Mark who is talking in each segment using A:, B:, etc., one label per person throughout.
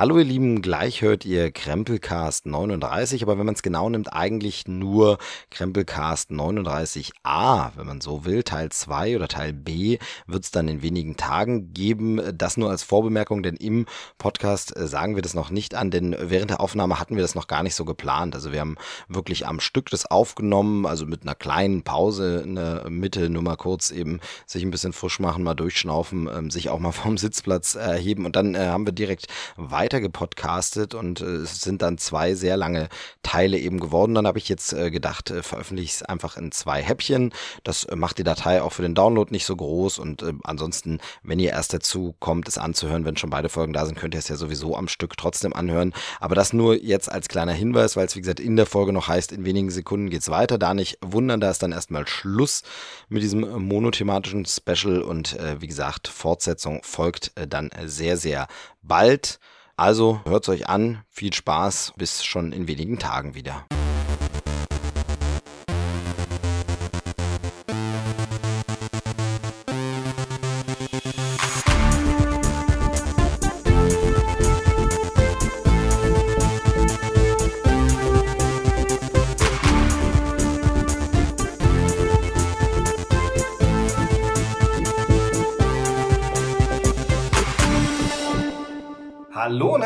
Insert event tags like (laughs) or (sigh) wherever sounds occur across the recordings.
A: Hallo ihr Lieben, gleich hört ihr Krempelcast 39, aber wenn man es genau nimmt, eigentlich nur Krempelcast 39a, wenn man so will. Teil 2 oder Teil B wird es dann in wenigen Tagen geben. Das nur als Vorbemerkung, denn im Podcast äh, sagen wir das noch nicht an, denn während der Aufnahme hatten wir das noch gar nicht so geplant. Also wir haben wirklich am Stück das aufgenommen, also mit einer kleinen Pause in der Mitte, nur mal kurz eben sich ein bisschen frisch machen, mal durchschnaufen, ähm, sich auch mal (laughs) vom Sitzplatz erheben und dann äh, haben wir direkt weiter weiter gepodcastet und äh, es sind dann zwei sehr lange Teile eben geworden. Dann habe ich jetzt äh, gedacht, äh, veröffentliche ich es einfach in zwei Häppchen. Das macht die Datei auch für den Download nicht so groß und ansonsten, wenn ihr erst dazu kommt, es anzuhören, wenn schon beide Folgen da sind, könnt ihr es ja sowieso am Stück trotzdem anhören. Aber das nur jetzt als kleiner Hinweis, weil es wie gesagt in der Folge noch heißt, in wenigen Sekunden geht's weiter. Da nicht wundern, da ist dann erstmal Schluss mit diesem monothematischen Special und wie gesagt, Fortsetzung folgt dann sehr, sehr bald. Also hört's euch an, viel Spaß, bis schon in wenigen Tagen wieder.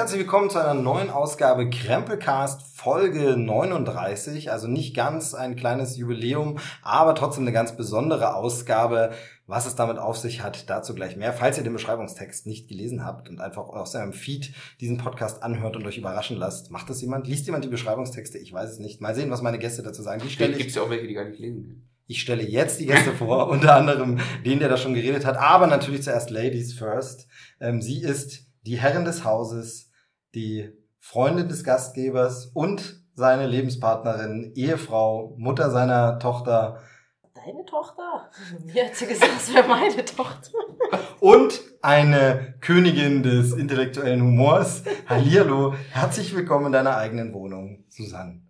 A: Herzlich willkommen zu einer neuen Ausgabe Krempelcast Folge 39. Also nicht ganz ein kleines Jubiläum, aber trotzdem eine ganz besondere Ausgabe. Was es damit auf sich hat, dazu gleich mehr. Falls ihr den Beschreibungstext nicht gelesen habt und einfach aus eurem Feed diesen Podcast anhört und euch überraschen lasst, macht das jemand? Liest jemand die Beschreibungstexte? Ich weiß es nicht. Mal sehen, was meine Gäste dazu sagen.
B: Die stelle Gibt es ja auch welche, die gar nicht lesen
A: Ich stelle jetzt die Gäste vor, (laughs) unter anderem den, der da schon geredet hat, aber natürlich zuerst Ladies first. Ähm, sie ist die Herrin des Hauses, die Freundin des Gastgebers und seine Lebenspartnerin, Ehefrau, Mutter seiner Tochter.
C: Deine Tochter? (laughs) Mir hat sie gesagt, es wäre meine Tochter. (laughs)
A: Und eine Königin des intellektuellen Humors. Hallihallo, herzlich willkommen in deiner eigenen Wohnung, Susanne.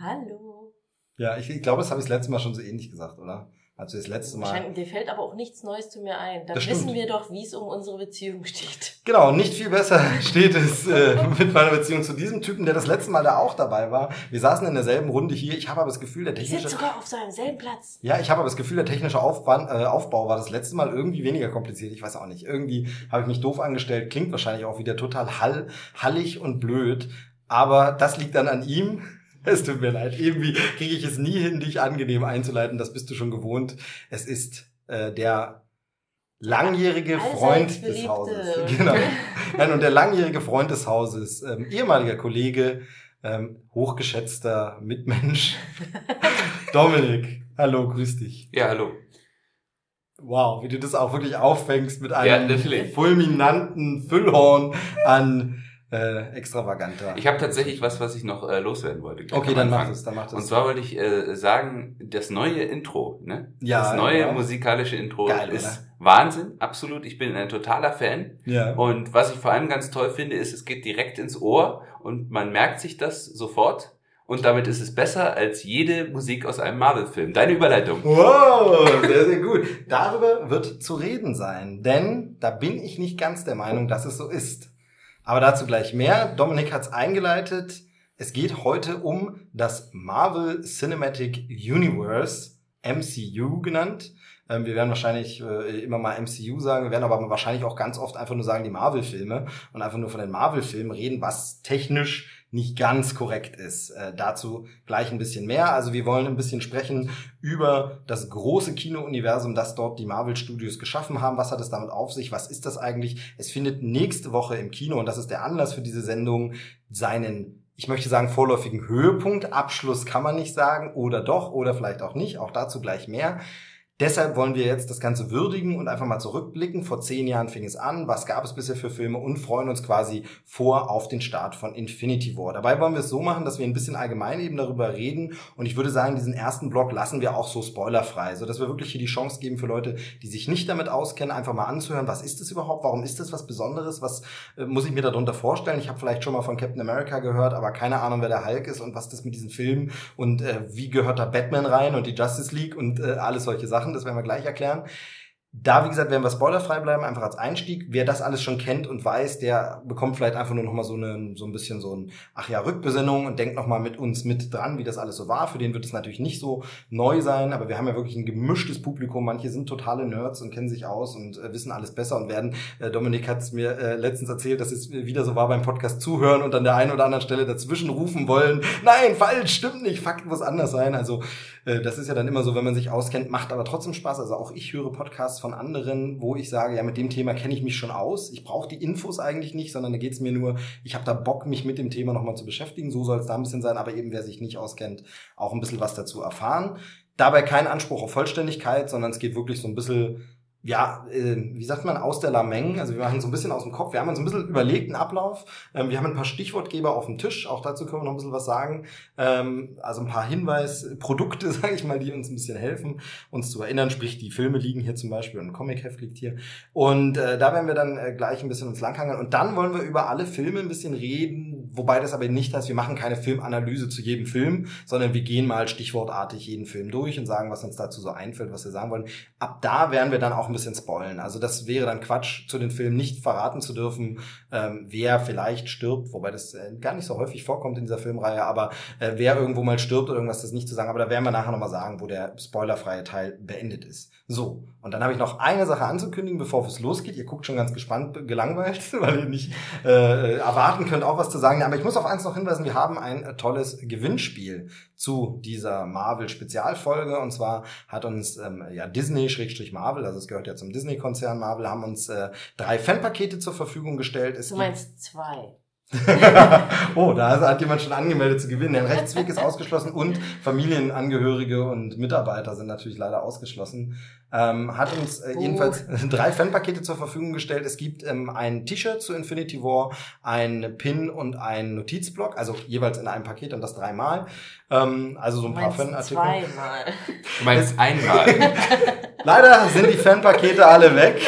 C: Hallo.
A: Ja, ich, ich glaube, das habe ich das letzte Mal schon so ähnlich gesagt, oder? Also das letzte Mal.
C: Dir fällt aber auch nichts Neues zu mir ein. Dann wissen wir doch, wie es um unsere Beziehung steht.
A: Genau, nicht viel besser (laughs) steht es äh, mit meiner Beziehung zu diesem Typen, der das letzte Mal da auch dabei war. Wir saßen in derselben Runde hier. Ich habe aber das Gefühl, der technische...
C: Ich sitze sogar auf seinem selben Platz.
A: Ja, ich habe aber das Gefühl, der technische Aufwand, äh, Aufbau war das letzte Mal irgendwie weniger kompliziert. Ich weiß auch nicht. Irgendwie habe ich mich doof angestellt. Klingt wahrscheinlich auch wieder total hall, hallig und blöd. Aber das liegt dann an ihm. Es tut mir leid. Irgendwie kriege ich es nie hin, dich angenehm einzuleiten. Das bist du schon gewohnt. Es ist äh, der langjährige Freund des Hauses. (laughs) Genau. Nein, und der langjährige Freund des Hauses, ähm, ehemaliger Kollege, ähm, hochgeschätzter Mitmensch, (laughs) Dominik. Hallo, grüß dich.
B: Ja, hallo.
A: Wow, wie du das auch wirklich auffängst mit einem ja, fulminanten Füllhorn an äh, extravaganter.
B: Ich habe tatsächlich was, was ich noch äh, loswerden wollte.
A: Okay, dann mach es, dann mach es.
B: Und zwar wollte ich äh, sagen, das neue Intro, ne? Ja. Das neue ja. musikalische Intro Geil, ist oder? Wahnsinn, absolut. Ich bin ein totaler Fan. Ja. Und was ich vor allem ganz toll finde, ist, es geht direkt ins Ohr und man merkt sich das sofort. Und damit ist es besser als jede Musik aus einem Marvel-Film. Deine Überleitung.
A: Wow, sehr, sehr gut. Darüber wird zu reden sein, denn da bin ich nicht ganz der Meinung, dass es so ist. Aber dazu gleich mehr. Dominik hat es eingeleitet. Es geht heute um das Marvel Cinematic Universe, MCU genannt. Ähm, wir werden wahrscheinlich äh, immer mal MCU sagen, wir werden aber wahrscheinlich auch ganz oft einfach nur sagen die Marvel-Filme und einfach nur von den Marvel-Filmen reden, was technisch nicht ganz korrekt ist. Äh, dazu gleich ein bisschen mehr. Also wir wollen ein bisschen sprechen über das große Kino-Universum, das dort die Marvel Studios geschaffen haben. Was hat es damit auf sich? Was ist das eigentlich? Es findet nächste Woche im Kino, und das ist der Anlass für diese Sendung, seinen ich möchte sagen, vorläufigen Höhepunkt. Abschluss kann man nicht sagen, oder doch, oder vielleicht auch nicht. Auch dazu gleich mehr. Deshalb wollen wir jetzt das Ganze würdigen und einfach mal zurückblicken. Vor zehn Jahren fing es an. Was gab es bisher für Filme und freuen uns quasi vor auf den Start von Infinity War. Dabei wollen wir es so machen, dass wir ein bisschen allgemein eben darüber reden. Und ich würde sagen, diesen ersten Block lassen wir auch so spoilerfrei, so dass wir wirklich hier die Chance geben für Leute, die sich nicht damit auskennen, einfach mal anzuhören. Was ist es überhaupt? Warum ist das was Besonderes? Was äh, muss ich mir darunter vorstellen? Ich habe vielleicht schon mal von Captain America gehört, aber keine Ahnung, wer der Hulk ist und was das mit diesen Filmen und äh, wie gehört da Batman rein und die Justice League und äh, alles solche Sachen. Sachen, das werden wir gleich erklären. Da, wie gesagt, werden wir spoilerfrei bleiben, einfach als Einstieg. Wer das alles schon kennt und weiß, der bekommt vielleicht einfach nur noch mal so, so ein bisschen so ein, ach ja, Rückbesinnung und denkt noch mal mit uns mit dran, wie das alles so war. Für den wird es natürlich nicht so neu sein, aber wir haben ja wirklich ein gemischtes Publikum. Manche sind totale Nerds und kennen sich aus und äh, wissen alles besser und werden, äh, Dominik hat es mir äh, letztens erzählt, dass es wieder so war beim Podcast zuhören und an der einen oder anderen Stelle dazwischen rufen wollen. Nein, falsch, stimmt nicht, Fakt muss anders sein. Also das ist ja dann immer so, wenn man sich auskennt, macht aber trotzdem Spaß. Also auch ich höre Podcasts von anderen, wo ich sage, ja, mit dem Thema kenne ich mich schon aus. Ich brauche die Infos eigentlich nicht, sondern da geht es mir nur, ich habe da Bock, mich mit dem Thema nochmal zu beschäftigen. So soll es da ein bisschen sein, aber eben wer sich nicht auskennt, auch ein bisschen was dazu erfahren. Dabei kein Anspruch auf Vollständigkeit, sondern es geht wirklich so ein bisschen ja, äh, wie sagt man, aus der Lameng. Also wir machen so ein bisschen aus dem Kopf. Wir haben uns ein bisschen überlegten Ablauf. Ähm, wir haben ein paar Stichwortgeber auf dem Tisch. Auch dazu können wir noch ein bisschen was sagen. Ähm, also ein paar Hinweisprodukte, (laughs) sage ich mal, die uns ein bisschen helfen, uns zu erinnern. Sprich, die Filme liegen hier zum Beispiel und ein Comic-Heft liegt hier. Und äh, da werden wir dann äh, gleich ein bisschen uns langhangeln. Und dann wollen wir über alle Filme ein bisschen reden. Wobei das aber nicht heißt, wir machen keine Filmanalyse zu jedem Film, sondern wir gehen mal stichwortartig jeden Film durch und sagen, was uns dazu so einfällt, was wir sagen wollen. Ab da werden wir dann auch ein bisschen spoilen. Also das wäre dann Quatsch, zu den Filmen nicht verraten zu dürfen, ähm, wer vielleicht stirbt, wobei das äh, gar nicht so häufig vorkommt in dieser Filmreihe, aber äh, wer irgendwo mal stirbt oder irgendwas, das nicht zu sagen. Aber da werden wir nachher nochmal sagen, wo der spoilerfreie Teil beendet ist. So, und dann habe ich noch eine Sache anzukündigen, bevor es losgeht. Ihr guckt schon ganz gespannt, gelangweilt, (laughs) weil ihr nicht äh, erwarten könnt, auch was zu sagen. Aber ich muss auf eins noch hinweisen, wir haben ein tolles Gewinnspiel zu dieser Marvel-Spezialfolge. Und zwar hat uns ähm, ja Disney-Marvel, also es gehört ja zum Disney-Konzern Marvel, haben uns äh, drei Fanpakete zur Verfügung gestellt.
C: Es du meinst zwei. (laughs)
A: oh, da hat jemand schon angemeldet zu gewinnen. Der Rechtsweg ist ausgeschlossen und (laughs) Familienangehörige und Mitarbeiter sind natürlich leider ausgeschlossen ähm, hat uns äh, jedenfalls (laughs) drei Fanpakete zur Verfügung gestellt. Es gibt ähm, ein T-Shirt zu Infinity War, ein Pin und ein Notizblock, also jeweils in einem Paket und das dreimal. Ähm, also so ein paar Fanartikel.
C: Zweimal.
B: Du meinst einmal. (laughs)
A: Leider sind die Fanpakete alle weg.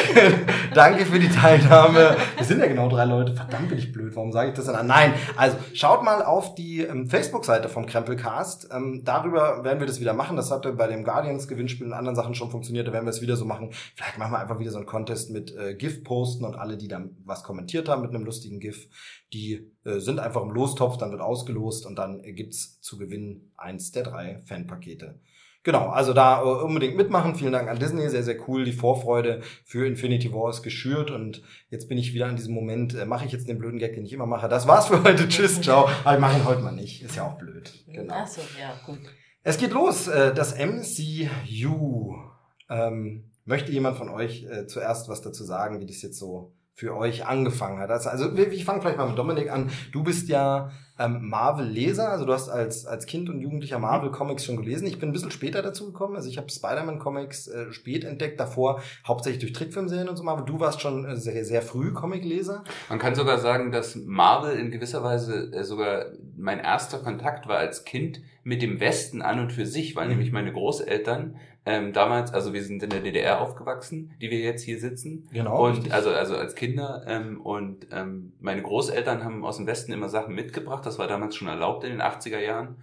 A: (laughs) Danke für die Teilnahme. Wir sind ja genau drei Leute. Verdammt bin ich blöd. Warum sage ich das denn? Nein, also schaut mal auf die ähm, Facebook-Seite vom Krempelcast. Ähm, darüber werden wir das wieder machen. Das hatte bei dem Guardians-Gewinnspiel und anderen Sachen schon funktioniert werden wir es wieder so machen. Vielleicht machen wir einfach wieder so einen Contest mit äh, GIF posten und alle, die dann was kommentiert haben mit einem lustigen GIF, die äh, sind einfach im Lostopf, dann wird ausgelost und dann äh, gibt's zu gewinnen eins der drei Fanpakete. Genau, also da äh, unbedingt mitmachen. Vielen Dank an Disney, sehr, sehr cool. Die Vorfreude für Infinity War ist geschürt und jetzt bin ich wieder an diesem Moment, äh, mache ich jetzt den blöden Gag, den ich immer mache. Das war's für heute. Tschüss, ciao. Aber ich mache ihn heute mal nicht. Ist ja auch blöd.
C: Genau. Ach so, ja, gut.
A: Es geht los. Äh, das MCU. Ähm, möchte jemand von euch äh, zuerst was dazu sagen, wie das jetzt so für euch angefangen hat? Also, also ich fange vielleicht mal mit Dominik an. Du bist ja ähm, Marvel-Leser, also du hast als, als Kind und Jugendlicher Marvel-Comics schon gelesen. Ich bin ein bisschen später dazu gekommen, also ich habe Spider-Man-Comics äh, spät entdeckt, davor hauptsächlich durch Trickfilmserien und so, aber du warst schon äh, sehr, sehr früh Comic-Leser.
B: Man kann sogar sagen, dass Marvel in gewisser Weise äh, sogar mein erster Kontakt war als Kind mit dem Westen an und für sich, weil mhm. nämlich meine Großeltern ähm, damals, also wir sind in der DDR aufgewachsen, die wir jetzt hier sitzen.
A: Genau.
B: Und richtig. also also als Kinder ähm, und ähm, meine Großeltern haben aus dem Westen immer Sachen mitgebracht. Das war damals schon erlaubt in den 80er Jahren.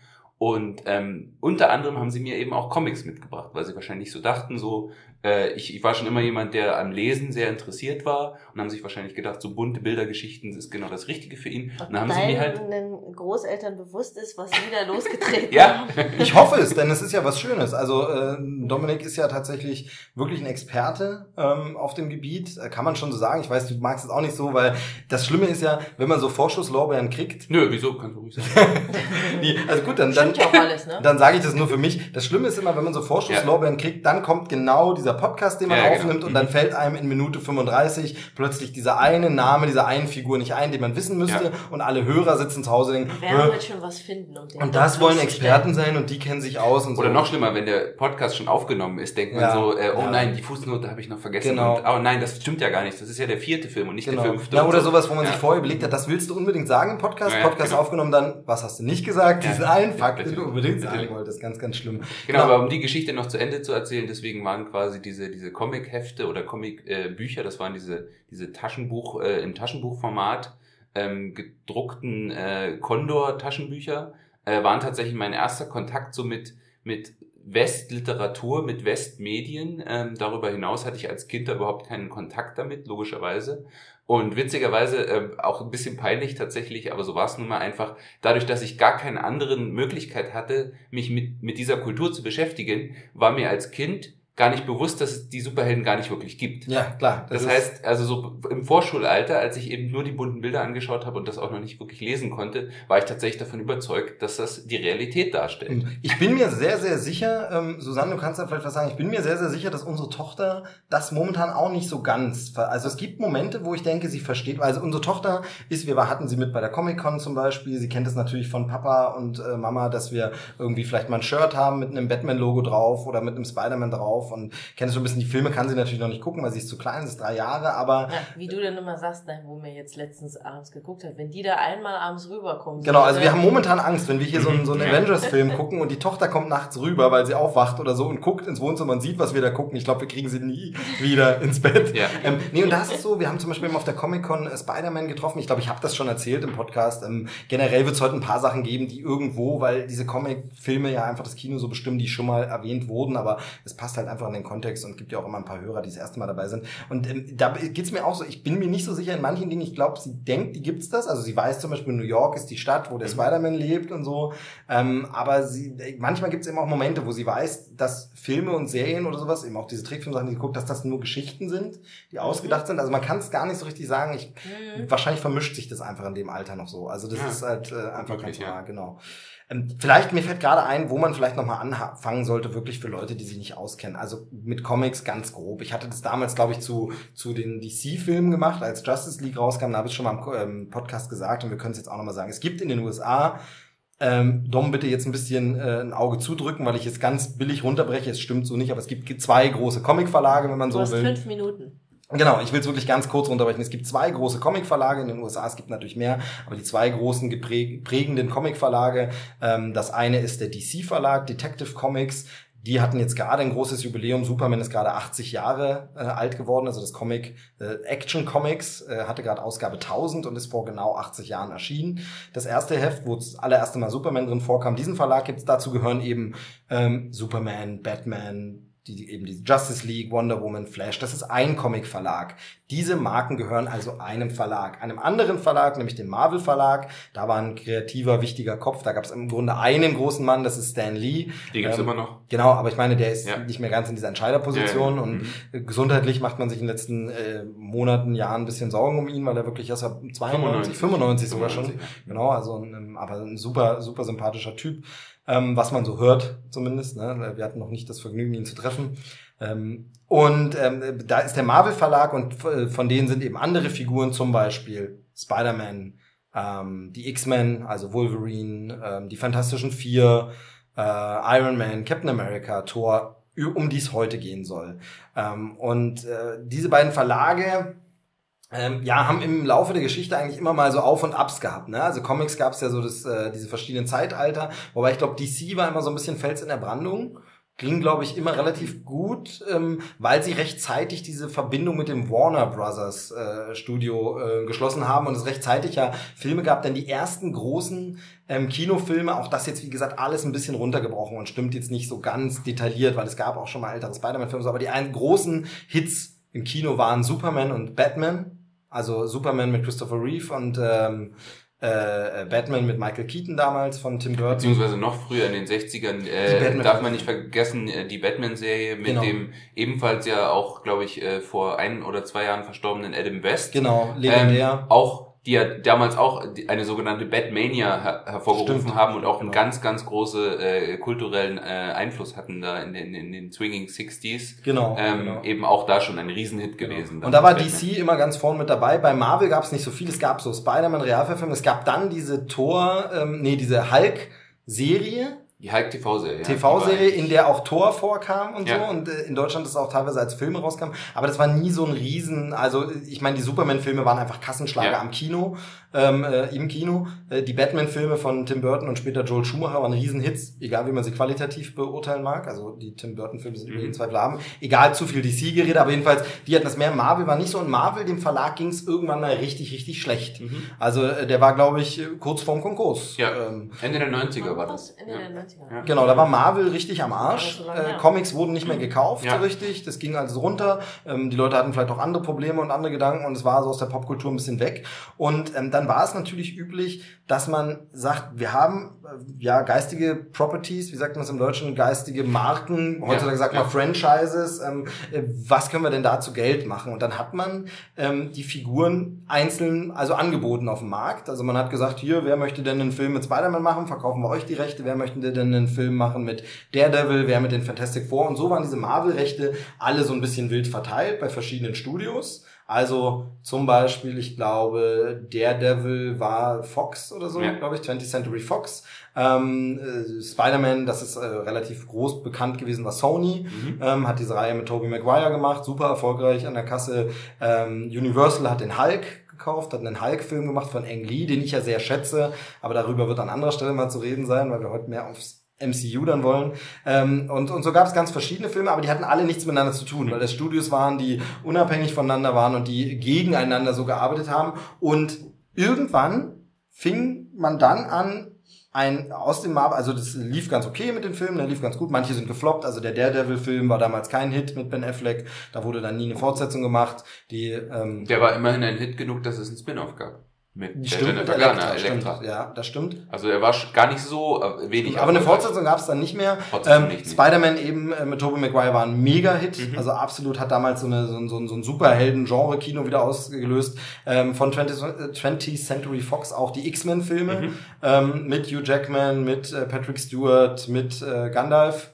B: Und ähm, unter anderem haben sie mir eben auch Comics mitgebracht, weil sie wahrscheinlich so dachten, so äh, ich, ich war schon immer jemand, der am Lesen sehr interessiert war und haben sich wahrscheinlich gedacht, so bunte Bildergeschichten ist genau das Richtige für ihn. Und, und dann haben sie mir halt
C: Großeltern bewusst ist, was sie da losgetreten (laughs)
A: ja. haben. (laughs) Ich hoffe es, denn es ist ja was Schönes. Also äh, Dominik ist ja tatsächlich wirklich ein Experte ähm, auf dem Gebiet, äh, kann man schon so sagen. Ich weiß, du magst es auch nicht so, weil das Schlimme ist ja, wenn man so Vorschusslorbeeren kriegt.
B: Nö, wieso? Kannst du ruhig sagen. (laughs)
A: nee, also gut, dann, dann, ne? dann sage ich das nur für mich. Das Schlimme ist immer, wenn man so Vorschusslorbeeren ja. kriegt, dann kommt genau dieser Podcast, den man ja, genau. aufnimmt genau. und dann mhm. fällt einem in Minute 35 plötzlich dieser eine Name dieser einen Figur nicht ein, den man wissen müsste ja. und alle Hörer sitzen zu Hause und denken,
C: wir werden schon was finden. Um
A: den und das wollen Experten sein und die kennen sich aus und
B: so. Oder noch schlimmer, wenn der Podcast schon aufgenommen ist, denkt man so, äh, oh nein, die Fußnote habe ich noch vergessen. Genau. Und, oh nein, das stimmt ja gar nicht. Das ist ja der vierte Film und nicht genau. der fünfte.
A: Ja, oder sowas, wo man sich vorher überlegt hat, das willst du unbedingt sagen im Podcast. Podcast genau. aufgenommen, dann, was hast du nicht gesagt? Diesen einen Fakt, du unbedingt sagen wolltest. Ganz, ganz schlimm.
B: Genau, aber um die Geschichte noch zu Ende zu erzählen, deswegen waren quasi diese, diese Comic-Hefte oder Comic-Bücher, das waren diese, diese Taschenbuch, äh, im Taschenbuchformat, ähm, gedruckten äh, Condor-Taschenbücher, äh, waren tatsächlich mein erster Kontakt so mit, mit Westliteratur, mit Westmedien. Ähm, darüber hinaus hatte ich als Kind da überhaupt keinen Kontakt damit, logischerweise. Und witzigerweise äh, auch ein bisschen peinlich tatsächlich, aber so war es nun mal einfach, dadurch, dass ich gar keine anderen Möglichkeit hatte, mich mit, mit dieser Kultur zu beschäftigen, war mir als Kind gar nicht bewusst, dass es die Superhelden gar nicht wirklich gibt.
A: Ja, klar.
B: Das, das heißt, also so im Vorschulalter, als ich eben nur die bunten Bilder angeschaut habe und das auch noch nicht wirklich lesen konnte, war ich tatsächlich davon überzeugt, dass das die Realität darstellt.
A: Ich bin mir sehr, sehr sicher, ähm, Susanne, du kannst da vielleicht was sagen, ich bin mir sehr, sehr sicher, dass unsere Tochter das momentan auch nicht so ganz, also es gibt Momente, wo ich denke, sie versteht, also unsere Tochter ist, wir hatten sie mit bei der Comic-Con zum Beispiel, sie kennt es natürlich von Papa und äh, Mama, dass wir irgendwie vielleicht mal ein Shirt haben mit einem Batman-Logo drauf oder mit einem Spider-Man drauf und kennt so ein bisschen die Filme, kann sie natürlich noch nicht gucken, weil sie ist zu klein, sie ist drei Jahre, aber. Ja,
C: wie du denn immer sagst, ne, wo mir jetzt letztens abends geguckt hat, wenn die da einmal abends rüberkommen.
A: Genau, also wir haben momentan Angst, wenn wir hier so einen, so einen Avengers-Film gucken und die Tochter kommt nachts rüber, weil sie aufwacht oder so und guckt ins Wohnzimmer und sieht, was wir da gucken. Ich glaube, wir kriegen sie nie wieder ins Bett. Ja. Ähm, nee, und da ist es so, wir haben zum Beispiel auf der Comic-Con äh, Spider-Man getroffen. Ich glaube, ich habe das schon erzählt im Podcast. Ähm, generell wird es heute ein paar Sachen geben, die irgendwo, weil diese Comic-Filme ja einfach das Kino so bestimmen, die schon mal erwähnt wurden, aber es passt halt einfach in den Kontext und gibt ja auch immer ein paar Hörer, die das erste Mal dabei sind. Und ähm, da geht's mir auch so, ich bin mir nicht so sicher in manchen Dingen, ich glaube, sie denkt, die gibt's das. Also sie weiß zum Beispiel, New York ist die Stadt, wo der mhm. Spider-Man lebt und so. Ähm, aber sie, manchmal gibt's eben auch Momente, wo sie weiß, dass Filme und Serien oder sowas, eben auch diese Trickfilmsachen, die sie guckt, dass das nur Geschichten sind, die mhm. ausgedacht sind. Also man kann es gar nicht so richtig sagen. Ich, mhm. Wahrscheinlich vermischt sich das einfach in dem Alter noch so. Also das ja. ist halt äh, einfach ganz wahr, ja. genau. Ähm, vielleicht, mir fällt gerade ein, wo man vielleicht nochmal anfangen sollte, wirklich für Leute, die sich nicht auskennen. Also mit Comics ganz grob. Ich hatte das damals, glaube ich, zu, zu den DC-Filmen gemacht, als Justice League rauskam. Da habe ich schon mal im ähm, Podcast gesagt und wir können es jetzt auch nochmal sagen. Es gibt in den USA ähm, Dom, bitte jetzt ein bisschen äh, ein Auge zudrücken, weil ich jetzt ganz billig runterbreche. Es stimmt so nicht, aber es gibt zwei große Comic-Verlage, wenn man
C: du
A: so
C: hast
A: will.
C: fünf Minuten.
A: Genau, ich will es wirklich ganz kurz runterbrechen. Es gibt zwei große Comic-Verlage in den USA, es gibt natürlich mehr, aber die zwei großen prägenden Comic-Verlage, ähm, das eine ist der DC-Verlag, Detective Comics, die hatten jetzt gerade ein großes Jubiläum. Superman ist gerade 80 Jahre äh, alt geworden. Also das Comic äh, Action Comics äh, hatte gerade Ausgabe 1000 und ist vor genau 80 Jahren erschienen. Das erste Heft, wo das allererste Mal Superman drin vorkam, diesen Verlag gibt's. Dazu gehören eben ähm, Superman, Batman, die, eben die Justice League, Wonder Woman, Flash, das ist ein Comic-Verlag. Diese Marken gehören also einem Verlag. Einem anderen Verlag, nämlich dem Marvel-Verlag, da war ein kreativer, wichtiger Kopf, da gab es im Grunde einen großen Mann, das ist Stan Lee.
B: Die gibt's ähm, immer noch.
A: Genau, aber ich meine, der ist ja. nicht mehr ganz in dieser Entscheiderposition ja, ja. und mhm. gesundheitlich macht man sich in den letzten äh, Monaten, Jahren ein bisschen Sorgen um ihn, weil er wirklich erst ab 92, 95, 95 sogar 95, schon. Genau, also ein, aber ein super, super sympathischer Typ ähm, was man so hört zumindest. Ne? Wir hatten noch nicht das Vergnügen, ihn zu treffen. Ähm, und ähm, da ist der Marvel Verlag und äh, von denen sind eben andere Figuren, zum Beispiel Spider-Man, ähm, die X-Men, also Wolverine, ähm, die Fantastischen Vier, äh, Iron Man, Captain America, Thor, um die es heute gehen soll. Ähm, und äh, diese beiden Verlage ähm, ja, haben im Laufe der Geschichte eigentlich immer mal so Auf und Abs gehabt. Ne? Also Comics gab es ja so das, äh, diese verschiedenen Zeitalter, wobei ich glaube, DC war immer so ein bisschen Fels in der Brandung. Ging, glaube ich, immer relativ gut, ähm, weil sie rechtzeitig diese Verbindung mit dem Warner Brothers äh, Studio äh, geschlossen haben und es rechtzeitig ja Filme gab, denn die ersten großen ähm, Kinofilme, auch das jetzt, wie gesagt, alles ein bisschen runtergebrochen und stimmt jetzt nicht so ganz detailliert, weil es gab auch schon mal ältere Spider-Man-Filme, aber die einen großen Hits im Kino waren Superman und Batman also Superman mit Christopher Reeve und ähm, äh, Batman mit Michael Keaton damals von Tim Burton.
B: Beziehungsweise noch früher in den 60ern äh, darf man nicht vergessen, äh, die Batman-Serie mit genau. dem ebenfalls ja auch, glaube ich, äh, vor ein oder zwei Jahren verstorbenen Adam West.
A: Genau, legendär.
B: Ähm, auch die ja damals auch eine sogenannte Batmania her hervorgerufen Stimmt. haben und auch genau. einen ganz, ganz große äh, kulturellen äh, Einfluss hatten da in den, in den Swinging Sixties.
A: Genau,
B: ähm,
A: genau.
B: Eben auch da schon ein Riesenhit genau. gewesen.
A: Und da war DC Batman. immer ganz vorn mit dabei. Bei Marvel gab es nicht so viel. Es gab so Spider-Man Realverfilmung. Es gab dann diese Tor, ähm, nee, diese Hulk-Serie
B: die Hulk TV-Serie.
A: TV-Serie, in der auch Thor vorkam und ja. so und äh, in Deutschland das auch teilweise als Filme rauskam. Aber das war nie so ein Riesen, also ich meine, die Superman-Filme waren einfach Kassenschlager ja. am Kino ähm, äh, im Kino. Äh, die Batman-Filme von Tim Burton und später Joel Schumacher waren Riesenhits, egal wie man sie qualitativ beurteilen mag. Also die Tim Burton-Filme sind mhm. über jeden Zweifel haben. Egal zu viel DC-Geräte, aber jedenfalls, die hatten das mehr. Marvel war nicht so. Und Marvel, dem Verlag ging es irgendwann mal richtig, richtig schlecht. Mhm. Also äh, der war, glaube ich, kurz vorm Konkurs.
B: Ja, ähm, Ende der 90er war das.
C: Ende der 90er.
A: 90er. Genau, da war Marvel richtig am Arsch. Äh, Comics wurden nicht mehr gekauft ja. so richtig. Das ging also runter. Ähm, die Leute hatten vielleicht auch andere Probleme und andere Gedanken und es war so aus der Popkultur ein bisschen weg. Und ähm, dann war es natürlich üblich, dass man sagt, wir haben äh, ja geistige Properties, wie sagt man es im Deutschen, geistige Marken, heutzutage ja, sagt man Franchises. Ähm, äh, was können wir denn da zu Geld machen? Und dann hat man ähm, die Figuren einzeln, also angeboten auf dem Markt. Also man hat gesagt, hier, wer möchte denn einen Film mit Spider-Man machen? Verkaufen wir euch die Rechte. Wer möchte denn einen Film machen mit Daredevil? Wer mit den Fantastic Four? Und so waren diese Marvel-Rechte alle so ein bisschen wild verteilt bei verschiedenen Studios. Also zum Beispiel, ich glaube, Daredevil war Fox oder so, ja. glaube ich, 20th Century Fox. Ähm, äh, Spider-Man, das ist äh, relativ groß bekannt gewesen, war Sony, mhm. ähm, hat diese Reihe mit Tobey Maguire gemacht, super erfolgreich an der Kasse. Ähm, Universal hat den Hulk gekauft, hat einen Hulk-Film gemacht von Ang Lee, den ich ja sehr schätze, aber darüber wird an anderer Stelle mal zu reden sein, weil wir heute mehr aufs MCU dann wollen. Ähm, und, und so gab es ganz verschiedene Filme, aber die hatten alle nichts miteinander zu tun, weil das Studios waren, die unabhängig voneinander waren und die gegeneinander so gearbeitet haben. Und irgendwann fing man dann an, ein aus dem Marvel, also das lief ganz okay mit den Filmen, der lief ganz gut. Manche sind gefloppt, also der Daredevil-Film war damals kein Hit mit Ben Affleck, da wurde dann nie eine Fortsetzung gemacht. Die, ähm,
B: der war immerhin ein Hit genug, dass es ein Spin-off gab.
A: Mit stimmt, Jennifer Garner, Elektra. Stimmt, ja, das stimmt.
B: Also er war gar nicht so äh, wenig.
A: Aber eine Fortsetzung gab es dann nicht mehr. Ähm, Spider-Man eben äh, mit Tobey Maguire war ein Mega-Hit. Mhm. Also absolut hat damals so, eine, so, so, so ein Superhelden-Genre-Kino wieder ausgelöst. Ähm, von 20th, 20th Century Fox auch die X-Men-Filme mhm. ähm, mit Hugh Jackman, mit äh, Patrick Stewart, mit äh, Gandalf.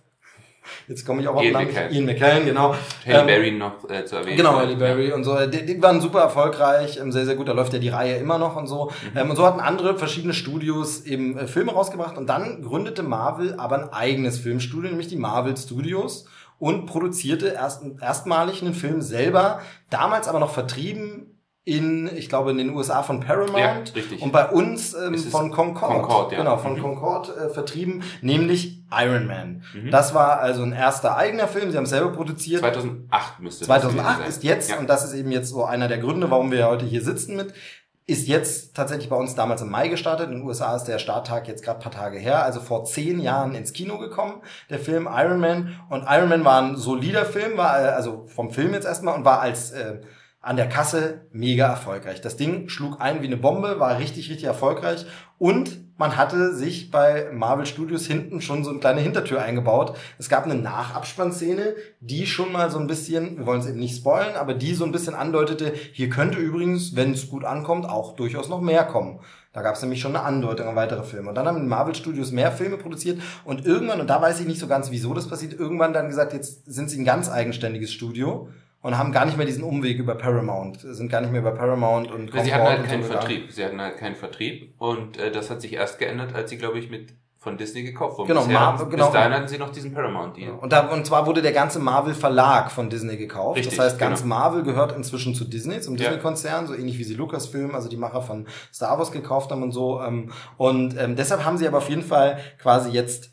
A: Jetzt komme ich auch auf Ian Namen. McKellen. Ian McKellen, genau.
B: Halle ähm, Berry noch äh, zu erwähnen.
A: Genau, Halle Berry und so. Die, die, waren super erfolgreich, ähm, sehr, sehr gut. Da läuft ja die Reihe immer noch und so. Mhm. Ähm, und so hatten andere verschiedene Studios eben äh, Filme rausgebracht. Und dann gründete Marvel aber ein eigenes Filmstudio, nämlich die Marvel Studios und produzierte erst, erstmalig einen Film selber, damals aber noch vertrieben in, ich glaube, in den USA von Paramount ja, richtig. und bei uns ähm, von Concord, Concord ja. genau, von mhm. Concord äh, vertrieben, nämlich Iron Man. Mhm. Das war also ein erster eigener Film, sie haben es selber produziert.
B: 2008 müsste
A: 2008 das ist jetzt, ja. und das ist eben jetzt so einer der Gründe, warum wir heute hier sitzen mit, ist jetzt tatsächlich bei uns damals im Mai gestartet. In den USA ist der Starttag jetzt gerade paar Tage her, also vor zehn Jahren ins Kino gekommen, der Film Iron Man. Und Iron Man war ein solider Film, war äh, also vom Film jetzt erstmal und war als äh, an der Kasse mega erfolgreich. Das Ding schlug ein wie eine Bombe, war richtig, richtig erfolgreich und man hatte sich bei Marvel Studios hinten schon so eine kleine Hintertür eingebaut. Es gab eine Nachabspannszene, die schon mal so ein bisschen, wir wollen es eben nicht spoilen, aber die so ein bisschen andeutete, hier könnte übrigens, wenn es gut ankommt, auch durchaus noch mehr kommen. Da gab es nämlich schon eine Andeutung an weitere Filme. Und dann haben Marvel Studios mehr Filme produziert und irgendwann, und da weiß ich nicht so ganz, wieso das passiert, irgendwann dann gesagt, jetzt sind sie ein ganz eigenständiges Studio und haben gar nicht mehr diesen Umweg über Paramount, sind gar nicht mehr über Paramount und
B: Sie hatten halt keinen so Vertrieb. Sie hatten halt keinen Vertrieb und äh, das hat sich erst geändert, als sie, glaube ich, mit von Disney gekauft wurden.
A: Genau,
B: Bisher,
A: Marvel, genau.
B: Bis dahin hatten sie noch diesen Paramount-Deal.
A: Und, da, und zwar wurde der ganze Marvel-Verlag von Disney gekauft. Richtig, das heißt, ganz genau. Marvel gehört inzwischen zu Disney, zum Disney-Konzern, so ähnlich wie sie Lucasfilm, also die Macher von Star Wars gekauft haben und so. Ähm, und ähm, deshalb haben sie aber auf jeden Fall quasi jetzt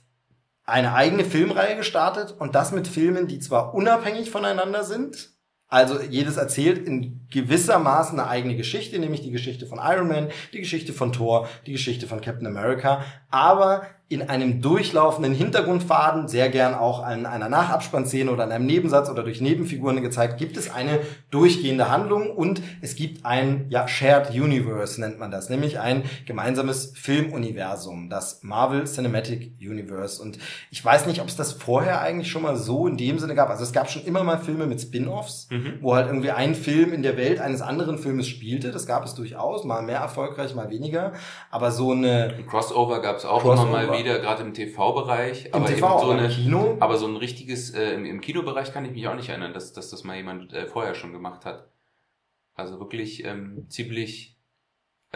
A: eine eigene Filmreihe gestartet und das mit Filmen, die zwar unabhängig voneinander sind, also jedes erzählt in gewissermaßen eine eigene Geschichte, nämlich die Geschichte von Iron Man, die Geschichte von Thor, die Geschichte von Captain America, aber in einem durchlaufenden Hintergrundfaden, sehr gern auch an einer Nachabspannszene oder in einem Nebensatz oder durch Nebenfiguren gezeigt, gibt es eine durchgehende Handlung und es gibt ein ja, Shared Universe, nennt man das, nämlich ein gemeinsames Filmuniversum, das Marvel Cinematic Universe. Und ich weiß nicht, ob es das vorher eigentlich schon mal so in dem Sinne gab. Also es gab schon immer mal Filme mit Spin-offs, mhm. wo halt irgendwie ein Film in der Welt eines anderen Filmes spielte. Das gab es durchaus, mal mehr erfolgreich, mal weniger. Aber so eine...
B: Ein Crossover gab es auch Crossover. immer mal wieder, gerade im TV-Bereich.
A: aber TV, so eine, Kino?
B: Aber so ein richtiges, äh, im, im Kinobereich kann ich mich auch nicht erinnern, dass, dass das mal jemand äh, vorher schon gemacht hat. Also wirklich ähm, ziemlich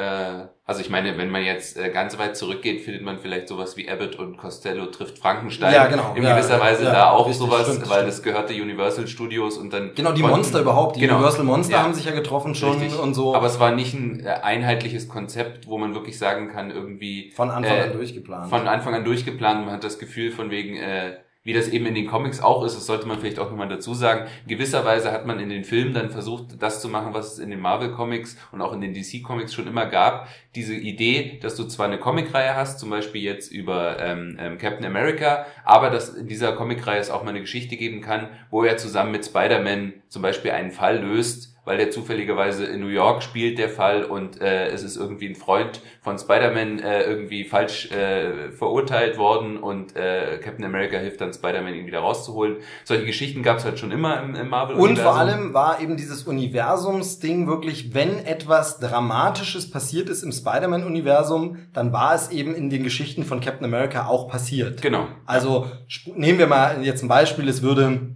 B: also ich meine, wenn man jetzt äh, ganz weit zurückgeht, findet man vielleicht sowas wie Abbott und Costello trifft Frankenstein.
A: Ja, genau.
B: In gewisser ja, Weise ja, da auch richtig, sowas, stimmt, weil stimmt. das gehörte Universal Studios und dann.
A: Genau, die konnten, Monster überhaupt, die genau, Universal Monster ja, haben sich ja getroffen schon richtig. und so.
B: Aber es war nicht ein äh, einheitliches Konzept, wo man wirklich sagen kann, irgendwie.
A: Von Anfang äh, an durchgeplant.
B: Von Anfang an durchgeplant. Man hat das Gefühl von wegen, äh, wie das eben in den Comics auch ist, das sollte man vielleicht auch nochmal dazu sagen. In gewisser Weise hat man in den Filmen dann versucht, das zu machen, was es in den Marvel Comics und auch in den DC Comics schon immer gab. Diese Idee, dass du zwar eine Comicreihe hast, zum Beispiel jetzt über ähm, ähm, Captain America, aber dass in dieser Comicreihe es auch mal eine Geschichte geben kann, wo er zusammen mit Spider-Man zum Beispiel einen Fall löst, weil der zufälligerweise in New York spielt, der Fall, und äh, es ist irgendwie ein Freund von Spider-Man äh, irgendwie falsch äh, verurteilt worden und äh, Captain America hilft dann Spider-Man, ihn wieder rauszuholen. Solche Geschichten gab es halt schon immer im, im Marvel-Universum.
A: Und vor allem war eben dieses Universums-Ding wirklich, wenn etwas Dramatisches passiert ist im Spider-Man-Universum, dann war es eben in den Geschichten von Captain America auch passiert.
B: Genau.
A: Also nehmen wir mal jetzt ein Beispiel, es würde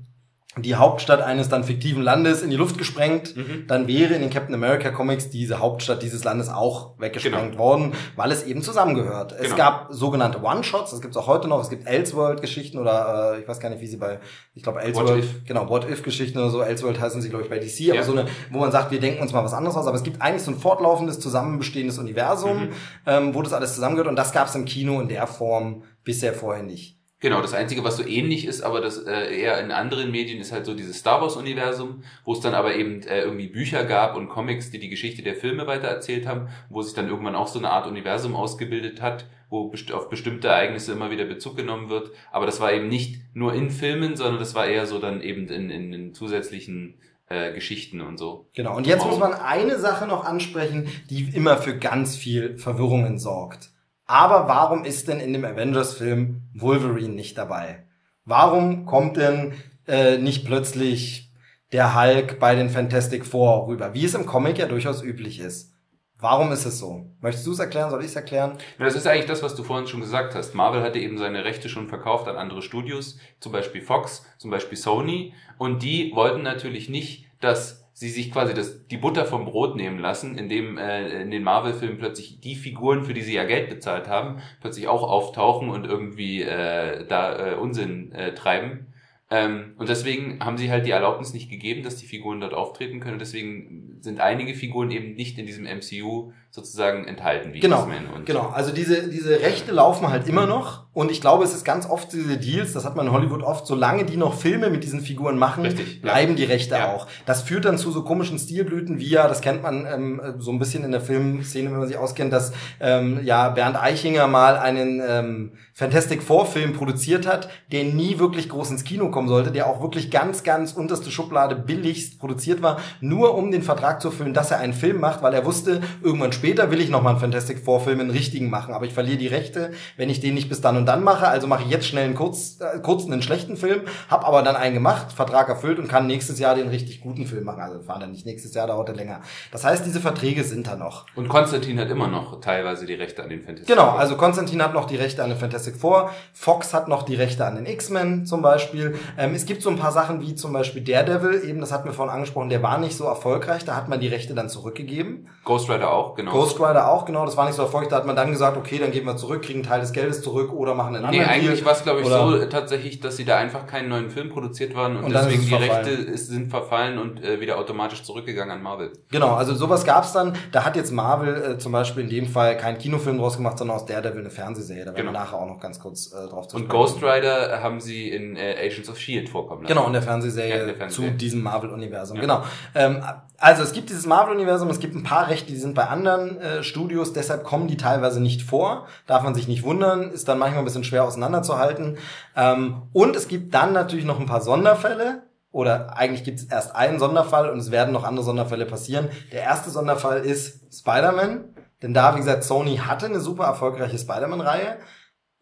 A: die Hauptstadt eines dann fiktiven Landes in die Luft gesprengt, mhm. dann wäre in den Captain America Comics diese Hauptstadt dieses Landes auch weggesprengt genau. worden, weil es eben zusammengehört. Genau. Es gab sogenannte One-Shots, das gibt es auch heute noch, es gibt Elseworld-Geschichten oder äh, ich weiß gar nicht, wie sie bei, ich glaube Elseworld, genau, What-If-Geschichten oder so, Elseworld heißen sie, glaube ich, bei DC, ja. aber so eine, wo man sagt, wir denken uns mal was anderes aus, aber es gibt eigentlich so ein fortlaufendes, zusammenbestehendes Universum, mhm. ähm, wo das alles zusammengehört und das gab es im Kino in der Form bisher vorher nicht.
B: Genau, das Einzige, was so ähnlich ist, aber das äh, eher in anderen Medien ist halt so dieses Star Wars-Universum, wo es dann aber eben äh, irgendwie Bücher gab und Comics, die die Geschichte der Filme weitererzählt haben, wo sich dann irgendwann auch so eine Art Universum ausgebildet hat, wo best auf bestimmte Ereignisse immer wieder Bezug genommen wird. Aber das war eben nicht nur in Filmen, sondern das war eher so dann eben in, in, in zusätzlichen äh, Geschichten und so.
A: Genau, und jetzt muss man eine Sache noch ansprechen, die immer für ganz viel Verwirrungen sorgt. Aber warum ist denn in dem Avengers-Film Wolverine nicht dabei? Warum kommt denn äh, nicht plötzlich der Hulk bei den Fantastic Four rüber, wie es im Comic ja durchaus üblich ist? Warum ist es so? Möchtest du es erklären? Soll ich es erklären?
B: Das ist eigentlich das, was du vorhin schon gesagt hast. Marvel hatte eben seine Rechte schon verkauft an andere Studios, zum Beispiel Fox, zum Beispiel Sony. Und die wollten natürlich nicht, dass sie sich quasi das, die Butter vom Brot nehmen lassen, indem äh, in den Marvel-Filmen plötzlich die Figuren, für die sie ja Geld bezahlt haben, plötzlich auch auftauchen und irgendwie äh, da äh, Unsinn äh, treiben. Ähm, und deswegen haben sie halt die Erlaubnis nicht gegeben, dass die Figuren dort auftreten können. Deswegen sind einige Figuren eben nicht in diesem MCU sozusagen enthalten,
A: wie genau, und Genau, also diese, diese Rechte laufen halt immer noch. Und ich glaube, es ist ganz oft diese Deals, das hat man in Hollywood oft, solange die noch Filme mit diesen Figuren machen, Richtig, bleiben ja. die Rechte ja. auch. Das führt dann zu so komischen Stilblüten, wie ja, das kennt man ähm, so ein bisschen in der Filmszene, wenn man sich auskennt, dass ähm, ja Bernd Eichinger mal einen ähm, Fantastic Four Film produziert hat, der nie wirklich groß ins Kino kommen sollte, der auch wirklich ganz, ganz unterste Schublade billigst produziert war, nur um den Vertrag zu erfüllen, dass er einen Film macht, weil er wusste, irgendwann später will ich noch mal einen Fantastic Four Film, einen richtigen machen, aber ich verliere die Rechte, wenn ich den nicht bis dann und dann mache, also mache ich jetzt schnell einen kurz, äh, kurzen, einen schlechten Film, habe aber dann einen gemacht, Vertrag erfüllt und kann nächstes Jahr den richtig guten Film machen. Also fahren dann nicht nächstes Jahr, dauert er länger. Das heißt, diese Verträge sind da noch.
B: Und Konstantin hat immer noch teilweise die Rechte an den
A: Fantastic Genau, also Konstantin hat noch die Rechte an den Fantastic Four, Fox hat noch die Rechte an den X-Men zum Beispiel. Ähm, es gibt so ein paar Sachen wie zum Beispiel Daredevil, eben das hatten wir vorhin angesprochen, der war nicht so erfolgreich, da hat man die Rechte dann zurückgegeben.
B: Ghost Rider auch,
A: genau. Ghost Rider auch, genau, das war nicht so erfolgreich, da hat man dann gesagt, okay, dann geben wir zurück, kriegen einen Teil des Geldes zurück oder machen einen
B: anderen Nee, eigentlich war es, glaube ich, so tatsächlich, dass sie da einfach keinen neuen Film produziert waren und, und deswegen die Rechte sind verfallen und äh, wieder automatisch zurückgegangen an Marvel.
A: Genau, also sowas gab's dann. Da hat jetzt Marvel äh, zum Beispiel in dem Fall keinen Kinofilm draus gemacht, sondern aus Daredevil eine Fernsehserie. Da werden genau. wir nachher auch noch ganz kurz äh, drauf
B: zu Und Ghost Rider haben sie in äh, Agents of S.H.I.E.L.D. vorkommen
A: lassen. Genau, in der Fernsehserie, ja, in der Fernsehserie. zu diesem Marvel-Universum. Ja. Genau. Ähm, also es gibt dieses Marvel-Universum, es gibt ein paar Rechte, die sind bei anderen äh, Studios, deshalb kommen die teilweise nicht vor. Darf man sich nicht wundern, ist dann manchmal ein bisschen schwer auseinanderzuhalten. Ähm, und es gibt dann natürlich noch ein paar Sonderfälle. Oder eigentlich gibt es erst einen Sonderfall und es werden noch andere Sonderfälle passieren. Der erste Sonderfall ist Spider-Man. Denn da, wie gesagt, Sony hatte eine super erfolgreiche Spider-Man-Reihe.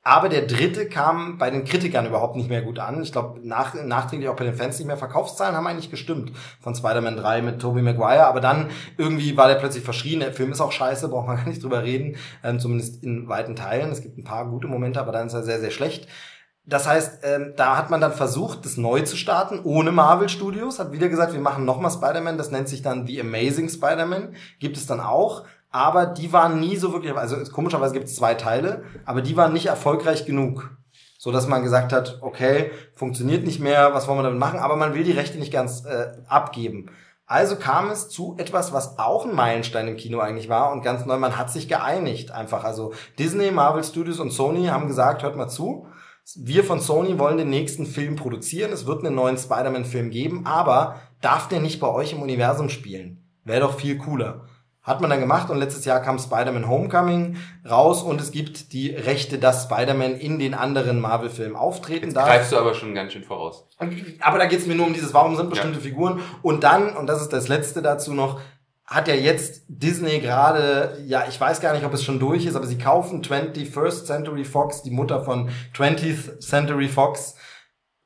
A: Aber der dritte kam bei den Kritikern überhaupt nicht mehr gut an. Ich glaube, nach, nachträglich auch bei den Fans nicht mehr. Verkaufszahlen haben eigentlich gestimmt von Spider-Man 3 mit Tobey Maguire. Aber dann irgendwie war der plötzlich verschrien. Der Film ist auch scheiße, braucht man (laughs) gar nicht drüber reden. Ähm, zumindest in weiten Teilen. Es gibt ein paar gute Momente, aber dann ist er sehr, sehr schlecht. Das heißt, ähm, da hat man dann versucht, das neu zu starten, ohne Marvel Studios. Hat wieder gesagt, wir machen nochmal Spider-Man. Das nennt sich dann The Amazing Spider-Man. Gibt es dann auch aber die waren nie so wirklich, also komischerweise gibt es zwei Teile, aber die waren nicht erfolgreich genug. So dass man gesagt hat, okay, funktioniert nicht mehr, was wollen wir damit machen, aber man will die Rechte nicht ganz äh, abgeben. Also kam es zu etwas, was auch ein Meilenstein im Kino eigentlich war und ganz neu, man hat sich geeinigt einfach. Also Disney, Marvel Studios und Sony haben gesagt, hört mal zu, wir von Sony wollen den nächsten Film produzieren, es wird einen neuen Spider-Man-Film geben, aber darf der nicht bei euch im Universum spielen? Wäre doch viel cooler. Hat man dann gemacht und letztes Jahr kam Spider-Man Homecoming raus und es gibt die Rechte, dass Spider-Man in den anderen Marvel-Filmen auftreten
B: Jetzt darf. Greifst du aber schon ganz schön voraus.
A: Aber da geht es mir nur um dieses, warum sind bestimmte ja. Figuren und dann, und das ist das Letzte dazu noch, hat ja jetzt Disney gerade, ja, ich weiß gar nicht, ob es schon durch ist, aber sie kaufen 21st Century Fox, die Mutter von 20th Century Fox.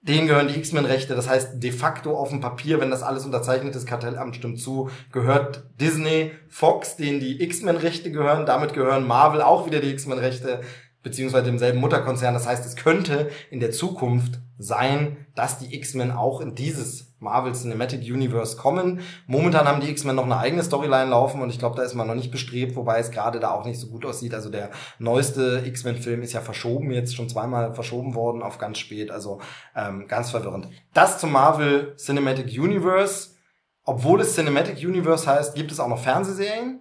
A: Denen gehören die X-Men-Rechte. Das heißt, de facto auf dem Papier, wenn das alles unterzeichnet ist, Kartellamt stimmt zu, gehört Disney Fox, denen die X-Men-Rechte gehören. Damit gehören Marvel auch wieder die X-Men-Rechte beziehungsweise demselben Mutterkonzern. Das heißt, es könnte in der Zukunft sein, dass die X-Men auch in dieses Marvel Cinematic Universe kommen. Momentan haben die X-Men noch eine eigene Storyline laufen und ich glaube, da ist man noch nicht bestrebt, wobei es gerade da auch nicht so gut aussieht. Also der neueste X-Men-Film ist ja verschoben, jetzt schon zweimal verschoben worden auf ganz spät. Also ähm, ganz verwirrend. Das zum Marvel Cinematic Universe. Obwohl es Cinematic Universe heißt, gibt es auch noch Fernsehserien.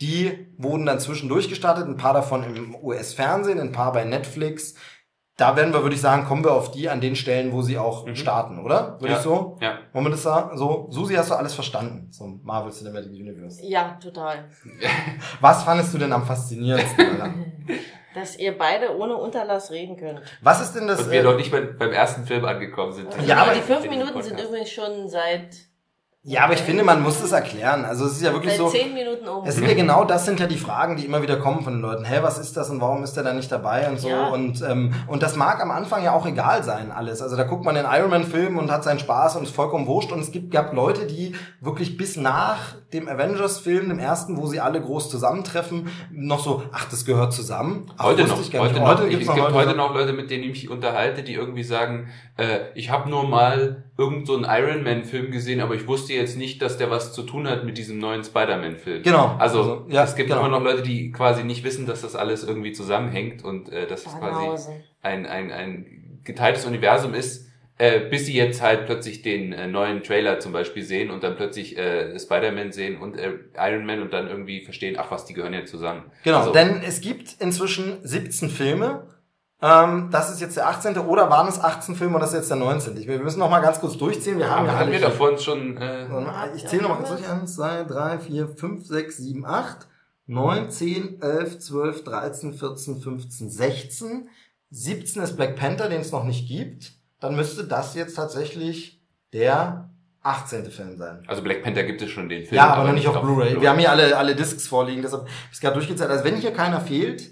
A: Die wurden dann zwischendurch gestartet, ein paar davon im US-Fernsehen, ein paar bei Netflix. Da werden wir, würde ich sagen, kommen wir auf die an den Stellen, wo sie auch mhm. starten, oder? Würde
B: ja.
A: ich so?
B: Ja.
A: Wollen wir das sagen? So, Susi, hast du alles verstanden zum Marvel Cinematic Universe?
C: Ja, total. (laughs)
A: Was fandest du denn am faszinierendsten? (laughs)
C: Dass ihr beide ohne Unterlass reden könnt.
A: Was ist denn das?
B: Und wir äh, noch nicht beim, beim ersten Film angekommen sind.
C: Ja, aber die fünf Minuten sind übrigens schon seit
A: ja, aber ich finde, man muss es erklären. Also es ist ja wirklich
C: Seit
A: so.
C: Zehn Minuten um.
A: Es sind ja genau das sind ja die Fragen, die immer wieder kommen von den Leuten. Hä, was ist das und warum ist der da nicht dabei und so. Ja. Und, ähm, und das mag am Anfang ja auch egal sein, alles. Also da guckt man den Iron Man-Film und hat seinen Spaß und ist vollkommen wurscht. Und es gibt, gab Leute, die wirklich bis nach dem Avengers-Film, dem ersten, wo sie alle groß zusammentreffen, noch so, ach, das gehört zusammen. Ach,
B: heute noch. Heute, heute, noch. Es gibt heute, heute noch Leute, mit denen ich mich unterhalte, die irgendwie sagen, äh, ich habe nur mal irgend so einen Iron Man-Film gesehen, aber ich wusste jetzt nicht, dass der was zu tun hat mit diesem neuen Spider-Man-Film.
A: Genau.
B: Also, also ja, es gibt genau. immer noch Leute, die quasi nicht wissen, dass das alles irgendwie zusammenhängt und äh, dass es quasi ein, ein, ein geteiltes Universum ist, äh, bis sie jetzt halt plötzlich den äh, neuen Trailer zum Beispiel sehen und dann plötzlich äh, Spider-Man sehen und äh, Iron Man und dann irgendwie verstehen, ach was, die gehören ja zusammen.
A: Genau, also, denn es gibt inzwischen 17 Filme ähm, das ist jetzt der 18. oder waren es 18 Filme und das ist jetzt der 19. wir müssen noch mal ganz kurz durchziehen. Wir haben
B: ja
A: alle.
B: Wir davon schon. Äh,
A: ich zähle noch mal kurz durch. 1, 2, 3, 4, 5, 6, 7, 8, 9, 10, 11, 12, 13, 14, 15, 16. 17 ist Black Panther, den es noch nicht gibt. Dann müsste das jetzt tatsächlich der 18. Film sein.
B: Also Black Panther gibt es schon den
A: Film. Ja, aber, aber noch nicht auf Blu-ray. Blu wir haben hier alle, alle Discs vorliegen, deshalb ist gerade durchgezählt. Also wenn hier keiner fehlt,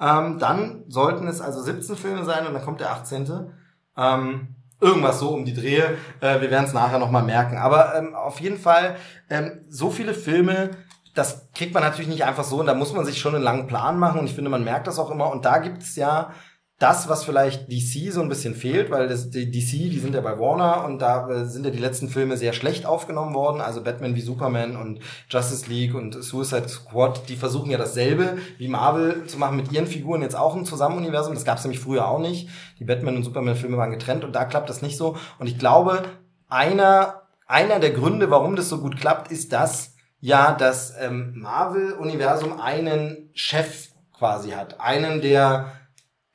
A: ähm, dann sollten es also 17 Filme sein und dann kommt der 18. Ähm, irgendwas so um die Drehe. Äh, wir werden es nachher nochmal merken. Aber ähm, auf jeden Fall, ähm, so viele Filme, das kriegt man natürlich nicht einfach so und da muss man sich schon einen langen Plan machen und ich finde, man merkt das auch immer. Und da gibt es ja das, was vielleicht DC so ein bisschen fehlt, weil das, die DC, die sind ja bei Warner und da äh, sind ja die letzten Filme sehr schlecht aufgenommen worden. Also Batman wie Superman und Justice League und Suicide Squad, die versuchen ja dasselbe wie Marvel zu machen mit ihren Figuren jetzt auch im Zusammenuniversum. Das gab es nämlich früher auch nicht. Die Batman und Superman Filme waren getrennt und da klappt das nicht so. Und ich glaube, einer, einer der Gründe, warum das so gut klappt, ist das ja, das ähm, Marvel-Universum einen Chef quasi hat. Einen, der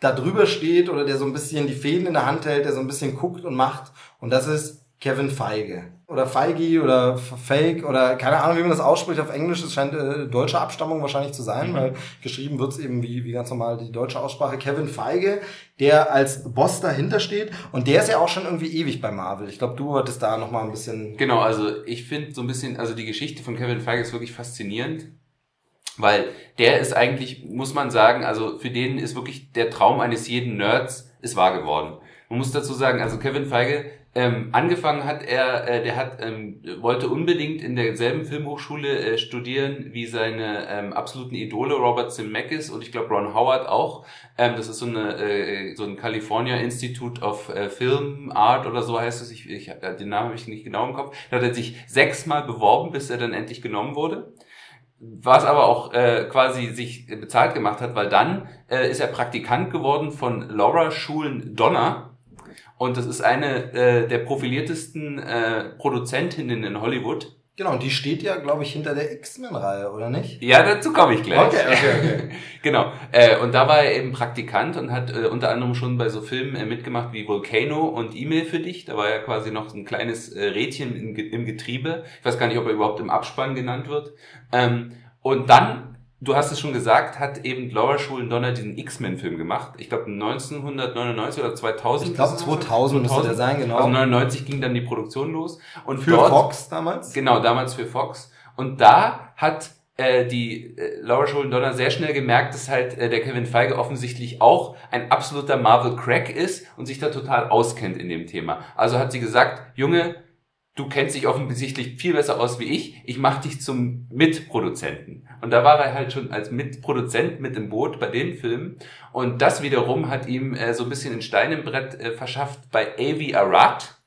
A: da drüber steht oder der so ein bisschen die Fäden in der Hand hält, der so ein bisschen guckt und macht. Und das ist Kevin Feige. Oder Feige oder Fake oder keine Ahnung, wie man das ausspricht auf Englisch. Es scheint äh, deutsche Abstammung wahrscheinlich zu sein, mhm. weil geschrieben wird's eben wie, wie ganz normal die deutsche Aussprache. Kevin Feige, der als Boss dahinter steht. Und der ist ja auch schon irgendwie ewig bei Marvel. Ich glaube, du hattest da nochmal ein bisschen...
B: Genau, also ich finde so ein bisschen, also die Geschichte von Kevin Feige ist wirklich faszinierend weil der ist eigentlich, muss man sagen, also für den ist wirklich der Traum eines jeden Nerds ist wahr geworden. Man muss dazu sagen, also Kevin Feige, ähm, angefangen hat er, äh, der hat ähm, wollte unbedingt in derselben Filmhochschule äh, studieren wie seine ähm, absoluten Idole Robert Zemeckis und ich glaube Ron Howard auch. Ähm, das ist so eine äh, so ein California Institute of äh, Film Art oder so heißt es. Ich, ich den Namen habe ich nicht genau im Kopf. Da hat er sich sechsmal beworben, bis er dann endlich genommen wurde was aber auch äh, quasi sich bezahlt gemacht hat, weil dann äh, ist er Praktikant geworden von Laura Schulen Donner. Und das ist eine äh, der profiliertesten äh, Produzentinnen in Hollywood.
A: Genau, und die steht ja, glaube ich, hinter der X-Men-Reihe, oder nicht?
B: Ja, dazu komme ich gleich. Okay, okay, okay. (laughs) genau. Äh, und da war er eben Praktikant und hat äh, unter anderem schon bei so Filmen äh, mitgemacht wie Volcano und E-Mail für dich. Da war er quasi noch ein kleines äh, Rädchen in, im Getriebe. Ich weiß gar nicht, ob er überhaupt im Abspann genannt wird. Ähm, und dann du hast es schon gesagt, hat eben Laura Schulen-Donner diesen X-Men-Film gemacht. Ich glaube 1999 oder 2000.
A: Ich glaube 2000, müsste der sein, genau.
B: Also 99 ging dann die Produktion los.
A: Und für dort, Fox damals?
B: Genau, damals für Fox. Und da hat äh, die äh, Laura Schulen-Donner sehr schnell gemerkt, dass halt äh, der Kevin Feige offensichtlich auch ein absoluter Marvel-Crack ist und sich da total auskennt in dem Thema. Also hat sie gesagt, Junge, du kennst dich offensichtlich viel besser aus wie ich, ich mach dich zum Mitproduzenten. Und da war er halt schon als Mitproduzent mit im Boot bei den Filmen. Und das wiederum hat ihm äh, so ein bisschen ein Stein im Brett äh, verschafft bei Avi Arad,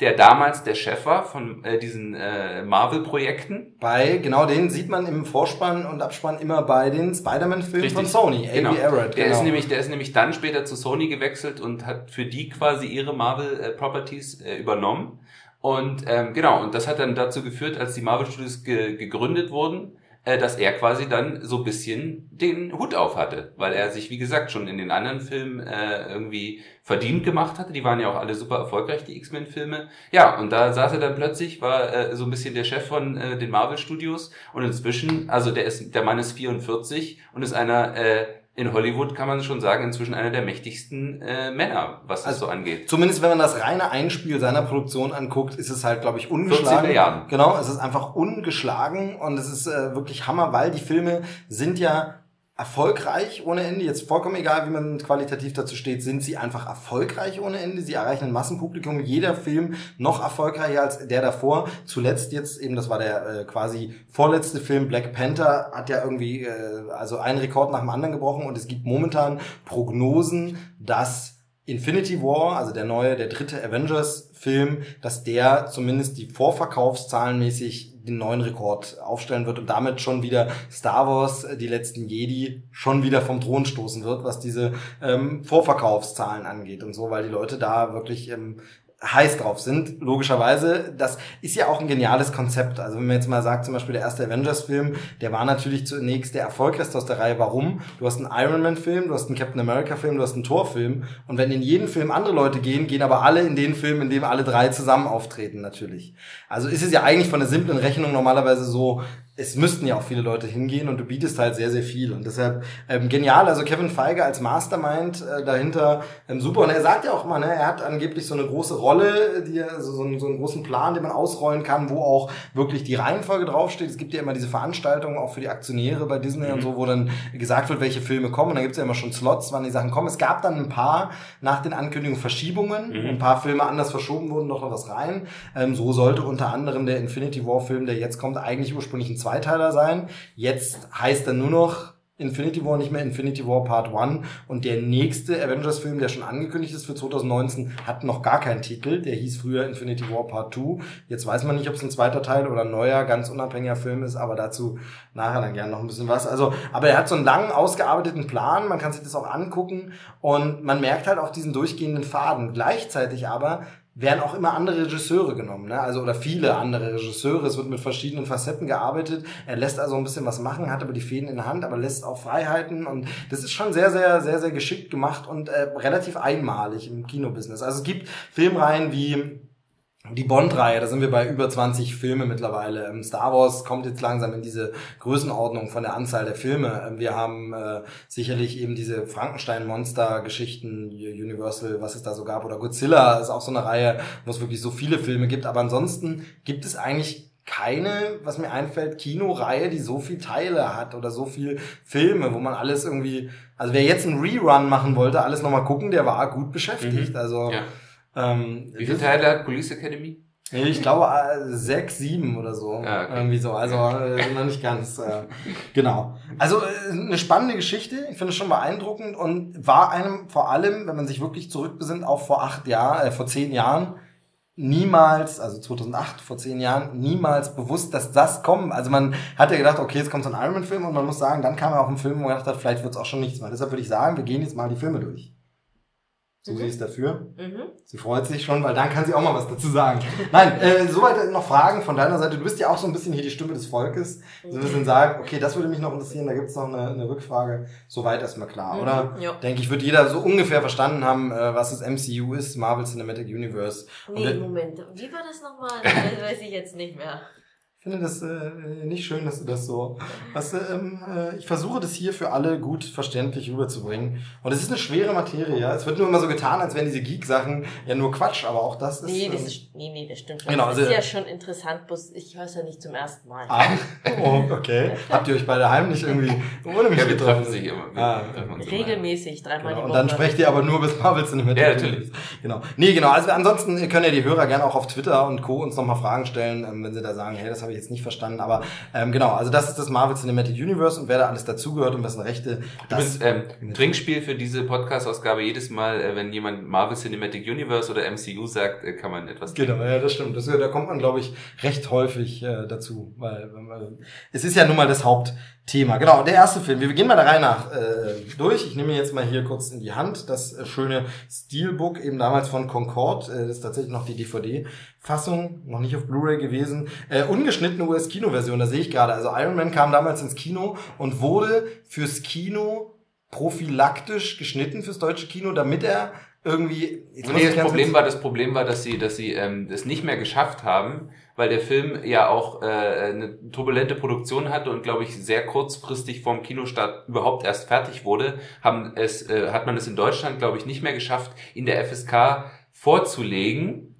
B: der damals der Chef war von äh, diesen äh, Marvel-Projekten.
A: Bei, genau den sieht man im Vorspann und Abspann immer bei den Spider-Man-Filmen von Sony,
B: genau. Avi Arad. Der, genau. ist nämlich, der ist nämlich dann später zu Sony gewechselt und hat für die quasi ihre Marvel-Properties äh, übernommen. Und ähm, genau, und das hat dann dazu geführt, als die Marvel Studios ge gegründet wurden, äh, dass er quasi dann so bisschen den Hut auf hatte, weil er sich, wie gesagt, schon in den anderen Filmen äh, irgendwie verdient gemacht hatte. Die waren ja auch alle super erfolgreich, die X-Men-Filme. Ja, und da saß er dann plötzlich, war äh, so ein bisschen der Chef von äh, den Marvel Studios und inzwischen, also der ist, der Mann ist 44 und ist einer äh, in Hollywood kann man schon sagen, inzwischen einer der mächtigsten äh, Männer, was also, das so angeht.
A: Zumindest wenn man das reine Einspiel seiner Produktion anguckt, ist es halt, glaube ich, ungeschlagen. Milliarden. Genau, es ist einfach ungeschlagen und es ist äh, wirklich Hammer, weil die Filme sind ja erfolgreich ohne Ende. Jetzt vollkommen egal, wie man qualitativ dazu steht, sind sie einfach erfolgreich ohne Ende. Sie erreichen ein Massenpublikum. Jeder Film noch erfolgreicher als der davor. Zuletzt jetzt eben, das war der äh, quasi vorletzte Film, Black Panther, hat ja irgendwie äh, also einen Rekord nach dem anderen gebrochen und es gibt momentan Prognosen, dass Infinity War, also der neue, der dritte Avengers-Film, dass der zumindest die Vorverkaufszahlen mäßig den neuen Rekord aufstellen wird und damit schon wieder Star Wars, äh, die letzten Jedi, schon wieder vom Thron stoßen wird, was diese ähm, Vorverkaufszahlen angeht und so, weil die Leute da wirklich ähm, heiß drauf sind, logischerweise. Das ist ja auch ein geniales Konzept. Also wenn man jetzt mal sagt, zum Beispiel der erste Avengers-Film, der war natürlich zunächst der erfolgreichste aus der Reihe. Warum? Du hast einen Iron Man-Film, du hast einen Captain America-Film, du hast einen Thor-Film. Und wenn in jeden Film andere Leute gehen, gehen aber alle in den Film, in dem alle drei zusammen auftreten, natürlich. Also ist es ja eigentlich von der simplen Rechnung normalerweise so, es müssten ja auch viele Leute hingehen und du bietest halt sehr, sehr viel. Und deshalb ähm, genial. Also Kevin Feige als Mastermind äh, dahinter ähm, super. Und er sagt ja auch mal, ne, er hat angeblich so eine große Rolle, die so, so, einen, so einen großen Plan, den man ausrollen kann, wo auch wirklich die Reihenfolge draufsteht. Es gibt ja immer diese Veranstaltungen auch für die Aktionäre bei Disney mhm. und so, wo dann gesagt wird, welche Filme kommen. Und dann gibt's ja immer schon Slots, wann die Sachen kommen. Es gab dann ein paar nach den Ankündigungen Verschiebungen. Mhm. Ein paar Filme anders verschoben wurden, noch was rein. Ähm, so sollte unter anderem der Infinity War Film, der jetzt kommt, eigentlich ursprünglich ein Zweiteiler sein. Jetzt heißt er nur noch Infinity War nicht mehr Infinity War Part 1 und der nächste Avengers-Film, der schon angekündigt ist für 2019, hat noch gar keinen Titel. Der hieß früher Infinity War Part 2. Jetzt weiß man nicht, ob es ein zweiter Teil oder ein neuer, ganz unabhängiger Film ist, aber dazu nachher dann gerne noch ein bisschen was. Also, aber er hat so einen langen, ausgearbeiteten Plan, man kann sich das auch angucken und man merkt halt auch diesen durchgehenden Faden. Gleichzeitig aber werden auch immer andere Regisseure genommen, ne? Also oder viele andere Regisseure. Es wird mit verschiedenen Facetten gearbeitet. Er lässt also ein bisschen was machen, hat aber die Fäden in der Hand, aber lässt auch Freiheiten und das ist schon sehr, sehr, sehr, sehr geschickt gemacht und äh, relativ einmalig im Kinobusiness. Also es gibt Filmreihen wie die Bond-Reihe, da sind wir bei über 20 Filme mittlerweile. Ähm, Star Wars kommt jetzt langsam in diese Größenordnung von der Anzahl der Filme. Ähm, wir haben äh, sicherlich eben diese Frankenstein-Monster-Geschichten, Universal, was es da so gab, oder Godzilla ist auch so eine Reihe, wo es wirklich so viele Filme gibt. Aber ansonsten gibt es eigentlich keine, was mir einfällt, Kinoreihe, die so viel Teile hat oder so viel Filme, wo man alles irgendwie, also wer jetzt einen Rerun machen wollte, alles nochmal gucken, der war gut beschäftigt. Mhm. Also ja
B: ähm, Wie viele Teile hat Police Academy?
A: Ich glaube äh, sechs, sieben oder so. Ja, okay. Irgendwie so. Also äh, noch nicht ganz. Äh, genau. Also äh, eine spannende Geschichte. Ich finde es schon beeindruckend und war einem vor allem, wenn man sich wirklich zurückbesinnt, auch vor acht Jahren, äh, vor zehn Jahren, niemals, also 2008, vor zehn Jahren, niemals bewusst, dass das kommt. Also man hat ja gedacht, okay, jetzt kommt so ein Iron Man Film und man muss sagen, dann kam ja auch ein Film, wo man gedacht hat, vielleicht wird es auch schon nichts mehr. Deshalb würde ich sagen, wir gehen jetzt mal die Filme durch. Susi mhm. ist dafür. Mhm. Sie freut sich schon, weil dann kann sie auch mal was dazu sagen. Nein, äh, soweit noch Fragen von deiner Seite. Du bist ja auch so ein bisschen hier die Stimme des Volkes. Mhm. So ein bisschen sagen, okay, das würde mich noch interessieren, da gibt's noch eine, eine Rückfrage. Soweit erstmal klar, mhm. oder? Ja. Denke ich, wird jeder so ungefähr verstanden haben, äh, was das MCU ist, Marvel Cinematic Universe.
C: Nee, Moment, wie war das nochmal? (laughs) Das weiß ich jetzt nicht mehr
A: finde das äh, nicht schön, dass du das so. Was, ähm, äh, ich versuche das hier für alle gut verständlich rüberzubringen. Und es ist eine schwere Materie, ja. Es wird nur immer so getan, als wären diese Geek-Sachen ja nur Quatsch, aber auch das ist.
C: Nee, das
A: ähm,
C: ist, nee, nee, das stimmt schon. Genau, das also, ist ja schon interessant, bloß ich höre es ja nicht zum ersten Mal. Ah,
A: oh, okay. Habt ihr euch bei daheim nicht irgendwie ohne mich
B: Ja, wir treffen sich immer.
C: Ah, Regelmäßig, dreimal
A: genau. die Woche. Und dann sprecht ihr aber nur bis Marvel Cinematic.
B: Ja, natürlich.
A: Genau. Nee, genau. Also ansonsten können ja die Hörer gerne auch auf Twitter und Co. uns nochmal Fragen stellen, ähm, wenn sie da sagen, hey, das habe ich jetzt nicht verstanden. Aber ähm, genau, also das ist das Marvel Cinematic Universe und wer da alles dazugehört und was eine Rechte.
B: Du bist ähm, Trinkspiel für diese Podcast-Ausgabe jedes Mal, äh, wenn jemand Marvel Cinematic Universe oder MCU sagt, äh, kann man etwas.
A: Genau, ja, das stimmt. Das, da kommt man, glaube ich, recht häufig äh, dazu, weil, weil es ist ja nun mal das Hauptthema. Genau, der erste Film. Wir gehen mal der Reihe nach äh, durch. Ich nehme jetzt mal hier kurz in die Hand das äh, schöne Steelbook, eben damals von Concord. Äh, das ist tatsächlich noch die DVD. Fassung, noch nicht auf Blu-ray gewesen. Äh, ungeschnittene US-Kinoversion, da sehe ich gerade. Also Iron Man kam damals ins Kino und wurde fürs Kino prophylaktisch geschnitten fürs deutsche Kino, damit er irgendwie.
B: Nee, das Problem war, das Problem war, dass sie, dass sie ähm, es nicht mehr geschafft haben, weil der Film ja auch äh, eine turbulente Produktion hatte und glaube ich sehr kurzfristig vom Kinostart überhaupt erst fertig wurde, haben es, äh, hat man es in Deutschland glaube ich nicht mehr geschafft, in der FSK vorzulegen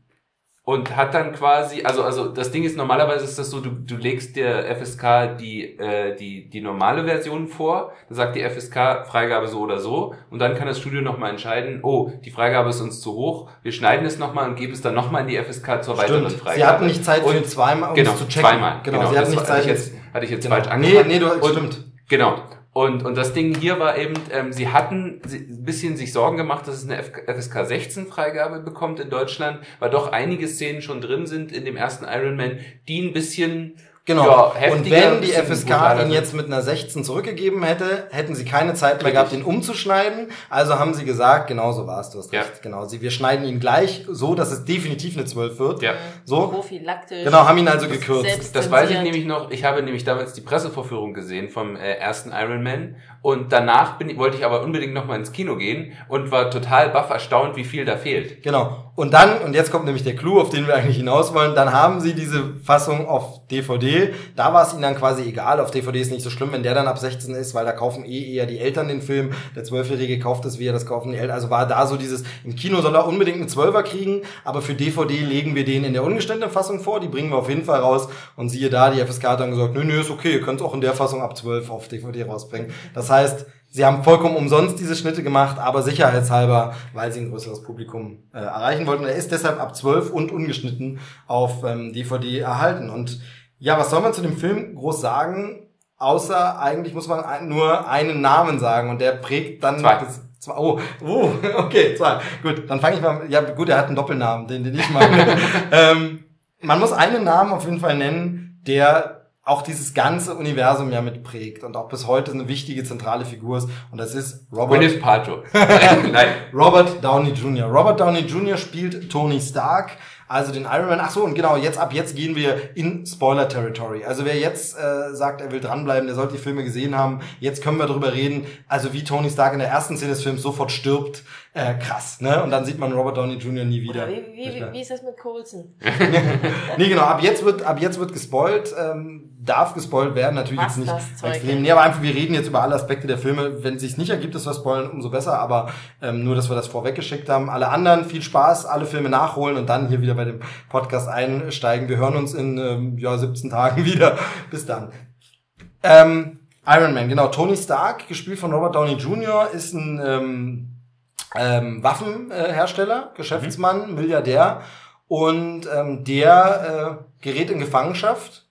B: und hat dann quasi, also also das Ding ist normalerweise ist das so, du, du legst der FSK die äh, die die normale Version vor, dann sagt die FSK Freigabe so oder so und dann kann das Studio nochmal entscheiden, oh die Freigabe ist uns zu hoch, wir schneiden es nochmal und geben es dann nochmal in die FSK zur weiteren
A: Stimmt. Freigabe. Sie hatten nicht Zeit für zweimal,
B: um genau, es zu checken. Zweimal,
A: genau. genau. Sie hatten nicht Zeit.
B: Hatte ich jetzt, hatte ich jetzt genau. falsch angefangen.
A: Nee, nee, du, stimmt.
B: Genau. Und, und das Ding hier war eben, ähm, sie hatten ein bisschen sich Sorgen gemacht, dass es eine FSK 16 Freigabe bekommt in Deutschland, weil doch einige Szenen schon drin sind in dem ersten Iron Man, die ein bisschen
A: Genau. Ja, und wenn die FSK ihn jetzt mit einer 16 zurückgegeben hätte, hätten sie keine Zeit mehr gehabt, ihn umzuschneiden. Also haben sie gesagt, genau so war es, du hast ja. recht. Genau, sie, wir schneiden ihn gleich so, dass es definitiv eine 12 wird.
B: Ja.
A: So.
C: Prophylaktisch.
A: Genau, haben ihn also gekürzt.
B: Das weiß ich nämlich noch. Ich habe nämlich damals die Pressevorführung gesehen vom äh, ersten Iron Man und danach bin, wollte ich aber unbedingt nochmal ins Kino gehen und war total baff erstaunt, wie viel da fehlt.
A: Genau. Und dann, und jetzt kommt nämlich der Clou, auf den wir eigentlich hinaus wollen, dann haben sie diese Fassung auf DVD. Da war es ihnen dann quasi egal. Auf DVD ist nicht so schlimm, wenn der dann ab 16 ist, weil da kaufen eh eher die Eltern den Film. Der Zwölfjährige kauft es, wie er das kaufen die Eltern. Also war da so dieses, im Kino soll er unbedingt einen Zwölfer kriegen, aber für DVD legen wir den in der ungestellten Fassung vor. Die bringen wir auf jeden Fall raus. Und siehe da, die FSK hat dann gesagt, nö, nö, ist okay, ihr könnt es auch in der Fassung ab 12 auf DVD rausbringen. Das heißt, Sie haben vollkommen umsonst diese Schnitte gemacht, aber sicherheitshalber, weil sie ein größeres Publikum äh, erreichen wollten. Er ist deshalb ab 12 und ungeschnitten auf ähm, DVD erhalten. Und ja, was soll man zu dem Film groß sagen? Außer eigentlich muss man nur einen Namen sagen und der prägt dann
B: zwei. das
A: oh, oh, (laughs) okay, zwei. Gut, dann fange ich mal. Ja, gut, er hat einen Doppelnamen, den, den ich meine. (laughs) ähm, man muss einen Namen auf jeden Fall nennen, der auch dieses ganze Universum ja mitprägt und auch bis heute eine wichtige zentrale Figur ist. Und das ist
B: Robert. Gwyneth Paltrow. (laughs)
A: Nein. Robert Downey Jr. Robert Downey Jr. spielt Tony Stark also den Iron Man. Ach so, und genau, jetzt ab jetzt gehen wir in Spoiler Territory. Also wer jetzt äh, sagt, er will dranbleiben, der sollte die Filme gesehen haben. Jetzt können wir darüber reden. Also wie Tony Stark in der ersten Szene des Films sofort stirbt. Äh, krass, ne? Und dann sieht man Robert Downey Jr. nie wieder.
C: Wie, wie, wie, wie ist das mit Coulson? (laughs)
A: nee, genau, ab jetzt wird, ab jetzt wird gespoilt. Ähm, darf gespoilt werden, natürlich Was jetzt nicht extrem. Nee, aber einfach, wir reden jetzt über alle Aspekte der Filme. Wenn es sich nicht ergibt, dass wir spoilen, umso besser. Aber ähm, nur, dass wir das vorweggeschickt haben. Alle anderen, viel Spaß, alle Filme nachholen und dann hier wieder bei dem Podcast einsteigen. Wir hören uns in ähm, ja, 17 Tagen (laughs) wieder. Bis dann. Ähm, Iron Man, genau. Tony Stark, gespielt von Robert Downey Jr., ist ein ähm, ähm, Waffenhersteller, Geschäftsmann, mhm. Milliardär. Und ähm, der äh, gerät in Gefangenschaft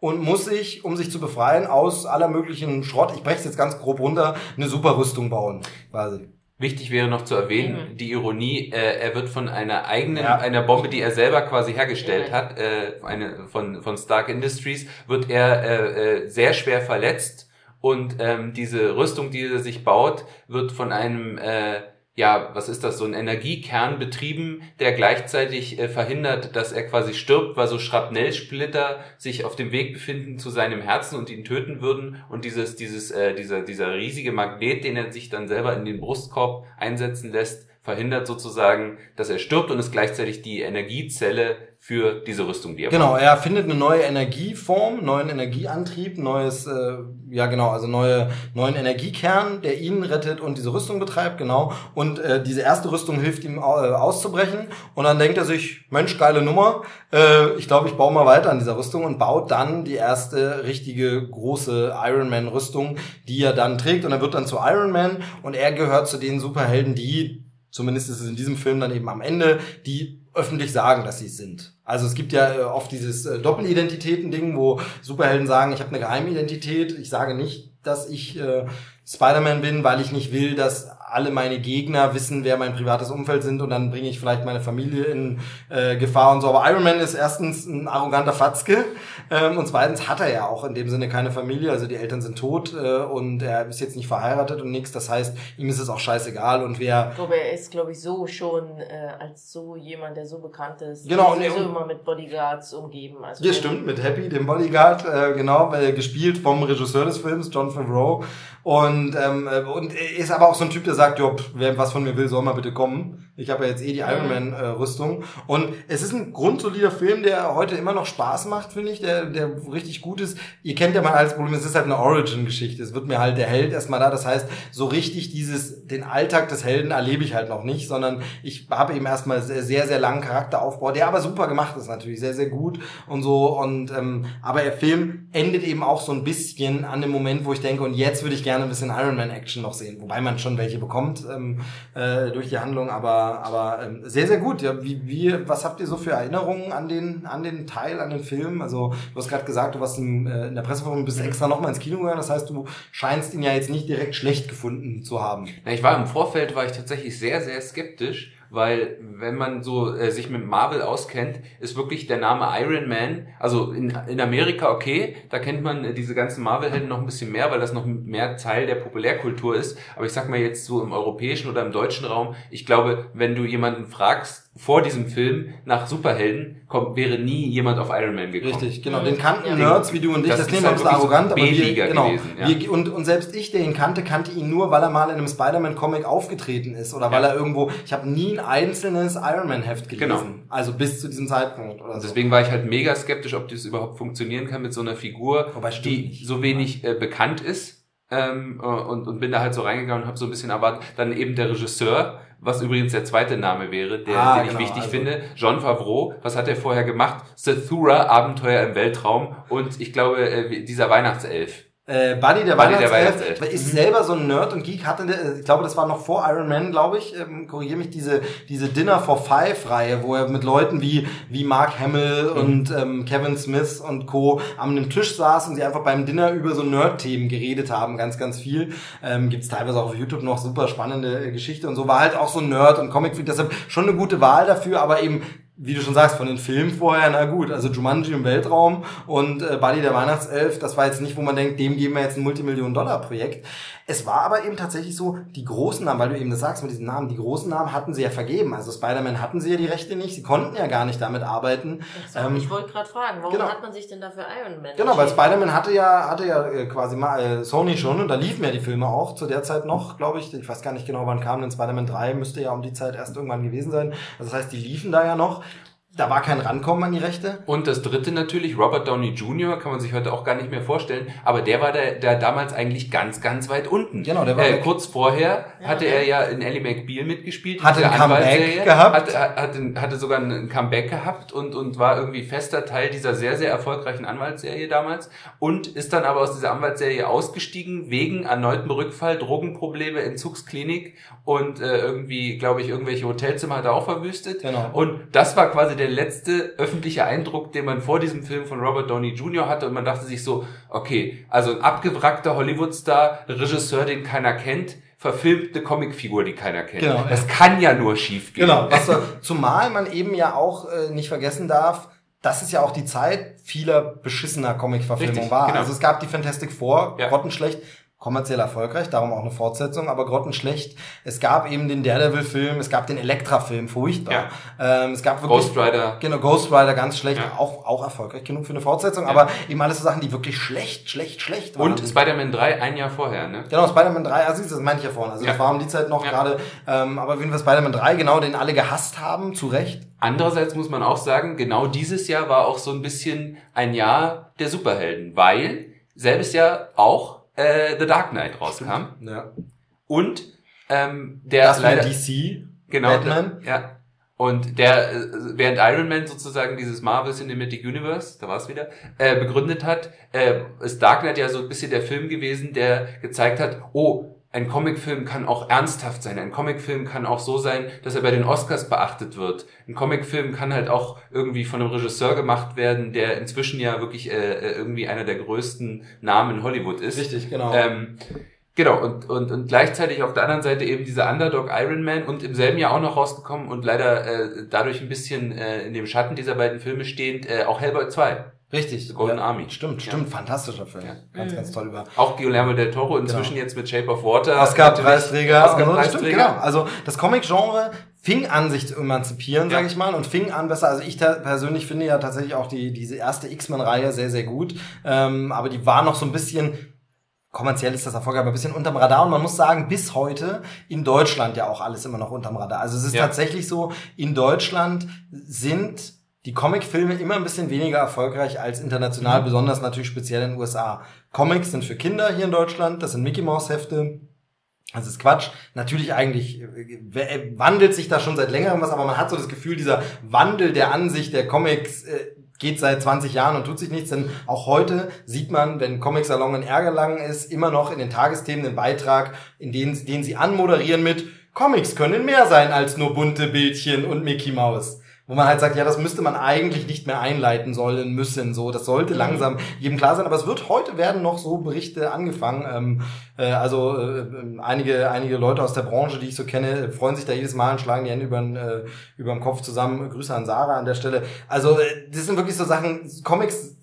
A: und muss sich, um sich zu befreien, aus aller möglichen Schrott, ich breche es jetzt ganz grob runter, eine super Rüstung bauen, quasi.
B: Wichtig wäre noch zu erwähnen, mhm. die Ironie, äh, er wird von einer eigenen, ja. einer Bombe, die er selber quasi hergestellt mhm. hat, äh, eine von, von Stark Industries, wird er äh, äh, sehr schwer verletzt und ähm, diese Rüstung, die er sich baut, wird von einem äh, ja, was ist das, so ein Energiekern betrieben, der gleichzeitig äh, verhindert, dass er quasi stirbt, weil so Schrapnellsplitter sich auf dem Weg befinden zu seinem Herzen und ihn töten würden und dieses, dieses, äh, dieser, dieser riesige Magnet, den er sich dann selber in den Brustkorb einsetzen lässt, verhindert sozusagen, dass er stirbt und ist gleichzeitig die Energiezelle für diese Rüstung,
A: die er Genau, er findet eine neue Energieform, neuen Energieantrieb, neues, äh, ja genau, also neue, neuen Energiekern, der ihn rettet und diese Rüstung betreibt, genau. Und äh, diese erste Rüstung hilft ihm äh, auszubrechen. Und dann denkt er sich, Mensch, geile Nummer, äh, ich glaube, ich baue mal weiter an dieser Rüstung und baut dann die erste richtige große Iron Man-Rüstung, die er dann trägt. Und er wird dann zu Iron Man und er gehört zu den Superhelden, die zumindest ist es in diesem Film dann eben am Ende, die öffentlich sagen, dass sie es sind. Also es gibt ja äh, oft dieses äh, Doppelidentitäten-Ding, wo Superhelden sagen, ich habe eine Geheimidentität, ich sage nicht, dass ich äh, Spider-Man bin, weil ich nicht will, dass alle meine Gegner wissen, wer mein privates Umfeld sind und dann bringe ich vielleicht meine Familie in äh, Gefahr und so. Aber Iron Man ist erstens ein arroganter Fatzke ähm, und zweitens hat er ja auch in dem Sinne keine Familie, also die Eltern sind tot äh, und er ist jetzt nicht verheiratet und nichts. Das heißt, ihm ist es auch scheißegal und wer...
C: Ich glaube, er ist, glaube ich, so schon äh, als so jemand, der so bekannt ist.
A: Genau.
C: Und so immer mit Bodyguards umgeben.
A: Also ja, stimmt, mit Happy, dem Bodyguard, äh, genau, äh, gespielt vom Regisseur des Films, John Favreau. Und, ähm, äh, und ist aber auch so ein Typ, der sagt, jo, wer was von mir will, soll mal bitte kommen. Ich habe ja jetzt eh die Iron Man äh, Rüstung. Und es ist ein grundsolider Film, der heute immer noch Spaß macht, finde ich, der, der richtig gut ist. Ihr kennt ja mein altes Problem, es ist halt eine Origin-Geschichte. Es wird mir halt der Held erstmal da. Das heißt, so richtig dieses, den Alltag des Helden erlebe ich halt noch nicht, sondern ich habe eben erstmal sehr, sehr, sehr langen Charakteraufbau, der aber super gemacht ist natürlich, sehr, sehr gut und so. Und ähm, aber der Film endet eben auch so ein bisschen an dem Moment, wo ich denke, und jetzt würde ich gerne ein bisschen Iron Man Action noch sehen, wobei man schon welche bekommt ähm, äh, durch die Handlung, aber aber ähm, sehr sehr gut. Ja, wie, wie was habt ihr so für Erinnerungen an den an den Teil, an den Film? Also du hast gerade gesagt, du warst in, äh, in der Pressevorführung bist extra noch mal ins Kino gegangen. Das heißt, du scheinst ihn ja jetzt nicht direkt schlecht gefunden zu haben.
B: Na, ich war im Vorfeld war ich tatsächlich sehr sehr skeptisch weil wenn man so äh, sich mit Marvel auskennt, ist wirklich der Name Iron Man, also in, in Amerika okay, da kennt man äh, diese ganzen Marvel-Helden noch ein bisschen mehr, weil das noch mehr Teil der Populärkultur ist. Aber ich sag mal jetzt so im europäischen oder im deutschen Raum, ich glaube, wenn du jemanden fragst, vor diesem Film nach Superhelden kommt, wäre nie jemand auf Iron Man gekommen.
A: Richtig, genau. Den kannten ja. Nerds wie du und ich, das, das nehmen wir halt arrogant, so aber wir, genau, gewesen, ja. wir, und, und selbst ich, der ihn kannte, kannte ihn nur, weil er mal in einem Spider-Man-Comic aufgetreten ist oder ja. weil er irgendwo, ich habe nie ein einzelnes Iron Man-Heft gelesen. Genau. Also bis zu diesem Zeitpunkt
B: oder so. Deswegen war ich halt mega skeptisch, ob das überhaupt funktionieren kann mit so einer Figur, die nicht. so wenig äh, bekannt ist. Ähm, und, und bin da halt so reingegangen und habe so ein bisschen erwartet. Dann eben der Regisseur, was übrigens der zweite Name wäre, der, ah, den genau, ich wichtig also. finde. John Favreau, was hat er vorher gemacht? Zathura, Abenteuer im Weltraum und ich glaube, äh, dieser Weihnachtself.
A: Äh, Buddy, der Buddy Weihnachtself, ist selber so ein Nerd und Geek, hatte, ich glaube, das war noch vor Iron Man, glaube ich, ähm, korrigiere mich, diese, diese Dinner for Five-Reihe, wo er mit Leuten wie, wie Mark Hamill mhm. und ähm, Kevin Smith und Co. am einem Tisch saß und sie einfach beim Dinner über so Nerd-Themen geredet haben, ganz, ganz viel. Ähm, Gibt teilweise auch auf YouTube noch super spannende äh, Geschichte und so. War halt auch so ein Nerd und Comic-Freak, deshalb schon eine gute Wahl dafür, aber eben wie du schon sagst, von den Filmen vorher, na gut, also Jumanji im Weltraum und äh, Buddy der Weihnachtself, das war jetzt nicht, wo man denkt, dem geben wir jetzt ein Multimillionen-Dollar-Projekt. Es war aber eben tatsächlich so, die großen Namen, weil du eben das sagst mit diesen Namen, die großen Namen hatten sie ja vergeben. Also Spider-Man hatten sie ja die Rechte nicht, sie konnten ja gar nicht damit arbeiten.
C: So, ähm, ich wollte gerade fragen, warum genau. hat man sich denn dafür Iron Man
A: Genau, weil Spider-Man hatte ja, hatte ja äh, quasi mal äh, Sony schon und da liefen ja die Filme auch zu der Zeit noch, glaube ich. Ich weiß gar nicht genau, wann kam, denn Spider-Man 3 müsste ja um die Zeit erst irgendwann gewesen sein. Also das heißt, die liefen da ja noch da war kein Rankommen an die Rechte.
B: Und das dritte natürlich, Robert Downey Jr., kann man sich heute auch gar nicht mehr vorstellen, aber der war der, der damals eigentlich ganz, ganz weit unten.
A: Genau, der war
B: äh, Kurz vorher ja, hatte er ja in Ellie McBeal mitgespielt.
A: Hatte ein Comeback gehabt.
B: Hatte, hatte, hatte sogar ein Comeback gehabt und, und war irgendwie fester Teil dieser sehr, sehr erfolgreichen Anwaltsserie damals und ist dann aber aus dieser Anwaltsserie ausgestiegen wegen erneuten Rückfall, Drogenprobleme, Entzugsklinik und äh, irgendwie, glaube ich, irgendwelche Hotelzimmer hat er auch verwüstet. Genau. Und das war quasi der letzte öffentliche Eindruck, den man vor diesem Film von Robert Downey Jr. hatte und man dachte sich so, okay, also ein abgewrackter Hollywood-Star, Regisseur, den keiner kennt, verfilmte Comicfigur, die keiner kennt. Genau, das ja. kann ja nur schief gehen.
A: Genau, was, zumal man eben ja auch äh, nicht vergessen darf, das ist ja auch die Zeit vieler beschissener Comicverfilmungen war. Genau. Also es gab die Fantastic Four, ja. grottenschlecht, kommerziell erfolgreich, darum auch eine Fortsetzung, aber grottenschlecht. Es gab eben den Daredevil-Film, es gab den Elektra-Film, furchtbar. Ja. Ähm, es gab
B: wirklich, Ghost Rider.
A: Genau, Ghost Rider, ganz schlecht, ja. auch, auch erfolgreich genug für eine Fortsetzung, ja. aber eben alles so Sachen, die wirklich schlecht, schlecht, schlecht
B: waren. Und Spider-Man 3 ein Jahr vorher, ne?
A: Genau, Spider-Man 3, also das meine ich ja vorhin, also das war um die Zeit noch gerade, ähm, aber auf jeden Fall Spider-Man 3, genau, den alle gehasst haben, zu Recht.
B: Andererseits muss man auch sagen, genau dieses Jahr war auch so ein bisschen ein Jahr der Superhelden, weil selbes Jahr auch äh, The Dark Knight rauskam.
A: Ja.
B: Und ähm, der
A: das leider DC
B: genau Batman. Ja. Und der äh, während Iron Man sozusagen dieses Marvel Cinematic Universe, da war es wieder, äh, begründet hat, äh, ist Dark Knight ja so ein bisschen der Film gewesen, der gezeigt hat, oh, ein Comicfilm kann auch ernsthaft sein. Ein Comicfilm kann auch so sein, dass er bei den Oscars beachtet wird. Ein Comicfilm kann halt auch irgendwie von einem Regisseur gemacht werden, der inzwischen ja wirklich äh, äh irgendwie einer der größten Namen in Hollywood ist.
A: Richtig, genau.
B: Ähm, genau, und, und, und gleichzeitig auf der anderen Seite eben dieser Underdog Iron Man und im selben Jahr auch noch rausgekommen und leider äh, dadurch ein bisschen äh, in dem Schatten dieser beiden Filme stehend, äh, auch Hellboy 2.
A: Richtig.
B: The Golden ja, Army.
A: Stimmt, stimmt. Ja. Fantastischer Film. Ja. Ganz, ganz toll über.
B: Auch Guillermo del Toro inzwischen genau. jetzt mit Shape of Water.
A: Oscar-Preisträger. Oscar-Preisträger. Genau. Also das Comic-Genre fing an, sich zu emanzipieren, ja. sage ich mal, und fing an besser. Also ich persönlich finde ja tatsächlich auch die diese erste X-Men-Reihe sehr, sehr gut. Ähm, aber die war noch so ein bisschen kommerziell ist das Erfolg, aber ein bisschen unterm Radar. Und man muss sagen, bis heute in Deutschland ja auch alles immer noch unterm Radar. Also es ist ja. tatsächlich so, in Deutschland sind die Comicfilme immer ein bisschen weniger erfolgreich als international, mhm. besonders natürlich speziell in den USA. Comics sind für Kinder hier in Deutschland, das sind Mickey Mouse Hefte. Das ist Quatsch. Natürlich eigentlich äh, wandelt sich da schon seit längerem was, aber man hat so das Gefühl, dieser Wandel der Ansicht der Comics äh, geht seit 20 Jahren und tut sich nichts, denn auch heute sieht man, wenn Comic-Salon in Ärgerlangen ist, immer noch in den Tagesthemen den Beitrag, in den, den sie anmoderieren mit Comics können mehr sein als nur bunte Bildchen und Mickey Mouse wo man halt sagt, ja, das müsste man eigentlich nicht mehr einleiten sollen müssen. So, das sollte mhm. langsam jedem klar sein. Aber es wird heute werden noch so Berichte angefangen. Ähm, äh, also äh, einige einige Leute aus der Branche, die ich so kenne, freuen sich da jedes Mal und schlagen die Hände über den, äh, über den Kopf zusammen. Grüße an Sarah an der Stelle. Also äh, das sind wirklich so Sachen. Comics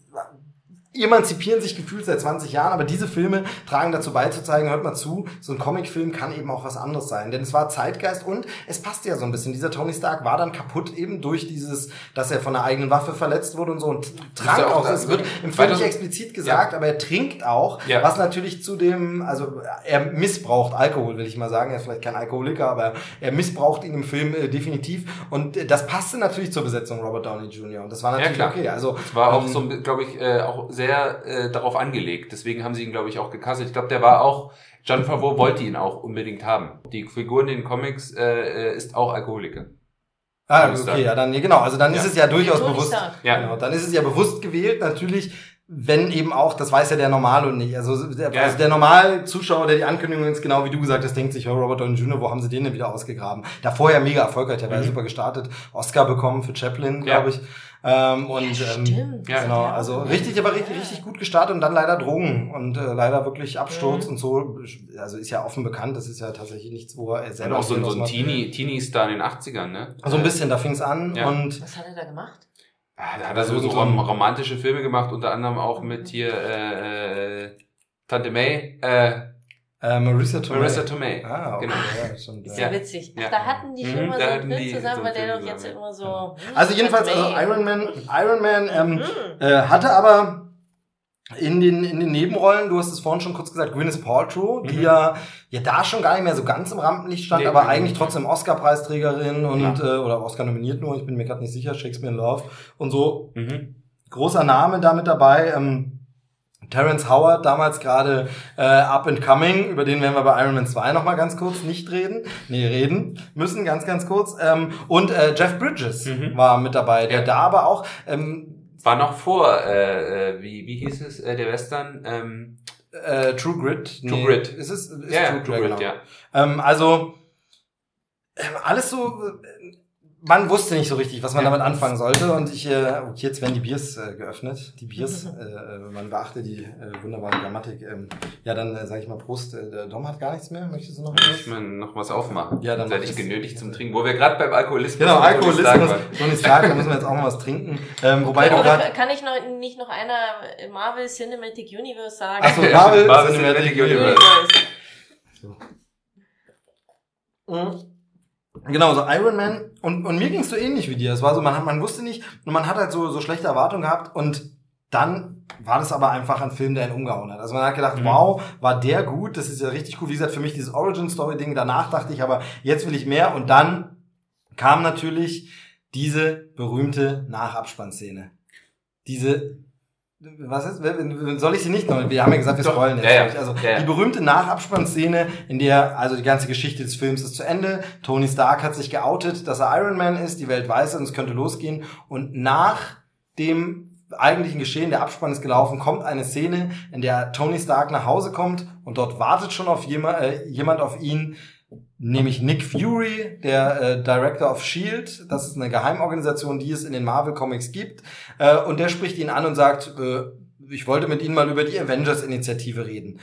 A: emanzipieren sich gefühlt seit 20 Jahren, aber diese Filme tragen dazu beizuzeigen, hört mal zu, so ein Comicfilm kann eben auch was anderes sein. Denn es war Zeitgeist und es passte ja so ein bisschen. Dieser Tony Stark war dann kaputt eben durch dieses, dass er von einer eigenen Waffe verletzt wurde und so und trank auch. auch es wird im Film nicht explizit gesagt, ja. aber er trinkt auch, ja. was natürlich zu dem, also er missbraucht Alkohol, will ich mal sagen. Er ist vielleicht kein Alkoholiker, aber er missbraucht ihn im Film äh, definitiv. Und äh, das passte natürlich zur Besetzung Robert Downey Jr. Und das war natürlich ja, okay. Also,
B: es war auch ähm, so, glaube ich, äh, auch sehr sehr äh, darauf angelegt. Deswegen haben sie ihn, glaube ich, auch gecastet. Ich glaube, der war auch, John Favreau wollte ihn auch unbedingt haben. Die Figur in den Comics äh, äh ist auch Alkoholiker.
A: Ah, okay, ja, dann, genau, also dann ja. ist es ja durchaus bewusst. Ja. Genau, dann ist es ja bewusst gewählt, natürlich, wenn eben auch, das weiß ja der Normale und nicht. Also der, ja. also der normale Zuschauer, der die Ankündigung jetzt genau wie du gesagt hast, denkt sich, oh, Robert Downey Jr., wo haben sie den denn wieder ausgegraben? Da vorher mega erfolgreich, der war mhm. super gestartet, Oscar bekommen für Chaplin, ja. glaube ich. Ähm, und ja, ähm, ja, genau, also richtig, aber richtig, richtig gut gestartet und dann leider Drogen und äh, leider wirklich Absturz mhm. und so. Also ist ja offen bekannt, das ist ja tatsächlich nichts, wo er
B: selber. Und auch so, so ein Teenie, Teenie-Star in den 80ern, ne?
A: So also ein bisschen, da fing's an
C: ja.
A: und.
C: Was hat er da gemacht?
B: Ah, da hat er so, so romantische Filme gemacht, unter anderem auch mit hier äh, äh, Tante May, äh,
A: äh, Marissa Tomei.
B: Marissa Tomei.
C: Ah, okay. genau. Ja, schon, ist ja, witzig. Ach, ja. da hatten die schon mhm, mal so einen Film zusammen, weil der doch jetzt immer so.
A: Also jedenfalls, also Iron Man, Iron Man ähm, mhm. äh, hatte aber in den in den Nebenrollen, du hast es vorhin schon kurz gesagt, Gwyneth Paltrow, mhm. die ja ja da schon gar nicht mehr so ganz im Rampenlicht stand, nee, aber nee, eigentlich trotzdem Oscar-Preisträgerin und ja. äh, oder Oscar nominiert nur, ich bin mir gerade nicht sicher, Shakespeare in Love und so. Mhm. Großer Name da mit dabei. Ähm, Terence Howard, damals gerade äh, Up and Coming, über den werden wir bei Iron Man 2 nochmal ganz kurz nicht reden. Nee, reden müssen, ganz, ganz kurz. Ähm, und äh, Jeff Bridges mhm. war mit dabei, der ja. da aber auch... Ähm,
B: war noch vor, äh, äh, wie, wie hieß es, äh, der Western? Ähm,
A: äh, True Grit.
B: True nee, Grit.
A: Ist es? Ist
B: ja, True, True Grit, genau. ja.
A: Ähm, also, äh, alles so... Man wusste nicht so richtig, was man ja. damit anfangen sollte. Und ich, äh, okay, jetzt werden die Biers äh, geöffnet. Die Biers, (laughs) äh, man beachte die äh, wunderbare Grammatik. Ähm, ja, dann äh, sage ich mal Prost. Äh, der Dom hat gar nichts mehr. Möchtest du noch was?
B: Ich meine, noch was aufmachen.
A: Ja, dann
B: werde ich genötigt zum Trinken. Wo wir gerade beim Alkoholismus
A: Genau, Alkoholismus. Noch nicht sagen, da müssen wir jetzt auch mal was trinken.
C: Ähm, wobei du grad, Kann ich noch, nicht noch einer Marvel Cinematic Universe sagen?
A: Achso, Marvel, Marvel Cinematic, Cinematic Universe. Universe. So. Mhm. Genau, so Iron Man. Und, und mir ging es so ähnlich wie dir. Es war so, man, hat, man wusste nicht und man hat halt so, so schlechte Erwartungen gehabt und dann war das aber einfach ein Film, der ihn umgehauen hat. Also man hat gedacht, mhm. wow, war der gut, das ist ja richtig gut. Wie gesagt, für mich dieses Origin-Story-Ding, danach dachte ich aber, jetzt will ich mehr. Und dann kam natürlich diese berühmte Nachabspannszene. Diese was ist, soll ich sie nicht noch? Wir haben ja gesagt, wir spoilen jetzt. Ja, ja. Also ja, die berühmte Nachabspannszene, in der also die ganze Geschichte des Films ist zu Ende. Tony Stark hat sich geoutet, dass er Iron Man ist. Die Welt weiß es und es könnte losgehen. Und nach dem eigentlichen Geschehen, der Abspann ist gelaufen, kommt eine Szene, in der Tony Stark nach Hause kommt und dort wartet schon auf jemand, äh, jemand auf ihn, nämlich Nick Fury, der äh, Director of Shield. Das ist eine Geheimorganisation, die es in den Marvel Comics gibt. Äh, und der spricht ihn an und sagt, äh, ich wollte mit Ihnen mal über die Avengers-Initiative reden.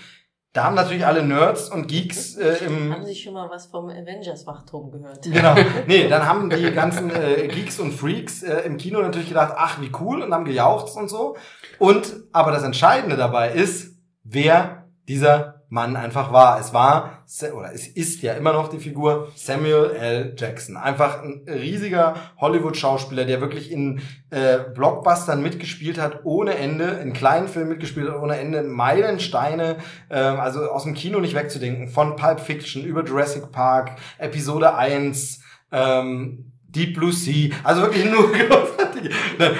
A: Da haben natürlich alle Nerds und Geeks äh, im...
C: Haben Sie schon mal was vom Avengers-Wachturm gehört?
A: Genau. (laughs) Nee, dann haben die ganzen äh, Geeks und Freaks äh, im Kino natürlich gedacht, ach, wie cool, und haben gejauchzt und so. Und, aber das Entscheidende dabei ist, wer dieser Mann einfach war. Es war, oder es ist ja immer noch die Figur Samuel L. Jackson. Einfach ein riesiger Hollywood-Schauspieler, der wirklich in äh, Blockbustern mitgespielt hat, ohne Ende, in kleinen Filmen mitgespielt hat, ohne Ende, Meilensteine, äh, also aus dem Kino nicht wegzudenken. Von Pulp Fiction über Jurassic Park, Episode 1, ähm, Deep Blue Sea, also wirklich nur. (laughs)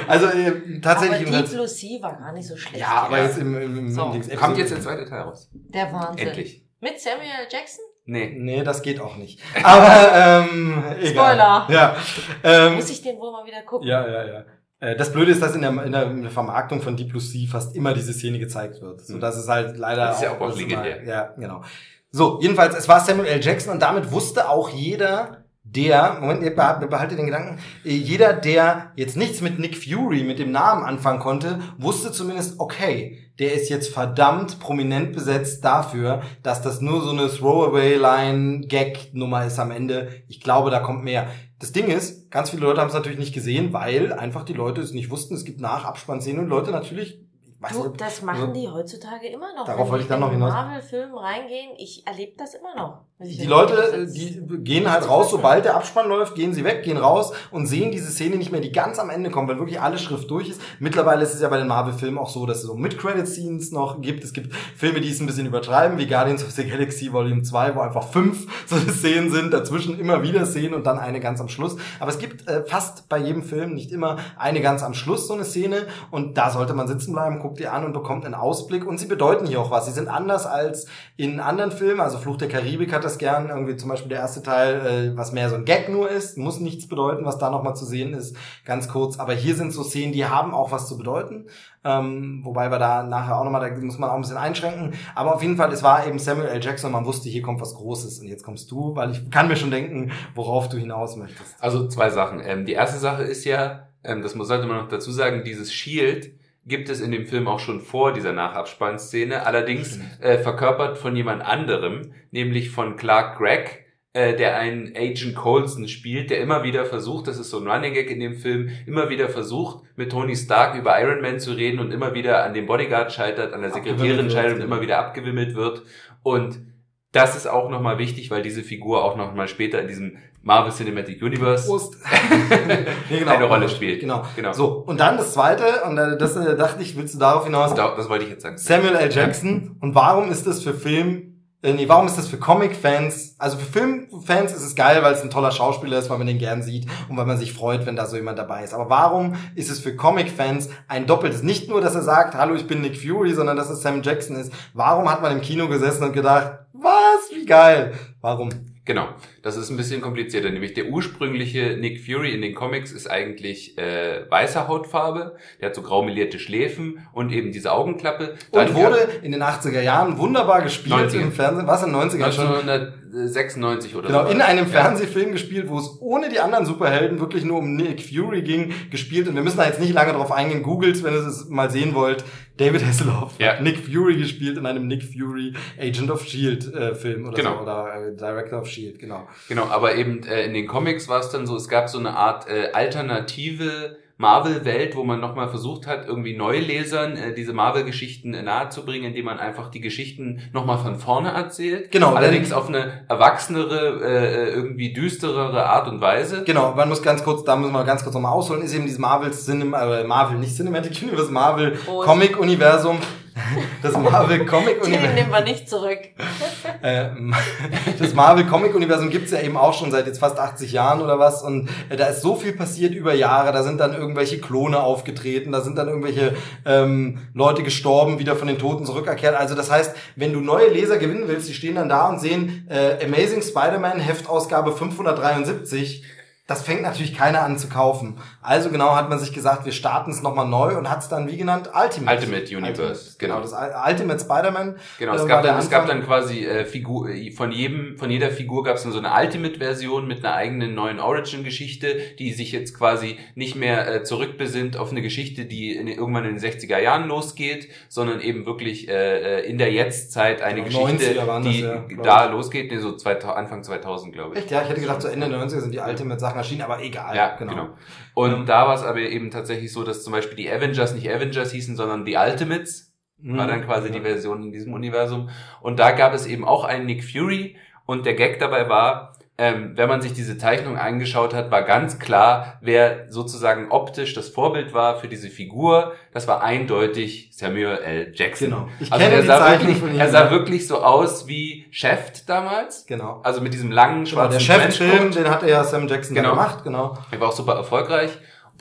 A: Also äh, tatsächlich.
C: Aber Deep Blue Sea war gar nicht so schlecht.
A: Ja, aber jetzt im, im, im
B: so. kommt jetzt der zweite Teil raus.
C: Der Wahnsinn.
B: Endlich.
C: Mit Samuel Jackson?
B: Nee.
A: Nee, das geht auch nicht. Aber ähm, egal. Spoiler. Ja.
C: Ähm, Muss ich den wohl mal wieder gucken?
A: Ja, ja, ja. Äh, das Blöde ist, dass in der, in der, Vermarktung von Deep Blue Sea fast immer diese Szene gezeigt wird. So hm. dass es halt leider.
B: Das ist ja auch, auch legendär.
A: Ja, genau. So, jedenfalls, es war Samuel L. Jackson und damit wusste auch jeder, der, Moment, ihr behaltet den Gedanken, jeder, der jetzt nichts mit Nick Fury, mit dem Namen anfangen konnte, wusste zumindest, okay, der ist jetzt verdammt prominent besetzt dafür, dass das nur so eine Throwaway-Line-Gag-Nummer ist am Ende. Ich glaube, da kommt mehr. Das Ding ist, ganz viele Leute haben es natürlich nicht gesehen, weil einfach die Leute es nicht wussten. Es gibt Nachabspannszenen und Leute natürlich
C: du, das machen also, die heutzutage immer noch.
A: Darauf wollte ich dann noch hinaus.
C: Marvel-Film reingehen, ich erlebe das immer noch.
A: Die Leute, die gehen halt raus, sobald der Abspann läuft, gehen sie weg, gehen raus und sehen diese Szene nicht mehr, die ganz am Ende kommt, weil wirklich alle Schrift durch ist. Mittlerweile ist es ja bei den Marvel-Filmen auch so, dass es so Mid-Credit-Scenes noch gibt. Es gibt Filme, die es ein bisschen übertreiben, wie Guardians of the Galaxy Volume 2, wo einfach fünf (laughs) so Szenen sind, dazwischen immer wieder Szenen und dann eine ganz am Schluss. Aber es gibt äh, fast bei jedem Film nicht immer eine ganz am Schluss so eine Szene und da sollte man sitzen bleiben, guckt ihr an und bekommt einen Ausblick und sie bedeuten hier auch was. Sie sind anders als in anderen Filmen, also Fluch der Karibik hat das gern, irgendwie zum Beispiel der erste Teil, äh, was mehr so ein Gag nur ist, muss nichts bedeuten, was da nochmal zu sehen ist, ganz kurz. Aber hier sind so Szenen, die haben auch was zu bedeuten. Ähm, wobei wir da nachher auch nochmal, da muss man auch ein bisschen einschränken. Aber auf jeden Fall, es war eben Samuel L. Jackson, man wusste, hier kommt was Großes. Und jetzt kommst du, weil ich kann mir schon denken, worauf du hinaus möchtest.
B: Also zwei Sachen. Ähm, die erste Sache ist ja, ähm, das muss sollte man noch dazu sagen, dieses Shield, gibt es in dem Film auch schon vor dieser Nachabspannszene, allerdings äh, verkörpert von jemand anderem, nämlich von Clark Gregg, äh, der einen Agent Colson spielt, der immer wieder versucht, das ist so ein Running Gag in dem Film, immer wieder versucht, mit Tony Stark über Iron Man zu reden und immer wieder an dem Bodyguard scheitert, an der Sekretärin scheitert und immer wieder abgewimmelt wird. Und das ist auch nochmal wichtig, weil diese Figur auch nochmal später in diesem Marvel Cinematic Universe (laughs) nee, genau. eine Rolle spielt.
A: Genau. genau. So, und dann das zweite, und äh, das äh, dachte ich, willst du darauf hinaus?
B: Das, das wollte ich jetzt sagen.
A: Samuel L. Jackson. Und warum ist das für Film äh, nee, warum ist das für Comic-Fans? Also für Filmfans ist es geil, weil es ein toller Schauspieler ist, weil man den gern sieht und weil man sich freut, wenn da so jemand dabei ist. Aber warum ist es für Comic-Fans ein doppeltes? Nicht nur, dass er sagt, hallo, ich bin Nick Fury, sondern dass es Sam Jackson ist. Warum hat man im Kino gesessen und gedacht, was, wie geil? Warum?
B: Genau, das ist ein bisschen komplizierter. Nämlich der ursprüngliche Nick Fury in den Comics ist eigentlich äh, weißer Hautfarbe. Der hat so graumelierte Schläfen und eben diese Augenklappe.
A: Dann und wurde in den 80er Jahren wunderbar gespielt 90er. im Fernsehen. Was in 90er
B: 1900, 96 oder
A: genau, so. Genau, in einem Fernsehfilm gespielt, wo es ohne die anderen Superhelden wirklich nur um Nick Fury ging, gespielt. Und wir müssen da jetzt nicht lange drauf eingehen. Googles, wenn ihr es mal sehen wollt. David Hasselhoff ja. hat Nick Fury gespielt in einem Nick Fury Agent of Shield äh, Film oder genau. so oder äh, Director of Shield, genau.
B: Genau, aber eben äh, in den Comics war es dann so, es gab so eine Art äh, alternative Marvel-Welt, wo man nochmal versucht hat, irgendwie Neulesern äh, diese Marvel-Geschichten äh, nahezubringen, indem man einfach die Geschichten nochmal von vorne erzählt. Genau. Allerdings auf eine erwachsenere, äh, irgendwie düsterere Art und Weise.
A: Genau, man muss ganz kurz, da müssen wir ganz kurz nochmal ausholen, ist eben dieses Marvel Cinema, äh, Marvel, nicht Cinematic Universe, Marvel Comic-Universum (laughs) das Marvel Comic Universum.
C: Den nehmen wir nicht zurück. (laughs)
A: Äh, (laughs) das Marvel Comic Universum gibt's ja eben auch schon seit jetzt fast 80 Jahren oder was. Und äh, da ist so viel passiert über Jahre. Da sind dann irgendwelche Klone aufgetreten, da sind dann irgendwelche ähm, Leute gestorben, wieder von den Toten zurückerkehrt. Also das heißt, wenn du neue Leser gewinnen willst, die stehen dann da und sehen äh, Amazing Spider-Man Heftausgabe 573 das fängt natürlich keiner an zu kaufen. Also genau hat man sich gesagt, wir starten es nochmal neu und hat es dann wie genannt Ultimate.
B: Ultimate Universe,
A: Ultimate, genau. genau. Das Ultimate Spider-Man.
B: Genau, es, gab dann, es gab dann quasi äh, Figur, von jedem, von jeder Figur gab es dann so eine Ultimate-Version mit einer eigenen neuen Origin-Geschichte, die sich jetzt quasi nicht mehr äh, zurückbesinnt auf eine Geschichte, die in, irgendwann in den 60er Jahren losgeht, sondern eben wirklich äh, äh in der Jetztzeit eine genau, Geschichte, die ja, da losgeht, nee, so 2000, Anfang 2000, glaube ich.
A: Echt? Ja, ich hätte gedacht, so Ende 90er sind die Ultimate-Sachen Sachen erschienen, aber egal.
B: Ja, genau. genau. Und ähm, da war es aber eben tatsächlich so, dass zum Beispiel die Avengers nicht Avengers hießen, sondern die Ultimates. War dann quasi ja. die Version in diesem Universum. Und da gab es eben auch einen Nick Fury. Und der Gag dabei war, ähm, wenn man sich diese Zeichnung angeschaut hat, war ganz klar, wer sozusagen optisch das Vorbild war für diese Figur. Das war eindeutig Samuel L. Jackson. Genau. Ich also kenne er sah, wirklich, von ihm, er sah wirklich so aus wie Chef damals.
A: Genau.
B: Also mit diesem langen
A: schwarzen Der Chef-Film, den hatte ja Sam Jackson genau. gemacht, genau.
B: Er war auch super erfolgreich.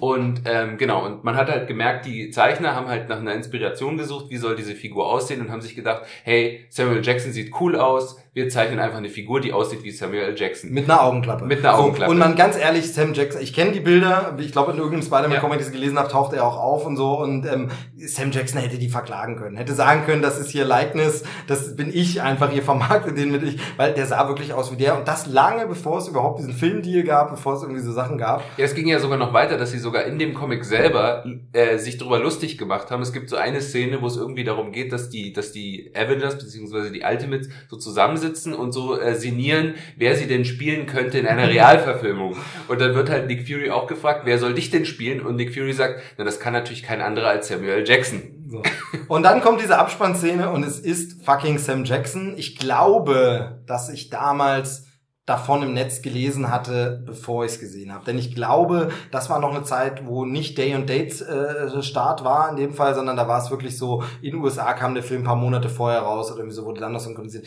B: Und ähm, genau, und man hat halt gemerkt, die Zeichner haben halt nach einer Inspiration gesucht, wie soll diese Figur aussehen und haben sich gedacht, hey, Samuel Jackson sieht cool aus, wir zeichnen einfach eine Figur, die aussieht wie Samuel. Jackson.
A: Mit einer Augenklappe.
B: Mit einer Augenklappe.
A: So, und man ganz ehrlich, Sam Jackson, ich kenne die Bilder, ich glaube in irgendeinem Spider-Man-Comic, ja. das ich gelesen habe, taucht er auch auf und so. Und ähm, Sam Jackson hätte die verklagen können, hätte sagen können, das ist hier Likeness, das bin ich einfach, ihr vermarktet den mit ich, weil der sah wirklich aus wie der. Und das lange bevor es überhaupt diesen Filmdeal gab, bevor es irgendwie so Sachen gab.
B: Ja, es ging ja sogar noch weiter, dass sie sogar in dem Comic selber äh, sich darüber lustig gemacht haben. Es gibt so eine Szene, wo es irgendwie darum geht, dass die, dass die Avengers beziehungsweise die Ultimates so zusammensitzen und so äh, sinnieren, wer sie denn spielen könnte in einer (laughs) Realverfilmung. Und dann wird halt Nick Fury auch gefragt, wer soll dich denn spielen? Und Nick Fury sagt, na, das kann natürlich kein anderer als Samuel Jackson.
A: So. Und dann kommt diese Abspannszene und es ist fucking Sam Jackson. Ich glaube, dass ich damals davon im Netz gelesen hatte, bevor ich es gesehen habe. Denn ich glaube, das war noch eine Zeit, wo nicht Day und Date äh, Start war in dem Fall, sondern da war es wirklich so, in den USA kam der Film ein paar Monate vorher raus oder irgendwie so wurde dann noch synchronisiert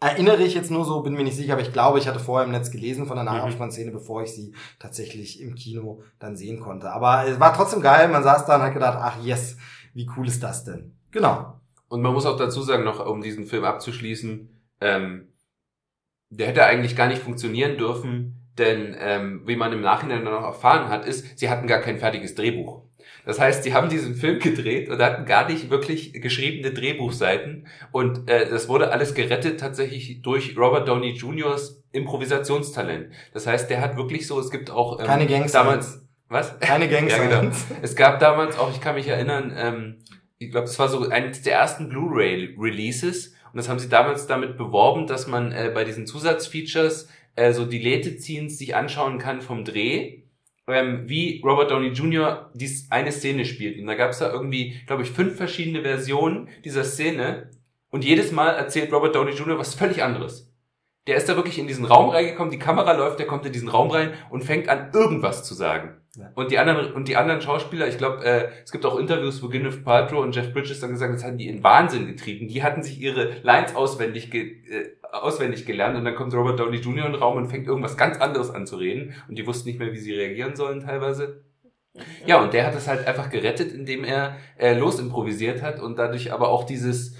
A: erinnere ich jetzt nur so, bin mir nicht sicher, aber ich glaube, ich hatte vorher im Netz gelesen von der mhm. Nachabspannszene, bevor ich sie tatsächlich im Kino dann sehen konnte. Aber es war trotzdem geil, man saß da und hat gedacht, ach yes, wie cool ist das denn? Genau.
B: Und man muss auch dazu sagen, noch um diesen Film abzuschließen, ähm, der hätte eigentlich gar nicht funktionieren dürfen, denn ähm, wie man im Nachhinein dann noch erfahren hat, ist, sie hatten gar kein fertiges Drehbuch. Das heißt, die haben diesen Film gedreht und hatten gar nicht wirklich geschriebene Drehbuchseiten. Und äh, das wurde alles gerettet tatsächlich durch Robert Downey Jr.'s Improvisationstalent. Das heißt, der hat wirklich so, es gibt auch
A: ähm, keine
B: damals. Was?
A: Keine (laughs) Gangster. ja, genau.
B: Es gab damals auch, ich kann mich erinnern, ähm, ich glaube, es war so eines der ersten Blu-ray-Releases. Und das haben sie damals damit beworben, dass man äh, bei diesen Zusatzfeatures äh, so die Late-Scenes sich anschauen kann vom Dreh ähm, wie Robert Downey Jr. dies eine Szene spielt. Und da gab es da irgendwie, glaube ich, fünf verschiedene Versionen dieser Szene. Und jedes Mal erzählt Robert Downey Jr. was völlig anderes. Der ist da wirklich in diesen Raum reingekommen, die Kamera läuft, der kommt in diesen Raum rein und fängt an, irgendwas zu sagen. Und die anderen und die anderen Schauspieler, ich glaube, äh, es gibt auch Interviews, wo Gwyneth Paltrow und Jeff Bridges dann gesagt, das hatten die in Wahnsinn getrieben. Die hatten sich ihre Lines auswendig ge äh, auswendig gelernt und dann kommt Robert Downey Jr. in den Raum und fängt irgendwas ganz anderes an zu reden und die wussten nicht mehr, wie sie reagieren sollen teilweise. Ja, und der hat es halt einfach gerettet, indem er äh, losimprovisiert hat und dadurch aber auch dieses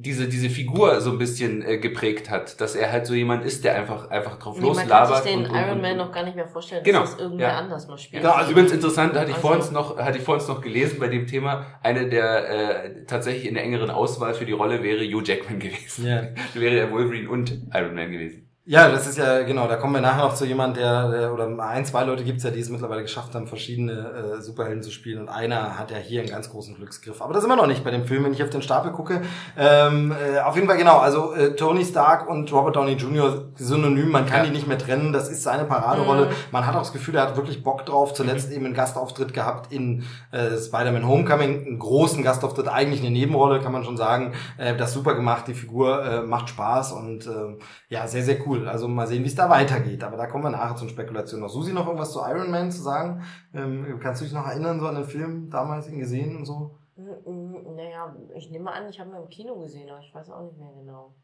B: diese, diese Figur so ein bisschen äh, geprägt hat, dass er halt so jemand ist, der einfach, einfach drauf nee, loslabert. Man kann
C: sich den und, Iron und, Man noch gar nicht mehr vorstellen,
B: genau,
C: dass das irgendwer ja. anders mal spielt.
B: Genau, also übrigens interessant, hatte ich also, vorhin noch, hatte ich vorhin noch gelesen bei dem Thema, eine der äh, tatsächlich in der engeren Auswahl für die Rolle wäre Hugh Jackman gewesen. Ja. (laughs) wäre er Wolverine und Iron Man gewesen.
A: Ja, das ist ja, genau, da kommen wir nachher noch zu jemand, der, der oder ein, zwei Leute gibt's ja, die es mittlerweile geschafft haben, verschiedene äh, Superhelden zu spielen und einer hat ja hier einen ganz großen Glücksgriff. Aber das sind wir noch nicht bei dem Film, wenn ich auf den Stapel gucke. Ähm, äh, auf jeden Fall genau, also äh, Tony Stark und Robert Downey Jr. synonym, man kann ja. die nicht mehr trennen, das ist seine Paraderolle. Mhm. Man hat auch das Gefühl, er hat wirklich Bock drauf, zuletzt mhm. eben einen Gastauftritt gehabt in äh, Spider-Man Homecoming, einen großen Gastauftritt, eigentlich eine Nebenrolle, kann man schon sagen. Äh, das super gemacht, die Figur äh, macht Spaß und äh, ja, sehr, sehr cool cool. Also mal sehen, wie es da weitergeht. Aber da kommen wir nachher zur Spekulation noch. Susi, noch irgendwas zu Iron Man zu sagen? Ähm, kannst du dich noch erinnern, so an den Film damals ihn gesehen und so?
C: Naja, ich nehme an, ich habe ihn im Kino gesehen, aber ich weiß auch nicht mehr genau.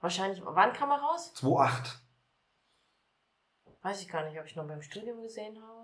C: Wahrscheinlich, wann kam er raus?
A: 2.8.
C: Weiß ich gar nicht, ob ich noch beim Studium gesehen habe.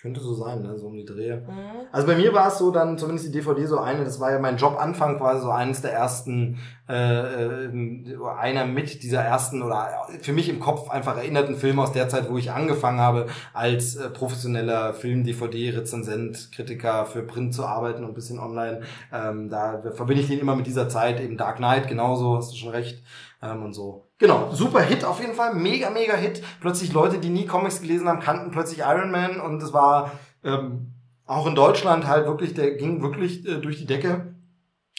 A: Könnte so sein, ne? so um die Drehe. Mhm. Also bei mir war es so dann, zumindest die DVD so eine, das war ja mein Jobanfang quasi so eines der ersten, äh, äh, einer mit dieser ersten oder für mich im Kopf einfach erinnerten Filme aus der Zeit, wo ich angefangen habe, als äh, professioneller Film-DVD-Rezensent, Kritiker für Print zu arbeiten und ein bisschen online. Ähm, da verbinde ich den immer mit dieser Zeit, eben Dark Knight genauso, hast du schon recht. Ähm, und so. Genau, super Hit auf jeden Fall, mega, mega Hit. Plötzlich Leute, die nie Comics gelesen haben, kannten plötzlich Iron Man und es war ähm, auch in Deutschland halt wirklich, der ging wirklich äh, durch die Decke.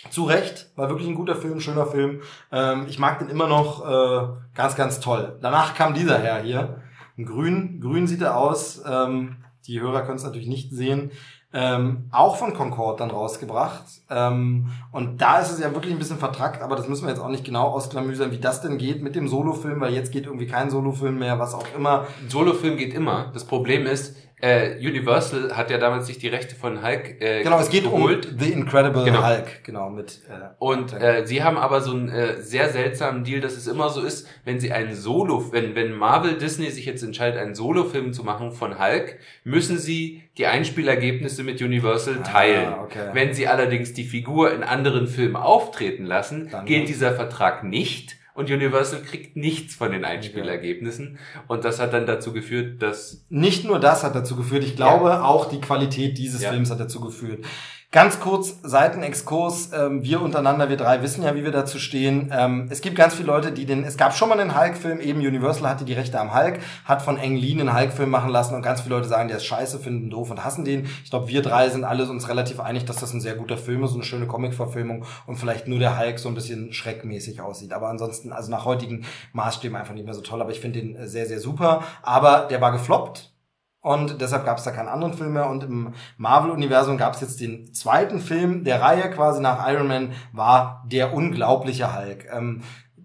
A: Zu Recht, war wirklich ein guter Film, schöner Film. Ähm, ich mag den immer noch äh, ganz, ganz toll. Danach kam dieser Herr hier. Grün, grün sieht er aus. Ähm, die Hörer können es natürlich nicht sehen ähm, auch von Concord dann rausgebracht. Ähm, und da ist es ja wirklich ein bisschen vertrackt, aber das müssen wir jetzt auch nicht genau ausklamüsern, wie das denn geht mit dem Solofilm, weil jetzt geht irgendwie kein Solofilm mehr, was auch immer.
B: Solofilm geht immer. Das Problem ist, äh, Universal hat ja damals sich die Rechte von Hulk
A: äh, Genau, es geht geholt. um The Incredible
B: genau.
A: Hulk, genau mit.
B: Äh, und äh, sie haben aber so einen äh, sehr seltsamen Deal, dass es immer so ist, wenn sie einen Solo, wenn wenn Marvel Disney sich jetzt entscheidet, einen Solofilm zu machen von Hulk, müssen sie die Einspielergebnisse mit Universal ah, teilen. Okay. Wenn sie allerdings die Figur in anderen Filmen auftreten lassen, Dann gilt dieser Vertrag nicht und Universal kriegt nichts von den Einspielergebnissen. Und das hat dann dazu geführt, dass...
A: Nicht nur das hat dazu geführt, ich glaube, ja. auch die Qualität dieses ja. Films hat dazu geführt. Ganz kurz, Seitenexkurs, ähm, wir untereinander, wir drei wissen ja, wie wir dazu stehen. Ähm, es gibt ganz viele Leute, die den, es gab schon mal einen Hulk-Film, eben Universal hatte die Rechte am Hulk, hat von Ang Lee einen Hulk-Film machen lassen und ganz viele Leute sagen, der ist scheiße, finden doof und hassen den. Ich glaube, wir drei sind alle uns relativ einig, dass das ein sehr guter Film ist, eine schöne Comic-Verfilmung und vielleicht nur der Hulk so ein bisschen schreckmäßig aussieht. Aber ansonsten, also nach heutigen Maßstäben einfach nicht mehr so toll, aber ich finde den äh, sehr, sehr super. Aber der war gefloppt, und deshalb gab es da keinen anderen Film mehr. Und im Marvel-Universum gab es jetzt den zweiten Film der Reihe quasi nach Iron Man, war der unglaubliche Hulk. Ähm,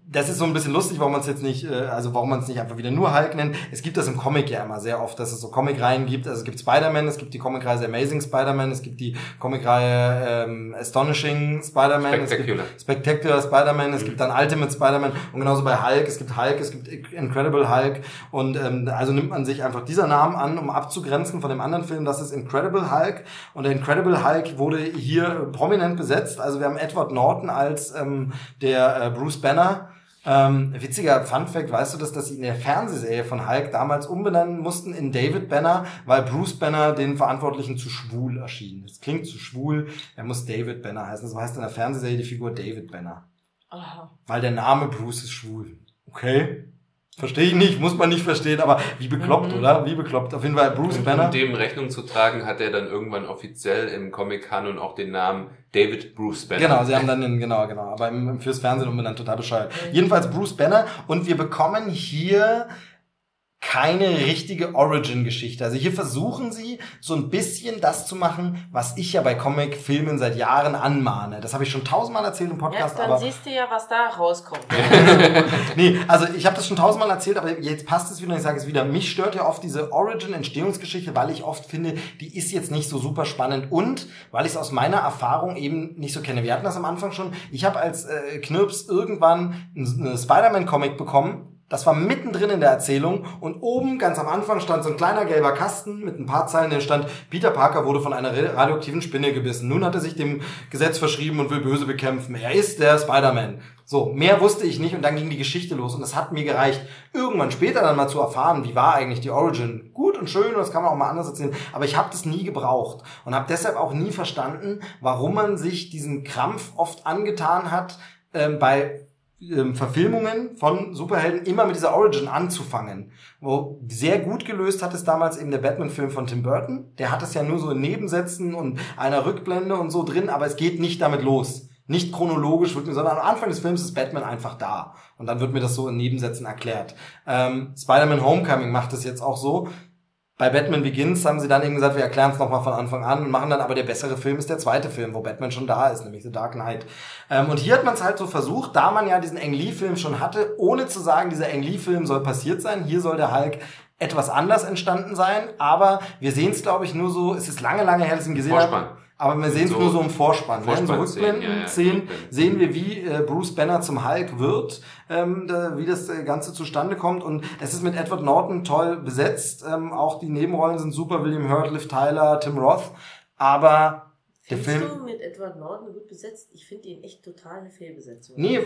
A: das ist so ein bisschen lustig, warum man es jetzt nicht, äh, also warum man es nicht einfach wieder nur Hulk nennt. Es gibt das im Comic ja immer sehr oft, dass es so Comic-Reihen gibt. Also es gibt Spider-Man, es gibt die Comic-Reihe Amazing Spider-Man, es gibt die Comic-Reihe ähm, Astonishing Spider-Man, Spectacular, Spectacular Spider-Man, es mhm. gibt dann Ultimate Spider-Man und genauso bei Hulk, es gibt Hulk, es gibt Incredible Hulk und ähm, also nimmt man sich einfach dieser Namen an, um abzugrenzen von dem anderen Film, das ist Incredible Hulk und der Incredible Hulk wurde hier prominent besetzt. Also wir haben Edward Norton als ähm, der äh, Bruce Banner ähm, witziger Fun Fact, weißt du, dass, dass sie in der Fernsehserie von Hulk damals umbenennen mussten in David Banner, weil Bruce Banner den Verantwortlichen zu schwul erschien. Das klingt zu schwul, er muss David Banner heißen. So heißt in der Fernsehserie die Figur David Banner. Aha. Weil der Name Bruce ist schwul. Okay. Verstehe ich nicht, muss man nicht verstehen, aber wie bekloppt, mhm. oder? Wie bekloppt. Auf jeden Fall Bruce
B: und,
A: Banner.
B: Um dem Rechnung zu tragen, hat er dann irgendwann offiziell im Comic-Kanon auch den Namen David Bruce Banner.
A: Genau, sie haben dann den, genau, genau. Aber im, fürs Fernsehen umbenannt total bescheuert. Jedenfalls Bruce Banner und wir bekommen hier keine richtige Origin-Geschichte. Also hier versuchen sie so ein bisschen das zu machen, was ich ja bei Comic-Filmen seit Jahren anmahne. Das habe ich schon tausendmal erzählt im Podcast.
C: Ja, dann aber siehst du ja, was da rauskommt. (laughs)
A: nee, also ich habe das schon tausendmal erzählt, aber jetzt passt es wieder und ich sage es wieder. Mich stört ja oft diese Origin-Entstehungsgeschichte, weil ich oft finde, die ist jetzt nicht so super spannend und weil ich es aus meiner Erfahrung eben nicht so kenne. Wir hatten das am Anfang schon. Ich habe als äh, Knirps irgendwann eine Spider-Man-Comic bekommen das war mittendrin in der Erzählung und oben ganz am Anfang stand so ein kleiner gelber Kasten mit ein paar Zeilen, der stand, Peter Parker wurde von einer radioaktiven Spinne gebissen. Nun hat er sich dem Gesetz verschrieben und will Böse bekämpfen. Er ist der Spider-Man. So, mehr wusste ich nicht und dann ging die Geschichte los und das hat mir gereicht, irgendwann später dann mal zu erfahren, wie war eigentlich die Origin. Gut und schön und das kann man auch mal anders erzählen, aber ich habe das nie gebraucht und habe deshalb auch nie verstanden, warum man sich diesen Krampf oft angetan hat, ähm, bei ähm, Verfilmungen von Superhelden immer mit dieser Origin anzufangen. Wo sehr gut gelöst hat es damals eben der Batman-Film von Tim Burton. Der hat es ja nur so in Nebensätzen und einer Rückblende und so drin, aber es geht nicht damit los. Nicht chronologisch sondern am Anfang des Films ist Batman einfach da. Und dann wird mir das so in Nebensätzen erklärt. Ähm, Spider-Man Homecoming macht es jetzt auch so. Bei Batman Begins haben sie dann eben gesagt, wir erklären es nochmal von Anfang an und machen dann aber der bessere Film ist der zweite Film, wo Batman schon da ist, nämlich The Dark Knight. Ähm, und hier hat man es halt so versucht, da man ja diesen Ang Lee-Film schon hatte, ohne zu sagen, dieser Ang Lee-Film soll passiert sein. Hier soll der Hulk etwas anders entstanden sein, aber wir sehen es, glaube ich, nur so, es ist lange, lange her, dass ich ihn gesehen habe. Aber wir sehen es so nur so im Vorspann. Vorspann ne? In so Rückblenden ja, ja, sehen wir, wie äh, Bruce Banner zum Hulk wird, ähm, da, wie das äh, Ganze zustande kommt. Und es ist mit Edward Norton toll besetzt. Ähm, auch die Nebenrollen sind super. William Hurt, Liv Tyler, Tim Roth. Aber
C: der Film. du mit Edward Norton gut besetzt? Ich finde ihn echt total eine Fehlbesetzung.
A: Nee,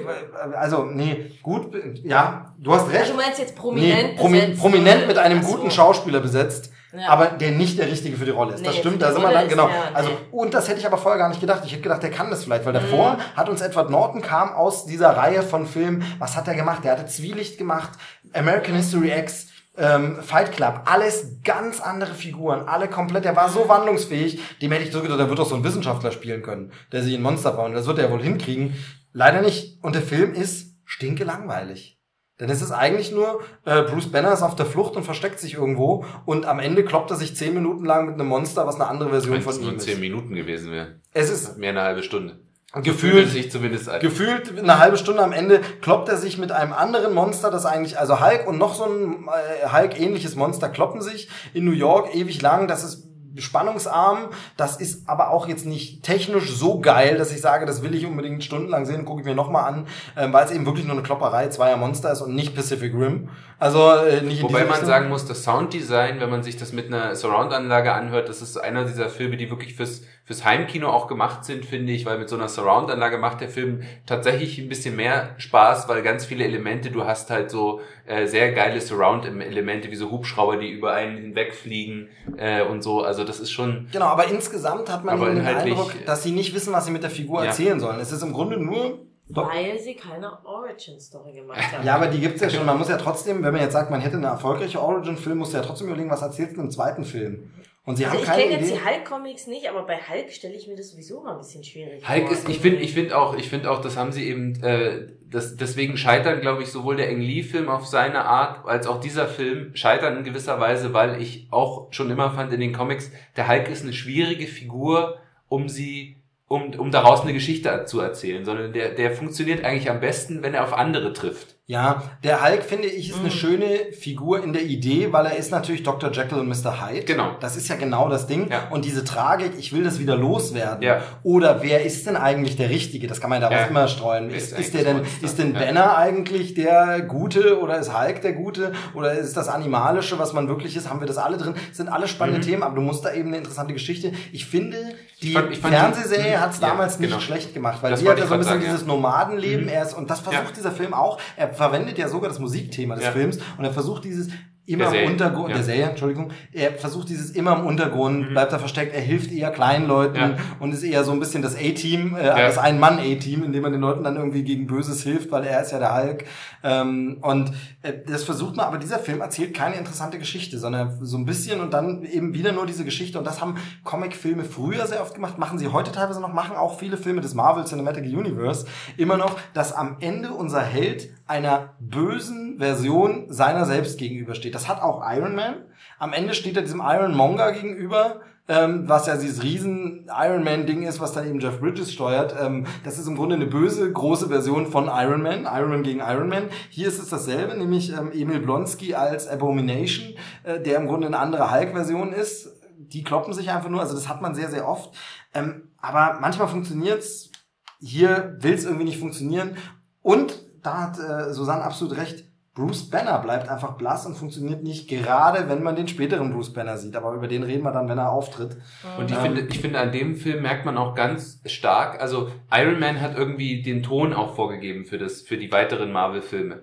A: also, nee, gut, ja, du hast recht.
C: Also, du meinst jetzt prominent
A: nee, promi besetzt? Prominent mit einem so. guten Schauspieler besetzt, ja. aber der nicht der Richtige für die Rolle ist. Nee, das stimmt, da sind wir dann, genau. Ja, also, nee. und das hätte ich aber vorher gar nicht gedacht. Ich hätte gedacht, der kann das vielleicht, weil davor mhm. hat uns Edward Norton kam aus dieser Reihe von Filmen. Was hat er gemacht? Der hatte Zwielicht gemacht, American History X, ähm, Fight Club, alles ganz andere Figuren, alle komplett, der war so wandlungsfähig, dem hätte ich so gedacht, der wird doch so ein Wissenschaftler spielen können, der sich in Monster bauen, das wird er wohl hinkriegen. Leider nicht. Und der Film ist stinke langweilig. Denn es ist eigentlich nur, äh, Bruce Banner ist auf der Flucht und versteckt sich irgendwo und am Ende kloppt er sich zehn Minuten lang mit einem Monster, was eine andere Version von ihm ist. Wenn
B: es nur zehn Minuten gewesen wäre.
A: Es ist
B: mehr eine halbe Stunde.
A: Gefühlt, sich zumindest ein. gefühlt eine halbe Stunde am Ende kloppt er sich mit einem anderen Monster, das eigentlich, also Hulk und noch so ein äh, Hulk-ähnliches Monster kloppen sich in New York ewig lang. Das ist spannungsarm. Das ist aber auch jetzt nicht technisch so geil, dass ich sage, das will ich unbedingt stundenlang sehen, gucke ich mir nochmal an, ähm, weil es eben wirklich nur eine Klopperei zweier Monster ist und nicht Pacific Rim. Also äh, nicht
B: Wobei man sagen muss, das Sounddesign, wenn man sich das mit einer Surround-Anlage anhört, das ist einer dieser Filme, die wirklich fürs fürs Heimkino auch gemacht sind, finde ich, weil mit so einer Surround-Anlage macht der Film tatsächlich ein bisschen mehr Spaß, weil ganz viele Elemente, du hast halt so äh, sehr geile Surround-Elemente, wie so Hubschrauber, die über einen hinwegfliegen äh, und so. Also das ist schon.
A: Genau, aber insgesamt hat man den Eindruck, dass sie nicht wissen, was sie mit der Figur ja. erzählen sollen. Es ist im Grunde nur
C: weil sie keine Origin-Story gemacht haben.
A: Ja, aber die gibt's ja schon. Man muss ja trotzdem, wenn man jetzt sagt, man hätte eine erfolgreiche Origin-Film, muss ja trotzdem überlegen, was erzählt du im zweiten Film. Und sie also haben ich
C: kenne jetzt die Hulk-Comics nicht, aber bei Hulk stelle ich mir das sowieso mal ein bisschen schwierig
B: Hulk vor. ist, ich finde, ich finde auch, ich finde auch, das haben sie eben, äh, das, deswegen scheitern, glaube ich, sowohl der Eng Lee-Film auf seine Art, als auch dieser Film scheitern in gewisser Weise, weil ich auch schon immer fand in den Comics, der Hulk ist eine schwierige Figur, um sie um, um daraus eine Geschichte zu erzählen, sondern der, der funktioniert eigentlich am besten, wenn er auf andere trifft.
A: Ja, der Hulk, finde ich, ist eine mhm. schöne Figur in der Idee, weil er ist natürlich Dr. Jekyll und Mr. Hyde.
B: Genau.
A: Das ist ja genau das Ding. Ja. Und diese Tragik, ich will das wieder loswerden. Ja. Oder wer ist denn eigentlich der Richtige? Das kann man daraus ja. immer streuen. Ist, ist, ist der denn, ist denn Banner eigentlich der Gute oder ist Hulk der Gute? Oder ist das Animalische, was man wirklich ist? Haben wir das alle drin? Das sind alle spannende mhm. Themen, aber du musst da eben eine interessante Geschichte. Ich finde, die ich fand, ich fand Fernsehserie hat es damals nicht genau. schlecht gemacht, weil das die hat ja so ein bisschen sagen, dieses Nomadenleben mhm. erst, und das versucht dieser Film auch. Er verwendet ja sogar das Musikthema des Films und er versucht dieses immer im Untergrund, ja. der Serie, Entschuldigung, er versucht dieses immer im Untergrund, mhm. bleibt da versteckt, er hilft eher kleinen Leuten ja. und ist eher so ein bisschen das A-Team, äh, ja. das Ein-Mann-A-Team, in dem man den Leuten dann irgendwie gegen Böses hilft, weil er ist ja der Hulk. Ähm, und äh, das versucht man, aber dieser Film erzählt keine interessante Geschichte, sondern so ein bisschen und dann eben wieder nur diese Geschichte und das haben Comic-Filme früher sehr oft gemacht, machen sie heute teilweise noch, machen auch viele Filme des Marvel Cinematic Universe immer noch, dass am Ende unser Held einer bösen Version seiner selbst gegenübersteht. Das hat auch Iron Man. Am Ende steht er diesem Iron Monger gegenüber, ähm, was ja dieses riesen Iron Man Ding ist, was dann eben Jeff Bridges steuert. Ähm, das ist im Grunde eine böse, große Version von Iron Man. Iron Man gegen Iron Man. Hier ist es dasselbe, nämlich ähm, Emil Blonsky als Abomination, äh, der im Grunde eine andere Hulk-Version ist. Die kloppen sich einfach nur, also das hat man sehr, sehr oft. Ähm, aber manchmal funktioniert's. Hier will's irgendwie nicht funktionieren. Und da hat äh, Susanne absolut recht. Bruce Banner bleibt einfach blass und funktioniert nicht, gerade wenn man den späteren Bruce Banner sieht. Aber über den reden wir dann, wenn er auftritt.
B: Und ich ähm, finde, ich finde, an dem Film merkt man auch ganz stark, also Iron Man hat irgendwie den Ton auch vorgegeben für das, für die weiteren Marvel-Filme.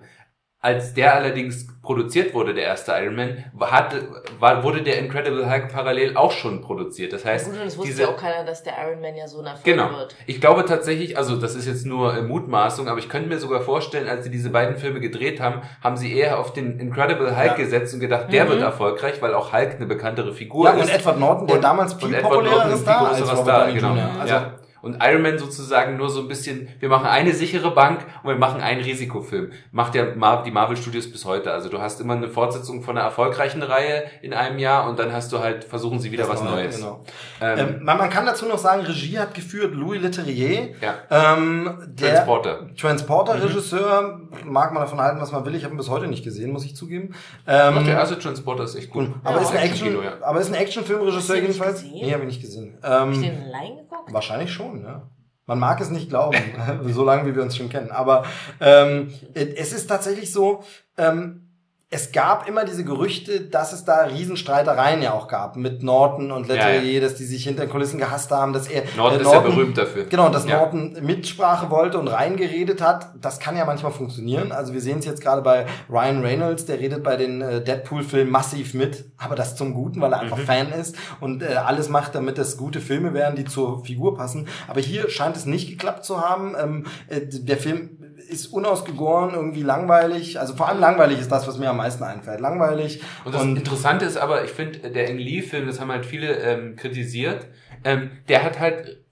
B: Als der allerdings produziert wurde, der erste Iron Man, hatte, war, wurde der Incredible Hulk parallel auch schon produziert. Das heißt,
C: ja, gut, und es wusste diese, ja auch keiner, dass der Iron Man ja so nach
B: genau. wird. Ich glaube tatsächlich, also das ist jetzt nur äh, Mutmaßung, aber ich könnte mir sogar vorstellen, als sie diese beiden Filme gedreht haben, haben sie eher auf den Incredible Hulk ja. gesetzt und gedacht, der mhm. wird erfolgreich, weil auch Hulk eine bekanntere Figur
A: ja,
B: ist.
A: und Edward Norton, der damals viel populärer ist da
B: als Robert da, genau. Also, ja und Iron Man sozusagen nur so ein bisschen, wir machen eine sichere Bank und wir machen einen Risikofilm. Macht ja die Marvel Studios bis heute. Also du hast immer eine Fortsetzung von einer erfolgreichen Reihe in einem Jahr und dann hast du halt, versuchen sie wieder das was Neue, Neues. Genau.
A: Ähm, ähm, man, man, kann dazu noch sagen, Regie hat geführt Louis Leterrier.
B: Ja.
A: Ähm, der Transporter. Transporter-Regisseur, mhm. mag man davon halten, was man will. Ich habe ihn bis heute nicht gesehen, muss ich zugeben.
B: Ähm, Doch, der erste Transporter ist echt gut.
A: Aber, ja, ist ein Action, Kino, ja. aber ist ein Actionfilmregisseur jedenfalls. Nee, habe ich nicht gesehen. Ähm, Hab ich den allein geguckt? Wahrscheinlich schon, ja. Man mag es nicht glauben, (laughs) so lange wie wir uns schon kennen. Aber ähm, es ist tatsächlich so, ähm, es gab immer diese Gerüchte, dass es da Riesenstreitereien ja auch gab mit Norton und Letterier, ja, ja. dass die sich hinter den Kulissen gehasst haben, dass er
B: Norton, äh, Norton ist ja berühmt dafür.
A: Genau, dass ja. Norton Mitsprache wollte und reingeredet hat. Das kann ja manchmal funktionieren. Also wir sehen es jetzt gerade bei Ryan Reynolds, der redet bei den äh, Deadpool-Filmen massiv mit, aber das zum Guten, weil er einfach mhm. Fan ist und äh, alles macht, damit es gute Filme werden, die zur Figur passen. Aber hier scheint es nicht geklappt zu haben. Ähm, äh, der Film ist unausgegoren, irgendwie langweilig. Also vor allem langweilig ist das, was mir am meisten einfällt. Langweilig.
B: Und das und Interessante ist aber, ich finde, der Ang Lee-Film, das haben halt viele ähm, kritisiert, ähm, der hat halt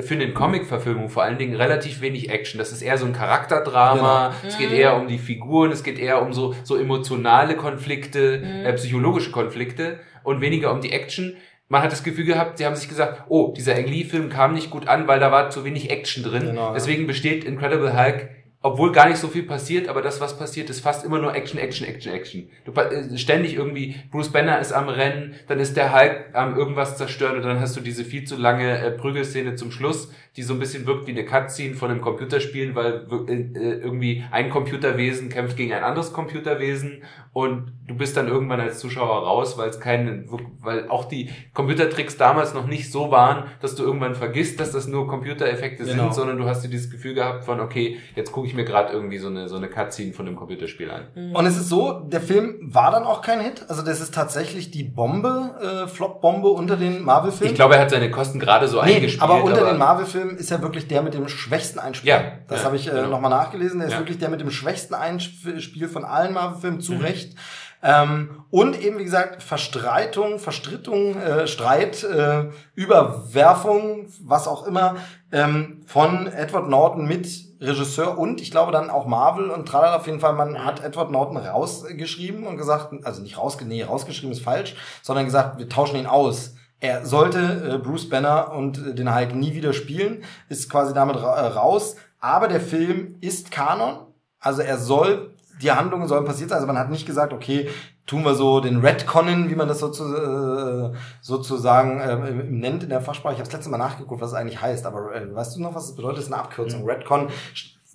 B: für den Comic-Verfilmung vor allen Dingen relativ wenig Action. Das ist eher so ein Charakterdrama. Genau. Es geht eher um die Figuren, es geht eher um so, so emotionale Konflikte, mhm. äh, psychologische Konflikte und weniger um die Action man hat das Gefühl gehabt, sie haben sich gesagt, oh, dieser Ang Lee-Film kam nicht gut an, weil da war zu wenig Action drin. Genau, Deswegen besteht Incredible Hulk obwohl gar nicht so viel passiert, aber das, was passiert, ist fast immer nur Action, Action, Action, Action. Du, äh, ständig irgendwie, Bruce Banner ist am Rennen, dann ist der Hulk am irgendwas zerstören und dann hast du diese viel zu lange äh, Prügelszene zum Schluss, die so ein bisschen wirkt wie eine Cutscene von einem Computerspielen, weil äh, äh, irgendwie ein Computerwesen kämpft gegen ein anderes Computerwesen und du bist dann irgendwann als Zuschauer raus, weil es keine, weil auch die Computertricks damals noch nicht so waren, dass du irgendwann vergisst, dass das nur Computereffekte genau. sind, sondern du hast dir dieses Gefühl gehabt von, okay, jetzt gucke ich mir gerade irgendwie so eine, so eine Cutscene von dem Computerspiel an.
A: Mhm. Und es ist so, der Film war dann auch kein Hit. Also das ist tatsächlich die Bombe, äh, Flop-Bombe unter den Marvel-Filmen.
B: Ich glaube, er hat seine Kosten gerade so nee, eingespielt.
A: Aber unter aber den Marvel-Filmen ist er wirklich der mit dem schwächsten Einspiel. Ja, das ja, habe ich äh, genau. nochmal nachgelesen. Der ja. ist wirklich der mit dem schwächsten Einspiel von allen Marvel-Filmen, zu mhm. Recht. Ähm, und eben, wie gesagt, Verstreitung, Verstrittung, äh, Streit, äh, Überwerfung, was auch immer, ähm, von Edward Norton mit Regisseur und ich glaube dann auch Marvel und tralala auf jeden Fall, man hat Edward Norton rausgeschrieben und gesagt, also nicht rausge nee, rausgeschrieben ist falsch, sondern gesagt, wir tauschen ihn aus. Er sollte äh, Bruce Banner und äh, den Hulk nie wieder spielen, ist quasi damit ra äh, raus. Aber der Film ist Kanon, also er soll die Handlungen sollen passiert sein. Also man hat nicht gesagt, okay, tun wir so den Redconnen, wie man das sozusagen, äh, sozusagen äh, nennt in der Fachsprache. Ich habe das letzte Mal nachgeguckt, was es eigentlich heißt. Aber äh, weißt du noch, was es bedeutet? Das ist eine Abkürzung. Mhm. Redcon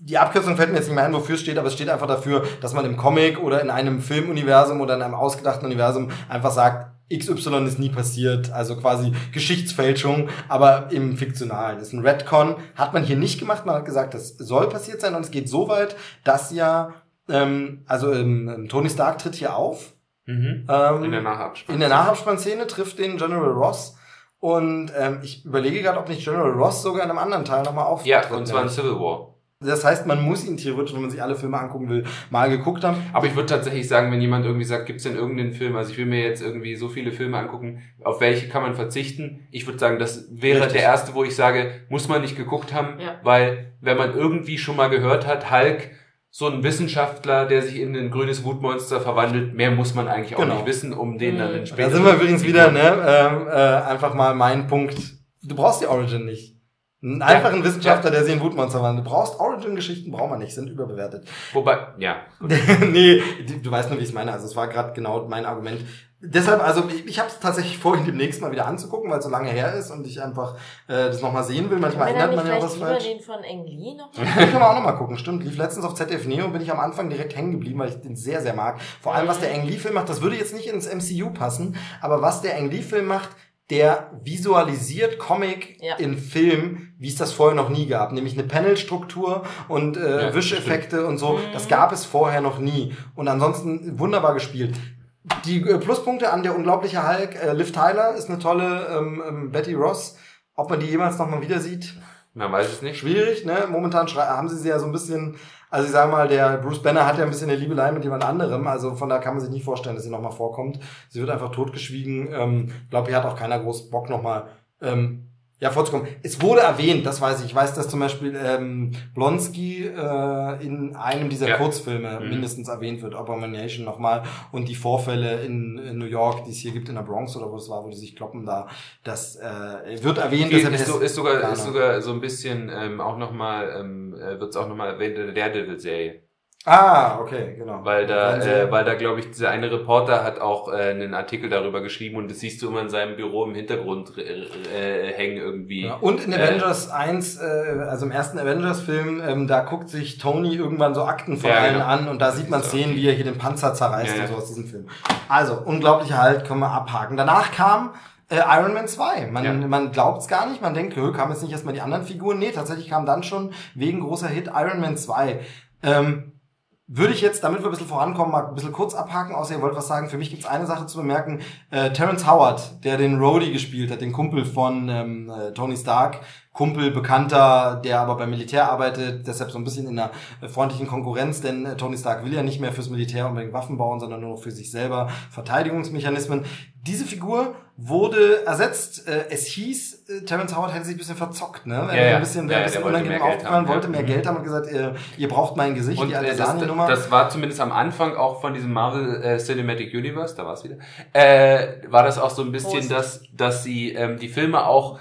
A: die Abkürzung fällt mir jetzt nicht mehr ein, wofür es steht, aber es steht einfach dafür, dass man im Comic oder in einem Filmuniversum oder in einem ausgedachten Universum einfach sagt, XY ist nie passiert, also quasi Geschichtsfälschung, aber im Fiktionalen. Das ist ein Redcon, hat man hier nicht gemacht, man hat gesagt, das soll passiert sein und es geht so weit, dass ja, ähm, also ähm, Tony Stark tritt hier auf
B: Mhm. Ähm, in der Nachabspann.
A: In der Nachabspannszene trifft den General Ross. Und ähm, ich überlege gerade, ob nicht General Ross sogar in einem anderen Teil nochmal auftritt.
B: Ja, und zwar in Civil War.
A: Das heißt, man muss ihn theoretisch, wenn man sich alle Filme angucken will, mal geguckt haben.
B: Aber ich würde tatsächlich sagen, wenn jemand irgendwie sagt, gibt's denn irgendeinen Film, also ich will mir jetzt irgendwie so viele Filme angucken, auf welche kann man verzichten? Ich würde sagen, das wäre Richtig. der erste, wo ich sage, muss man nicht geguckt haben, ja. weil wenn man irgendwie schon mal gehört hat, Hulk, so ein Wissenschaftler, der sich in ein grünes Wutmonster verwandelt, mehr muss man eigentlich auch genau. nicht wissen, um den dann in
A: später. Da sind wir übrigens wieder, ne, ähm, äh, einfach mal mein Punkt. Du brauchst die Origin nicht. Einen einfachen ja, Wissenschaftler, ja. der sich in Wutmonster wandelt. Du brauchst Origin-Geschichten, braucht man nicht, sind überbewertet.
B: Wobei, ja. (laughs)
A: nee, du weißt nur, wie ich es meine. Also es war gerade genau mein Argument. Deshalb, also ich, ich habe es tatsächlich vor, ihn demnächst mal wieder anzugucken, weil es so lange her ist und ich einfach äh, das nochmal sehen will. Manchmal erinnert man ja was falsch.
C: den von Engli noch (laughs)
A: Den können wir auch nochmal gucken, stimmt. Lief letztens auf ZDF Neo bin ich am Anfang direkt hängen geblieben, weil ich den sehr, sehr mag. Vor allem, was der Engli-Film macht, das würde jetzt nicht ins MCU passen, aber was der Engli-Film macht, der visualisiert Comic ja. in Film, wie es das vorher noch nie gab. Nämlich eine Panelstruktur und äh, ja, Wischeffekte stimmt. und so. Mhm. Das gab es vorher noch nie. Und ansonsten wunderbar gespielt. Die äh, Pluspunkte an der unglaubliche Hulk, äh, Liv Tyler ist eine tolle ähm, ähm, Betty Ross. Ob man die jemals nochmal wieder sieht?
B: Man weiß es nicht.
A: Schwierig, ne? Momentan haben sie sie ja so ein bisschen also ich sage mal, der Bruce Banner hat ja ein bisschen eine Liebelei mit jemand anderem, also von da kann man sich nicht vorstellen, dass sie nochmal vorkommt. Sie wird einfach totgeschwiegen. Ähm, glaube, hier hat auch keiner groß Bock nochmal ähm, ja, vorzukommen. Es wurde erwähnt, das weiß ich. Ich weiß, dass zum Beispiel ähm, Blonsky äh, in einem dieser ja. Kurzfilme mhm. mindestens erwähnt wird, Abomination nochmal. Und die Vorfälle in, in, New York, die es hier gibt, in der Bronx oder wo es war, wo die sich kloppen da, das äh, wird erwähnt.
B: Ist, ist, so, ist, sogar, ist sogar so ein bisschen ähm, auch nochmal, ähm, äh, wird es auch nochmal erwähnt in der Daredevil-Serie.
A: Ah, okay, genau.
B: Weil da, äh, weil da glaube ich, dieser eine Reporter hat auch äh, einen Artikel darüber geschrieben und das siehst du immer in seinem Büro im Hintergrund äh, äh, hängen irgendwie. Ja,
A: und in Avengers äh, 1, äh, also im ersten Avengers-Film, ähm, da guckt sich Tony irgendwann so Akten von ja, allen genau. an und da sieht man Szenen, wie er hier den Panzer zerreißt ja, und so aus diesem Film. Also, unglaublicher Halt, können wir abhaken. Danach kam äh, Iron Man 2. Man, ja. man glaubt es gar nicht, man denkt, kam jetzt nicht erstmal die anderen Figuren. Nee, tatsächlich kam dann schon wegen großer Hit Iron Man 2. Ähm, würde ich jetzt, damit wir ein bisschen vorankommen, mal ein bisschen kurz abhaken, außer ihr wollt was sagen. Für mich gibt es eine Sache zu bemerken. Äh, Terrence Howard, der den Rhodey gespielt hat, den Kumpel von ähm, äh, Tony Stark, Kumpel, Bekannter, der aber beim Militär arbeitet, deshalb so ein bisschen in einer freundlichen Konkurrenz, denn äh, Tony Stark will ja nicht mehr fürs Militär unbedingt Waffen bauen, sondern nur noch für sich selber Verteidigungsmechanismen. Diese Figur wurde ersetzt. Äh, es hieß, äh, Terence Howard hätte sich ein bisschen verzockt, ne?
B: Ja, ja.
A: Ein bisschen, ja, ein bisschen unangenehm aufgefallen, wollte mehr Geld haben und gesagt, ihr, ihr braucht mein Gesicht,
B: und die alte das, nummer Das war zumindest am Anfang auch von diesem Marvel äh, Cinematic Universe, da war es wieder, äh, war das auch so ein bisschen, dass, dass sie ähm, die Filme auch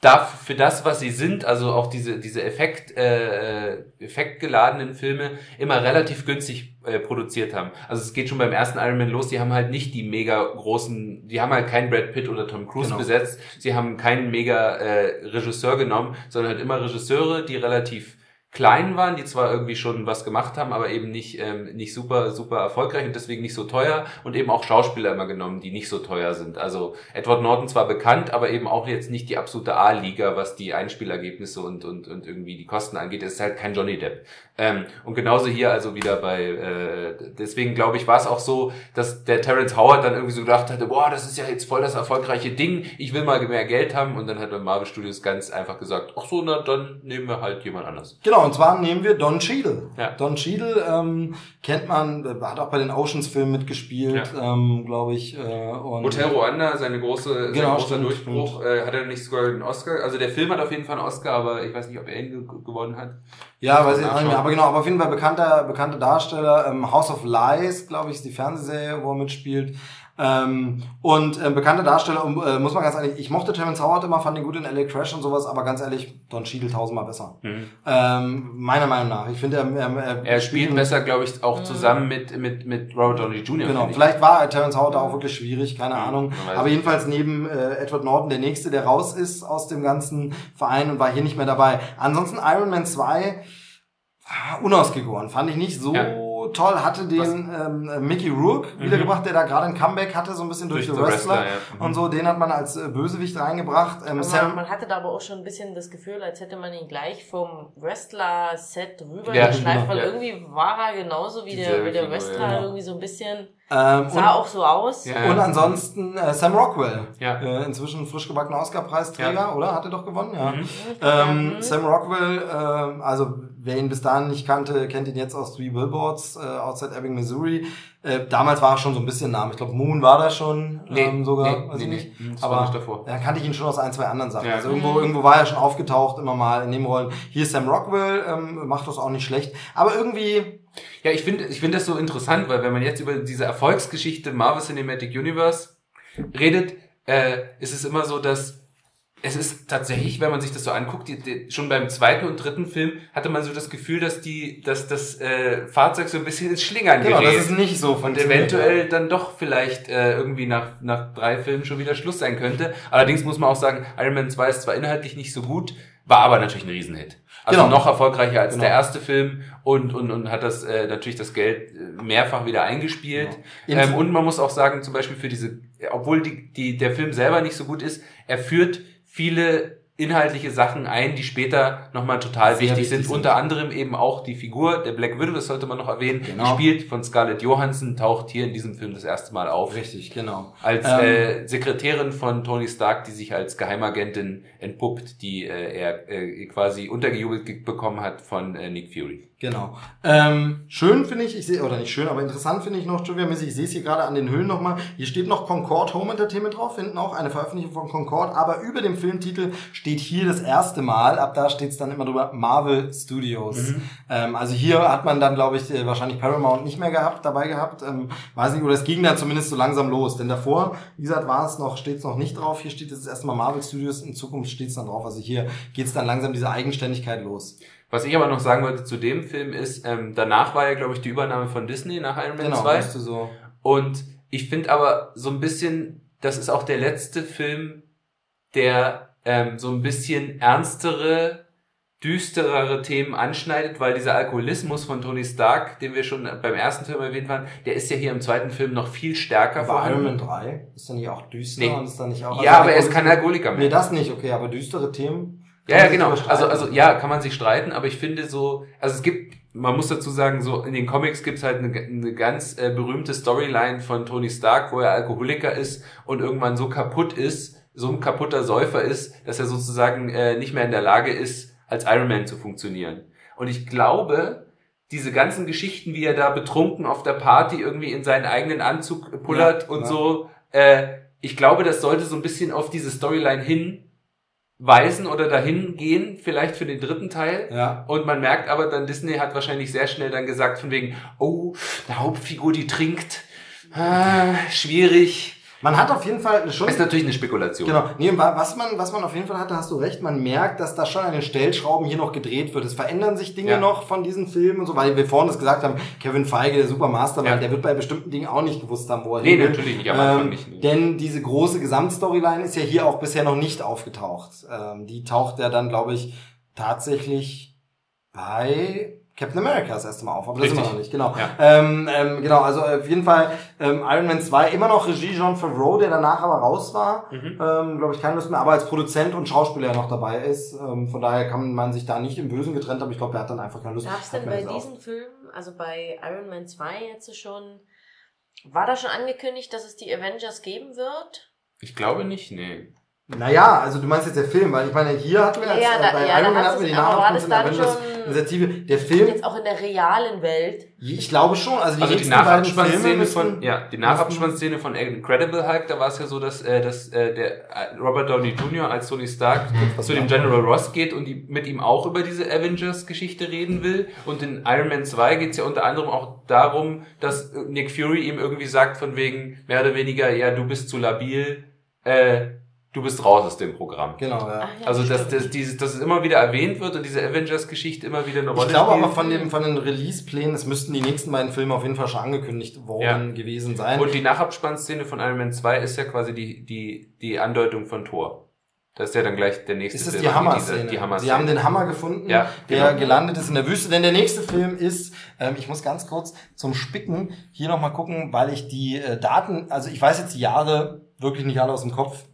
B: da für das, was sie sind, also auch diese diese Effekt äh, effektgeladenen Filme immer relativ günstig äh, produziert haben. Also es geht schon beim ersten Iron Man los. Die haben halt nicht die mega großen, die haben halt keinen Brad Pitt oder Tom Cruise genau. besetzt. Sie haben keinen mega äh, Regisseur genommen, sondern halt immer Regisseure, die relativ klein waren, die zwar irgendwie schon was gemacht haben, aber eben nicht, ähm, nicht super, super erfolgreich und deswegen nicht so teuer und eben auch Schauspieler immer genommen, die nicht so teuer sind. Also Edward Norton zwar bekannt, aber eben auch jetzt nicht die absolute A-Liga, was die Einspielergebnisse und, und, und irgendwie die Kosten angeht. Es ist halt kein Johnny Depp. Ähm, und genauso hier also wieder bei, äh, deswegen glaube ich, war es auch so, dass der Terence Howard dann irgendwie so gedacht hatte, boah, das ist ja jetzt voll das erfolgreiche Ding, ich will mal mehr Geld haben und dann hat dann Marvel Studios ganz einfach gesagt, ach so, na dann nehmen wir halt jemand anders.
A: Genau, Genau, und zwar nehmen wir Don Cheadle. Ja. Don Cheadle ähm, kennt man, äh, hat auch bei den Oceans-Filmen mitgespielt, ja. ähm, glaube ich. Äh,
B: und Hotel Rwanda, seine große, genau, sein großer stimmt, Durchbruch, Äh, hat er nicht sogar einen Oscar? Also der Film hat auf jeden Fall einen Oscar, aber ich weiß nicht, ob er ihn gewonnen hat.
A: Ja, weiß ich auch nicht mehr. Aber genau, aber auf jeden Fall bekannter, bekannter Darsteller. Ähm, House of Lies, glaube ich, ist die Fernsehserie, wo er mitspielt. Ähm, und äh, bekannte Darsteller, äh, muss man ganz ehrlich, ich mochte Terence Howard immer, fand ihn gut in LA Crash und sowas, aber ganz ehrlich, Don Cheadle tausendmal besser. Mhm. Ähm, meiner Meinung nach. Ich finde, er,
B: er, er, er spielt besser, glaube ich, auch zusammen mit, mit, mit Robert Downey Jr.
A: Genau, vielleicht war Terence Howard auch wirklich schwierig, keine mhm. Ahnung. Aber jedenfalls neben äh, Edward Norton der Nächste, der raus ist aus dem ganzen Verein und war hier nicht mehr dabei. Ansonsten Iron Man 2, ah, unausgegoren, fand ich nicht so... Ja toll, hatte den ähm, Mickey Rourke mhm. wiedergebracht, der da gerade ein Comeback hatte, so ein bisschen durch, durch The Wrestler, Wrestler ja. mhm. und so. Den hat man als äh, Bösewicht reingebracht.
C: Ähm, man, man, hatte da aber auch schon ein bisschen das Gefühl, als hätte man ihn gleich vom Wrestler-Set rüber ja, geschleift, weil ja. irgendwie war er genauso wie der, wie der Wrestler, ja. irgendwie so ein bisschen ähm, Sah auch so aus.
A: Ja, und ansonsten äh, Sam Rockwell. Ja. Äh, inzwischen frisch gebackener Oscar-Preisträger, ja. oder? Hat er doch gewonnen, ja. Mhm. Ähm, mhm. Sam Rockwell, äh, also wer ihn bis dahin nicht kannte, kennt ihn jetzt aus Three Billboards äh, outside Ebbing, Missouri. Äh, damals war er schon so ein bisschen Name. Ich glaube, Moon war da schon nee, ähm, sogar. Nee, also nee, nicht. Nee, das Aber nicht davor. da kannte ich ihn schon aus ein, zwei anderen Sachen. Ja. Also irgendwo, irgendwo war er schon aufgetaucht, immer mal in Nebenrollen. Hier ist Sam Rockwell, ähm, macht das auch nicht schlecht. Aber irgendwie
B: ja, ich finde ich finde das so interessant, weil wenn man jetzt über diese Erfolgsgeschichte Marvel Cinematic Universe redet, äh, ist es immer so, dass es ist tatsächlich, wenn man sich das so anguckt, die, die, schon beim zweiten und dritten Film hatte man so das Gefühl, dass die, dass das äh, Fahrzeug so ein bisschen ins Schlingern
A: genau, gerät. das ist nicht so.
B: Und eventuell dann doch vielleicht äh, irgendwie nach, nach drei Filmen schon wieder Schluss sein könnte. Allerdings muss man auch sagen, Iron Man 2 ist zwar inhaltlich nicht so gut, war aber natürlich ein Riesenhit. Also genau. noch erfolgreicher als genau. der erste Film und, und, und hat das äh, natürlich das Geld äh, mehrfach wieder eingespielt. Genau. Ähm, und man muss auch sagen, zum Beispiel für diese, obwohl die, die, der Film selber nicht so gut ist, er führt viele inhaltliche Sachen ein, die später nochmal total wichtig, wichtig, sind. sind. Unter anderem eben auch die Figur der Black Widow, das sollte man noch erwähnen, genau. gespielt von Scarlett Johansson, taucht hier in diesem Film das erste Mal auf.
A: Richtig, genau.
B: Als ähm, äh, Sekretärin von Tony Stark, die sich als Geheimagentin entpuppt, die äh, er äh, quasi untergejubelt bekommen hat von äh, Nick Fury.
A: Genau. Ähm, schön finde ich, ich sehe, oder nicht schön, aber interessant finde ich noch, Trivia ich sehe es hier gerade an den Hüllen nochmal, hier steht noch Concord Home Entertainment drauf, finden auch eine Veröffentlichung von Concord, aber über dem Filmtitel steht hier das erste Mal, ab da steht es dann immer drüber, Marvel Studios. Mhm. Ähm, also hier hat man dann, glaube ich, äh, wahrscheinlich Paramount nicht mehr gehabt, dabei gehabt, ähm, weiß nicht, oder es ging dann zumindest so langsam los, denn davor, wie gesagt, war es noch, steht es noch nicht drauf, hier steht jetzt erstmal Marvel Studios, in Zukunft steht es dann drauf, also hier geht es dann langsam diese Eigenständigkeit los.
B: Was ich aber noch sagen wollte zu dem Film ist, ähm, danach war ja, glaube ich, die Übernahme von Disney nach Iron Man genau, 2. So. Und ich finde aber so ein bisschen, das ist auch der letzte Film, der ähm, so ein bisschen ernstere, düsterere Themen anschneidet, weil dieser Alkoholismus von Tony Stark, den wir schon beim ersten Film erwähnt haben, der ist ja hier im zweiten Film noch viel stärker
A: War Iron Man 3? Ist dann nicht auch düster nee. und ist dann nicht auch...
B: Ja, aber er ist kein Alkoholiker
A: mehr. Nee, das nicht, okay, aber düstere Themen...
B: Ja, ja, genau. Also, also ja, kann man sich streiten, aber ich finde so, also es gibt, man muss dazu sagen, so in den Comics gibt's halt eine, eine ganz äh, berühmte Storyline von Tony Stark, wo er Alkoholiker ist und irgendwann so kaputt ist, so ein kaputter Säufer ist, dass er sozusagen äh, nicht mehr in der Lage ist, als Iron Man zu funktionieren. Und ich glaube, diese ganzen Geschichten, wie er da betrunken auf der Party irgendwie in seinen eigenen Anzug pullert ja, und ja. so, äh, ich glaube, das sollte so ein bisschen auf diese Storyline hin weisen oder dahin gehen, vielleicht für den dritten Teil. Ja. Und man merkt aber dann, Disney hat wahrscheinlich sehr schnell dann gesagt, von wegen, oh, eine Hauptfigur, die trinkt, ah, schwierig.
A: Man hat auf jeden Fall
B: schon. Das ist natürlich eine Spekulation.
A: Genau. Nee, was man, was man auf jeden Fall hat, da hast du recht, man merkt, dass da schon an den Stellschrauben hier noch gedreht wird. Es verändern sich Dinge ja. noch von diesen Filmen und so, weil wir vorhin das gesagt haben, Kevin Feige, der Supermaster, ja. der wird bei bestimmten Dingen auch nicht gewusst haben, wo er
B: Nee, hin natürlich nicht, Anfang ähm, nicht.
A: Denn diese große Gesamtstoryline ist ja hier auch bisher noch nicht aufgetaucht. Ähm, die taucht ja dann, glaube ich, tatsächlich bei Captain America das erste Mal auf, aber Richtig. das sind wir noch nicht, genau. Ja. Ähm, ähm, genau, also auf jeden Fall ähm, Iron Man 2, immer noch Regie John Favreau, der danach aber raus war, mhm. ähm, glaube ich, keine Lust mehr, aber als Produzent und Schauspieler noch dabei ist. Ähm, von daher kann man sich da nicht im Bösen getrennt, aber ich glaube, er hat dann einfach keine Lust.
C: Gab es denn bei diesen Filmen, also bei Iron Man 2 jetzt schon, war da schon angekündigt, dass es die Avengers geben wird?
B: Ich glaube nicht, nee.
A: Naja, also du meinst jetzt der Film, weil ich meine, hier hatten wir ja,
C: ja,
A: da, bei
C: ja, Iron Man hatten wir die Nachrichten Avengers
A: Initiative. Der Film.
C: Jetzt auch in der realen Welt.
A: Ich glaube schon. Also die,
B: also die Nachabspannszene von, ja, die Nachabspannszene von Incredible Hulk, da war es ja so, dass, äh, dass äh, der äh, Robert Downey Jr. als Tony Stark zu dem General Ross geht und die, mit ihm auch über diese Avengers-Geschichte reden will. Und in Iron Man 2 geht es ja unter anderem auch darum, dass Nick Fury ihm irgendwie sagt, von wegen mehr oder weniger, ja, du bist zu labil, äh, du bist raus aus dem Programm.
A: Genau, ja.
B: ja also, dass, dass, dieses, dass es immer wieder erwähnt wird und diese Avengers-Geschichte immer wieder eine Rolle
A: Ich glaube aber von, dem, von den Release-Plänen, es müssten die nächsten beiden Filme auf jeden Fall schon angekündigt worden ja. gewesen sein.
B: Und die Nachabspannszene von Iron Man 2 ist ja quasi die, die, die Andeutung von Thor. Das ist ja dann gleich der nächste
A: ist das Film. Die Hammer-Szene. Die Hammer Sie haben den Hammer gefunden, ja, der genau. gelandet ist in der Wüste. Denn der nächste Film ist, ähm, ich muss ganz kurz zum Spicken hier nochmal gucken, weil ich die äh, Daten, also ich weiß jetzt die Jahre wirklich nicht alle aus dem Kopf.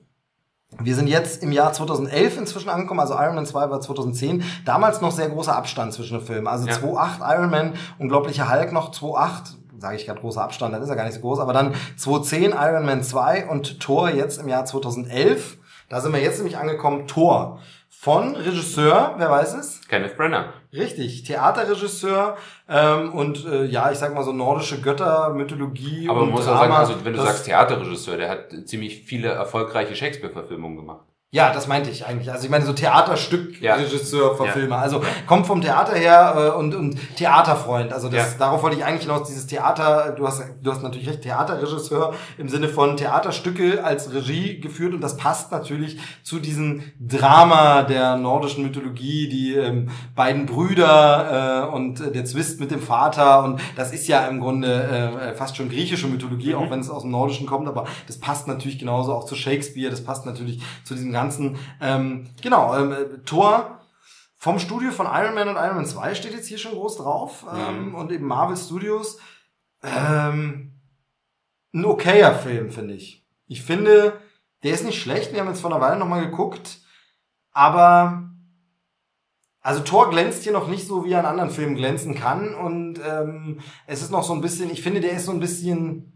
A: Wir sind jetzt im Jahr 2011 inzwischen angekommen, also Iron Man 2 war 2010. Damals noch sehr großer Abstand zwischen den Filmen. Also ja. 2.8 Iron Man, Unglaublicher Hulk noch 2.8 sage ich gerade großer Abstand, dann ist er gar nicht so groß, aber dann 2010 Iron Man 2 und Thor jetzt im Jahr 2011. Da sind wir jetzt nämlich angekommen, Thor. Von Regisseur, wer weiß es?
B: Kenneth Brenner.
A: Richtig, Theaterregisseur ähm, und äh, ja, ich sag mal so nordische Götter, Mythologie.
B: Aber man muss auch sagen, also wenn du sagst Theaterregisseur, der hat ziemlich viele erfolgreiche Shakespeare-Verfilmungen gemacht.
A: Ja, das meinte ich eigentlich. Also ich meine so Theaterstück, ja. Verfilmer. Ja. Also kommt vom Theater her äh, und, und Theaterfreund. Also das, ja. darauf wollte ich eigentlich hinaus, dieses Theater, du hast, du hast natürlich recht, Theaterregisseur im Sinne von Theaterstücke als Regie geführt und das passt natürlich zu diesem Drama der nordischen Mythologie, die ähm, beiden Brüder äh, und äh, der Zwist mit dem Vater und das ist ja im Grunde äh, fast schon griechische Mythologie, mhm. auch wenn es aus dem Nordischen kommt, aber das passt natürlich genauso auch zu Shakespeare, das passt natürlich zu diesem ganzen. Ähm, genau, ähm, Tor vom Studio von Iron Man und Iron Man 2 steht jetzt hier schon groß drauf. Ähm, und eben Marvel Studios. Ähm, ein okayer Film, finde ich. Ich finde, der ist nicht schlecht. Wir haben jetzt vor einer Weile nochmal geguckt. Aber also Thor glänzt hier noch nicht so, wie er in anderen Filmen glänzen kann. Und ähm, es ist noch so ein bisschen, ich finde, der ist so ein bisschen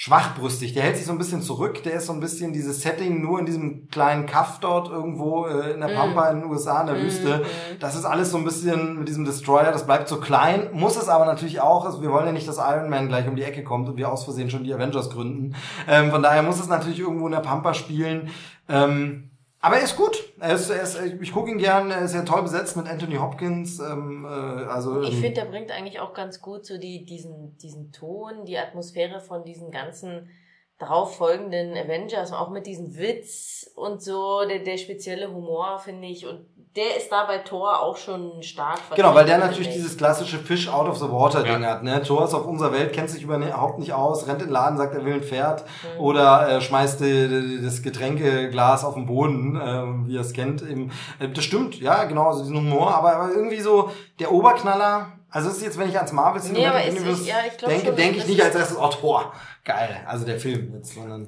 A: schwachbrüstig. Der hält sich so ein bisschen zurück. Der ist so ein bisschen dieses Setting nur in diesem kleinen Kaff dort irgendwo äh, in der Pampa in den USA, in der mm. Wüste. Das ist alles so ein bisschen mit diesem Destroyer. Das bleibt so klein. Muss es aber natürlich auch. Also wir wollen ja nicht, dass Iron Man gleich um die Ecke kommt und wir aus Versehen schon die Avengers gründen. Ähm, von daher muss es natürlich irgendwo in der Pampa spielen. Ähm, aber er ist gut. Er ist, er ist, ich gucke ihn gern. Er ist ja toll besetzt mit Anthony Hopkins. Ähm, äh, also
C: ich finde, der bringt eigentlich auch ganz gut so die diesen diesen Ton, die Atmosphäre von diesen ganzen darauf folgenden Avengers, auch mit diesem Witz und so, der, der spezielle Humor, finde ich. Und der ist da bei Thor auch schon stark.
A: Genau, weil der natürlich dieses klassische Fish out of the water Ding ja. hat. Ne? Thor ist auf unserer Welt, kennt sich überhaupt nicht aus, rennt in den Laden, sagt, er will ein Pferd mhm. oder äh, schmeißt die, das Getränkeglas auf den Boden, äh, wie er es kennt. Eben. Äh, das stimmt, ja, genau, also diesen Humor, aber, aber irgendwie so der Oberknaller, also es ist jetzt, wenn ich ans Marvel Cinematic nee, Universe ja, denke, denke ich nicht als erstes, oh, Thor, geil, also der Film jetzt, sondern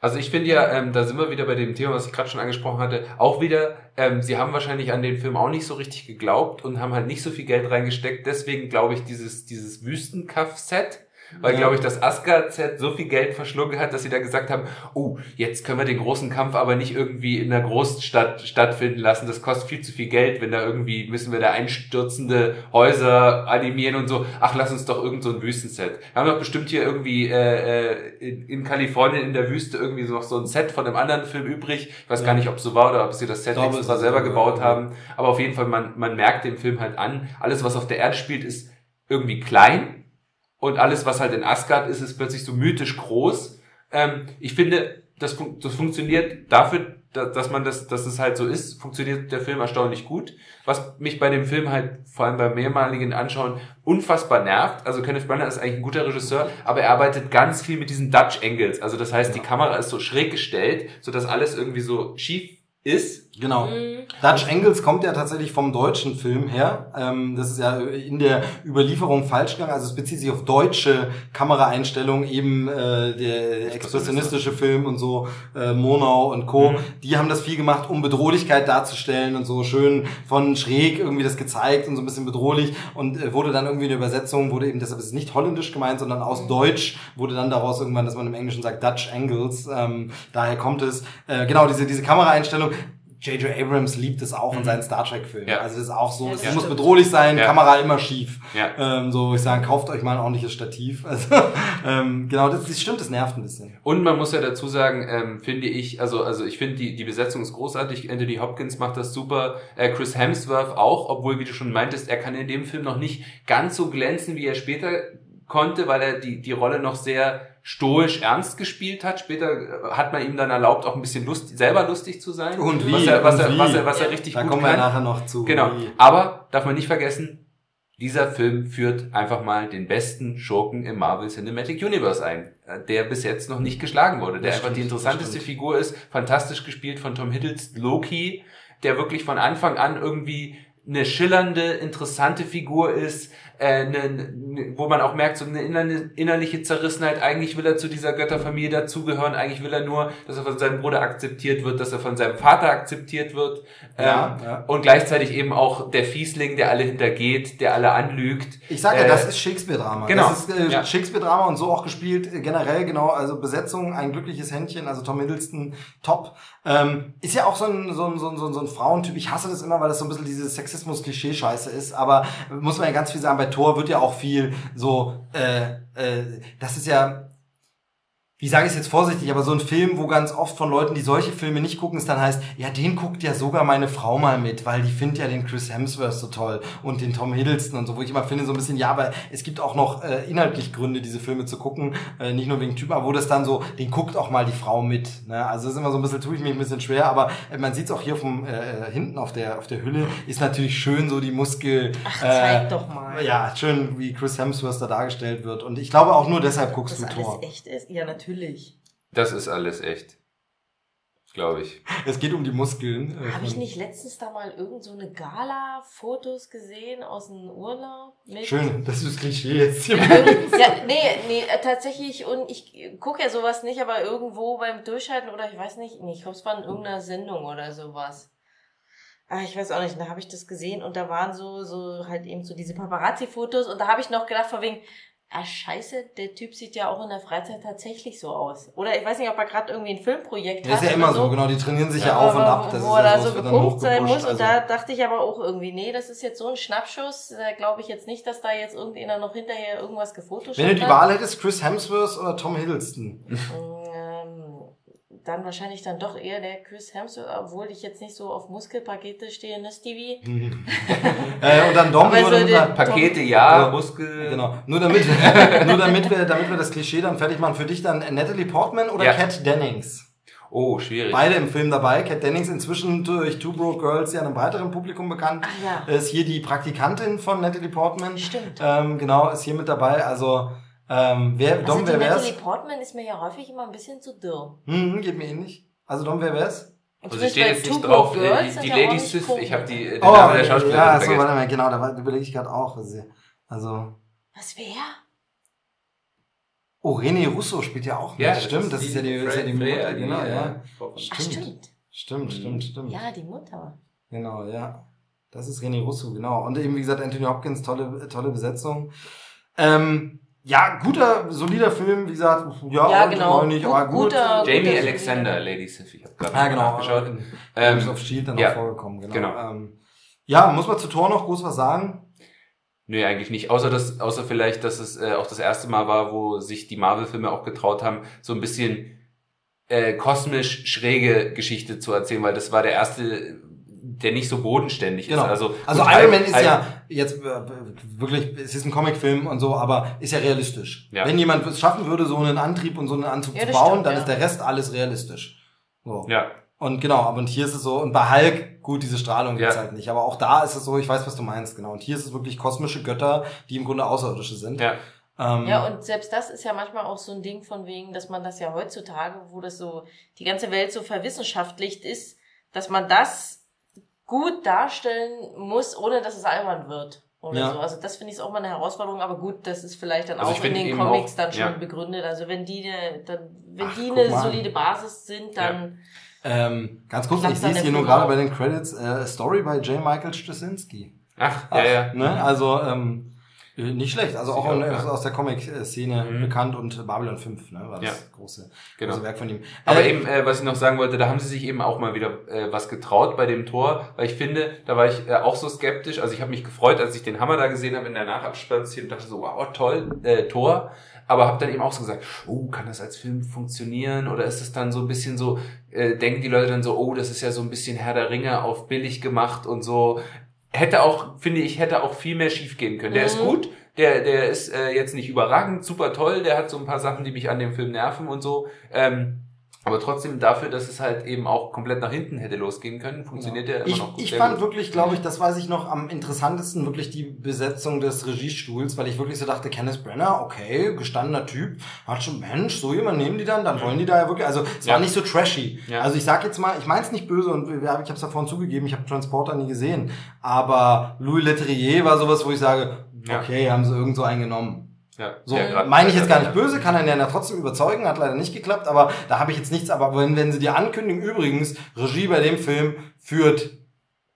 B: also ich finde ja, ähm, da sind wir wieder bei dem Thema, was ich gerade schon angesprochen hatte, auch wieder, ähm, sie haben wahrscheinlich an den Film auch nicht so richtig geglaubt und haben halt nicht so viel Geld reingesteckt. Deswegen glaube ich, dieses, dieses Wüstenkaff-Set, weil, ja. glaube ich, das Asgard-Set so viel Geld verschlungen hat, dass sie da gesagt haben, oh, jetzt können wir den großen Kampf aber nicht irgendwie in der Großstadt stattfinden lassen. Das kostet viel zu viel Geld, wenn da irgendwie, müssen wir da einstürzende Häuser animieren und so. Ach, lass uns doch irgend so ein Wüstenset. Wir haben doch bestimmt hier irgendwie äh, äh, in, in Kalifornien in der Wüste irgendwie noch so ein Set von einem anderen Film übrig. Ich weiß ja. gar nicht, ob es so war oder ob sie das Set glaube, extra selber gebaut ja. haben. Aber auf jeden Fall, man, man merkt dem Film halt an, alles, was auf der Erde spielt, ist irgendwie klein und alles, was halt in Asgard ist, ist plötzlich so mythisch groß. Ähm, ich finde, das, fun das funktioniert dafür, dass, man das, dass es halt so ist, funktioniert der Film erstaunlich gut. Was mich bei dem Film halt vor allem beim mehrmaligen Anschauen unfassbar nervt. Also Kenneth Branagh ist eigentlich ein guter Regisseur, aber er arbeitet ganz viel mit diesen Dutch Angles. Also das heißt, ja. die Kamera ist so schräg gestellt, so dass alles irgendwie so schief ist.
A: Genau. Mhm. Dutch Engels kommt ja tatsächlich vom deutschen Film her. Ähm, das ist ja in der Überlieferung falsch gegangen. Also es bezieht sich auf deutsche Kameraeinstellungen, eben äh, der expressionistische Film und so, äh, Monau und Co. Mhm. Die haben das viel gemacht, um Bedrohlichkeit darzustellen und so schön von schräg irgendwie das gezeigt und so ein bisschen bedrohlich und äh, wurde dann irgendwie eine Übersetzung, wurde eben, deshalb ist es nicht holländisch gemeint, sondern aus mhm. Deutsch wurde dann daraus irgendwann, dass man im Englischen sagt Dutch Angles. Ähm, daher kommt es. Äh, genau, diese, diese Kameraeinstellung J.J. Abrams liebt es auch mhm. in seinen Star Trek-Filmen. Ja. Also es ist auch so, ja, es ja. muss bedrohlich sein, ja. Kamera immer schief. Ja. Ähm, so, ich sagen, kauft euch mal ein ordentliches Stativ. (laughs) Also, ähm, genau, das, das stimmt, das nervt ein bisschen.
B: Und man muss ja dazu sagen, ähm, finde ich, also, also ich finde die, die Besetzung ist großartig. Anthony Hopkins macht das super. Äh, Chris Hemsworth auch, obwohl, wie du schon meintest, er kann in dem Film noch nicht ganz so glänzen, wie er später konnte, weil er die, die Rolle noch sehr stoisch ernst gespielt hat. Später äh, hat man ihm dann erlaubt, auch ein bisschen lust, selber lustig zu sein.
A: Und wie?
B: Was er, was,
A: er,
B: was er, was er richtig
A: da
B: gut
A: kommen wir nachher noch zu.
B: Genau. Aber darf man nicht vergessen, dieser Film führt einfach mal den besten Schurken im Marvel Cinematic Universe ein, äh, der bis jetzt noch nicht geschlagen wurde, der das einfach stimmt, die interessanteste Figur ist, fantastisch gespielt von Tom Hiddleston, Loki, der wirklich von Anfang an irgendwie eine schillernde, interessante Figur ist, äh, ne, ne, wo man auch merkt, so eine innerliche Zerrissenheit, eigentlich will er zu dieser Götterfamilie dazugehören, eigentlich will er nur, dass er von seinem Bruder akzeptiert wird, dass er von seinem Vater akzeptiert wird ähm, ja. und gleichzeitig eben auch der Fiesling, der alle hintergeht, der alle anlügt.
A: Ich sage ja, äh, das ist Shakespeare-Drama. Genau. Das ist äh, ja. Shakespeare-Drama und so auch gespielt, äh, generell genau, also Besetzung, ein glückliches Händchen, also Tom Hiddleston, top. Ähm, ist ja auch so ein, so, ein, so, ein, so ein Frauentyp, ich hasse das immer, weil das so ein bisschen diese Sexismus-Klischee-Scheiße ist, aber muss man ja ganz viel sagen, bei Tor wird ja auch viel so, äh, äh, das ist ja wie sage ich es jetzt vorsichtig, aber so ein Film, wo ganz oft von Leuten, die solche Filme nicht gucken, es dann heißt, ja, den guckt ja sogar meine Frau mal mit, weil die findet ja den Chris Hemsworth so toll und den Tom Hiddleston und so, wo ich immer finde, so ein bisschen, ja, aber es gibt auch noch äh, inhaltlich Gründe, diese Filme zu gucken, äh, nicht nur wegen Typ, aber wo das dann so, den guckt auch mal die Frau mit. Ne? Also das ist immer so ein bisschen, tue ich mich ein bisschen schwer, aber äh, man sieht es auch hier vom äh, äh, hinten auf der auf der Hülle, ist natürlich schön so die Muskel.
C: Ach, zeig äh, doch mal.
A: Ja, schön, wie Chris Hemsworth da dargestellt wird. Und ich glaube auch nur deshalb guckst
C: das
A: du Tor.
C: echt ist? Ja, natürlich.
B: Das ist alles echt. glaube ich.
A: Es geht um die Muskeln.
C: Äh, Habe ich nicht letztens da mal irgend so eine Gala-Fotos gesehen aus dem Urlaub?
A: Schön, (laughs) das ist Klischee jetzt hier.
C: ja, nee, nee, äh, tatsächlich, und ich gucke ja sowas nicht, aber irgendwo beim Durchhalten oder ich weiß nicht, nee, ich glaube, es war in irgendeiner Sendung oder sowas. Ah, ich weiß auch nicht, da habe ich das gesehen und da waren so, so halt eben so diese Paparazzi-Fotos und da habe ich noch gedacht, vor wegen, ah scheiße, der Typ sieht ja auch in der Freizeit tatsächlich so aus. Oder ich weiß nicht, ob er gerade irgendwie ein Filmprojekt
A: hat. Das ist ja immer so. genau, die trainieren sich ja, ja auf und ab.
C: Das wo er da so gepumpt sein muss. Also. Und da dachte ich aber auch irgendwie, nee, das ist jetzt so ein Schnappschuss. Da glaube ich jetzt nicht, dass da jetzt irgendjemand noch hinterher irgendwas gefotoshoppt
A: hat. Wenn du die Wahl hättest, Chris Hemsworth oder Tom Hiddleston?
C: Dann wahrscheinlich dann doch eher der Chris Hemsworth, obwohl ich jetzt nicht so auf Muskelpakete stehe, ne, Stevie? (laughs)
A: äh, und dann Dom
B: nur so damit wir, Pakete, ja, ja, Muskel.
A: Genau. Nur damit, (laughs) nur damit wir, damit wir das Klischee dann fertig machen. Für dich dann Natalie Portman oder ja. Kat Dennings?
B: Oh, schwierig.
A: Beide im Film dabei. Kat Dennings inzwischen durch Two Broke Girls ja einem breiteren Publikum bekannt.
C: Ach, ja.
A: Ist hier die Praktikantin von Natalie Portman.
C: Stimmt.
A: Ähm, genau, ist hier mit dabei. Also ähm, wer,
C: also
A: Dom, wer wär's?
C: Natalie Portman ist mir ja häufig immer ein bisschen zu dürr.
A: Mhm, geht mir ähnlich. Also Dom, wer wär's?
B: Also ich stehe jetzt nicht drauf, Girls, die, die Lady Sith, ich habe die, den
A: oh, Namen der Schauspielerin Ja, so, warte mal, genau, da überlege ich gerade auch. Also.
C: Was wer?
A: Oh, René Russo spielt ja auch mit.
B: Ja,
A: stimmt, das ist ja die, ist ja die Mutter,
B: die, genau,
A: ja.
C: Stimmt. Ach, stimmt.
A: Stimmt, stimmt, stimmt.
C: Ja, die Mutter.
A: Genau, ja. Das ist René Russo, genau. Und eben, wie gesagt, Anthony Hopkins, tolle, tolle Besetzung. Ähm, ja, guter, solider Film, wie gesagt, ja,
C: ja genau.
A: nicht, aber gut. Guter,
B: Jamie guter Alexander, Lady Sif, ich habe gerade
A: ja, genau,
B: nachgeschaut.
A: Ähm, ist auf Shield dann ja, auch vorgekommen, genau. genau. Ähm, ja, muss man zu Tor noch groß was sagen?
B: Nö, eigentlich nicht. Außer dass, außer vielleicht, dass es äh, auch das erste Mal war, wo sich die Marvel-Filme auch getraut haben, so ein bisschen äh, kosmisch schräge Geschichte zu erzählen, weil das war der erste der nicht so bodenständig
A: genau.
B: ist. Also,
A: also Iron Man ist ja jetzt äh, wirklich, es ist ein Comicfilm und so, aber ist ja realistisch. Ja. Wenn jemand es schaffen würde, so einen Antrieb und so einen Anzug ja, zu bauen, stimmt, dann ja. ist der Rest alles realistisch. So.
B: Ja.
A: Und genau, aber und hier ist es so, und bei Hulk, gut, diese Strahlung gibt's halt nicht, aber auch da ist es so, ich weiß, was du meinst, genau. Und hier ist es wirklich kosmische Götter, die im Grunde Außerirdische sind.
B: Ja.
C: Ähm, ja, und selbst das ist ja manchmal auch so ein Ding von wegen, dass man das ja heutzutage, wo das so, die ganze Welt so verwissenschaftlicht ist, dass man das gut darstellen muss, ohne dass es albern wird. Oder ja. so. Also das finde ich auch mal eine Herausforderung, aber gut, das ist vielleicht dann also auch in den Comics auch, dann schon ja. begründet. Also wenn die eine, dann, wenn Ach, die eine solide Basis sind, dann.
A: Ja. Ähm, ganz kurz, ich sehe es hier nur gerade bei den Credits, äh, Story bei J. Michael Straczynski.
B: Ach, Ach, ja, ja.
A: Ne? Also ähm, äh, nicht schlecht, also auch, auch ja. aus der Comic-Szene mhm. bekannt und Babylon 5, ne, war das ja. große,
B: genau.
A: große Werk von ihm.
B: Aber äh, eben, äh, was ich noch sagen wollte, da haben sie sich eben auch mal wieder äh, was getraut bei dem Tor, weil ich finde, da war ich äh, auch so skeptisch, also ich habe mich gefreut, als ich den Hammer da gesehen habe in der Nachabspann-Szene und dachte so, wow, toll, äh, Tor, aber habe dann eben auch so gesagt, oh, kann das als Film funktionieren oder ist es dann so ein bisschen so, äh, denken die Leute dann so, oh, das ist ja so ein bisschen Herr der Ringe auf billig gemacht und so, hätte auch, finde ich, hätte auch viel mehr schief gehen können. Der mhm. ist gut, der, der ist äh, jetzt nicht überragend, super toll, der hat so ein paar Sachen, die mich an dem Film nerven und so. Ähm, aber trotzdem dafür, dass es halt eben auch komplett nach hinten hätte losgehen können, funktioniert ja, der immer
A: ich,
B: noch gut.
A: Ich fand gut. wirklich, glaube ich, das weiß ich noch am interessantesten, wirklich die Besetzung des Regiestuhls, weil ich wirklich so dachte, Kenneth Brenner, okay, gestandener Typ, hat schon, Mensch, so jemand nehmen die dann, dann wollen die da ja wirklich, also es ja. war nicht so trashy. Ja. Also ich sag jetzt mal, ich mein's nicht böse und ich habe es ja vorhin zugegeben, ich habe Transporter nie gesehen, aber Louis Leterrier war sowas, wo ich sage, okay, haben sie irgend so einen genommen.
B: Ja,
A: so meine ich jetzt gar nicht böse, kann er ja trotzdem überzeugen, hat leider nicht geklappt, aber da habe ich jetzt nichts, aber wenn, wenn sie dir ankündigen, übrigens, Regie bei dem Film führt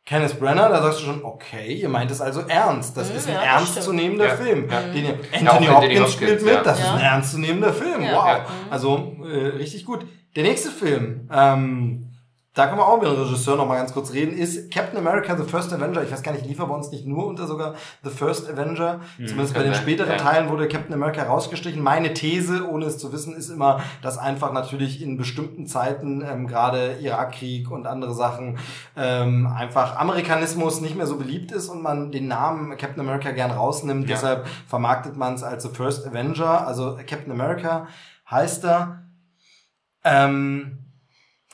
A: Kenneth Brenner, da sagst du schon, okay, ihr meint es also ernst. Das mhm, ist ein ja, ernstzunehmender ja, Film. Ja. Den ihr, Anthony Hopkins, Hopkins spielt mit, das ist ein ernstzunehmender Film. Wow. Also äh, richtig gut. Der nächste Film, ähm, da können wir auch mit dem Regisseur noch mal ganz kurz reden, ist Captain America The First Avenger. Ich weiß gar nicht, lief er bei uns nicht nur unter sogar The First Avenger. Hm, Zumindest bei den späteren ja. Teilen wurde Captain America rausgestrichen. Meine These, ohne es zu wissen, ist immer, dass einfach natürlich in bestimmten Zeiten, ähm, gerade Irakkrieg und andere Sachen, ähm, einfach Amerikanismus nicht mehr so beliebt ist und man den Namen Captain America gern rausnimmt. Ja. Deshalb vermarktet man es als The First Avenger. Also Captain America heißt er. Ähm,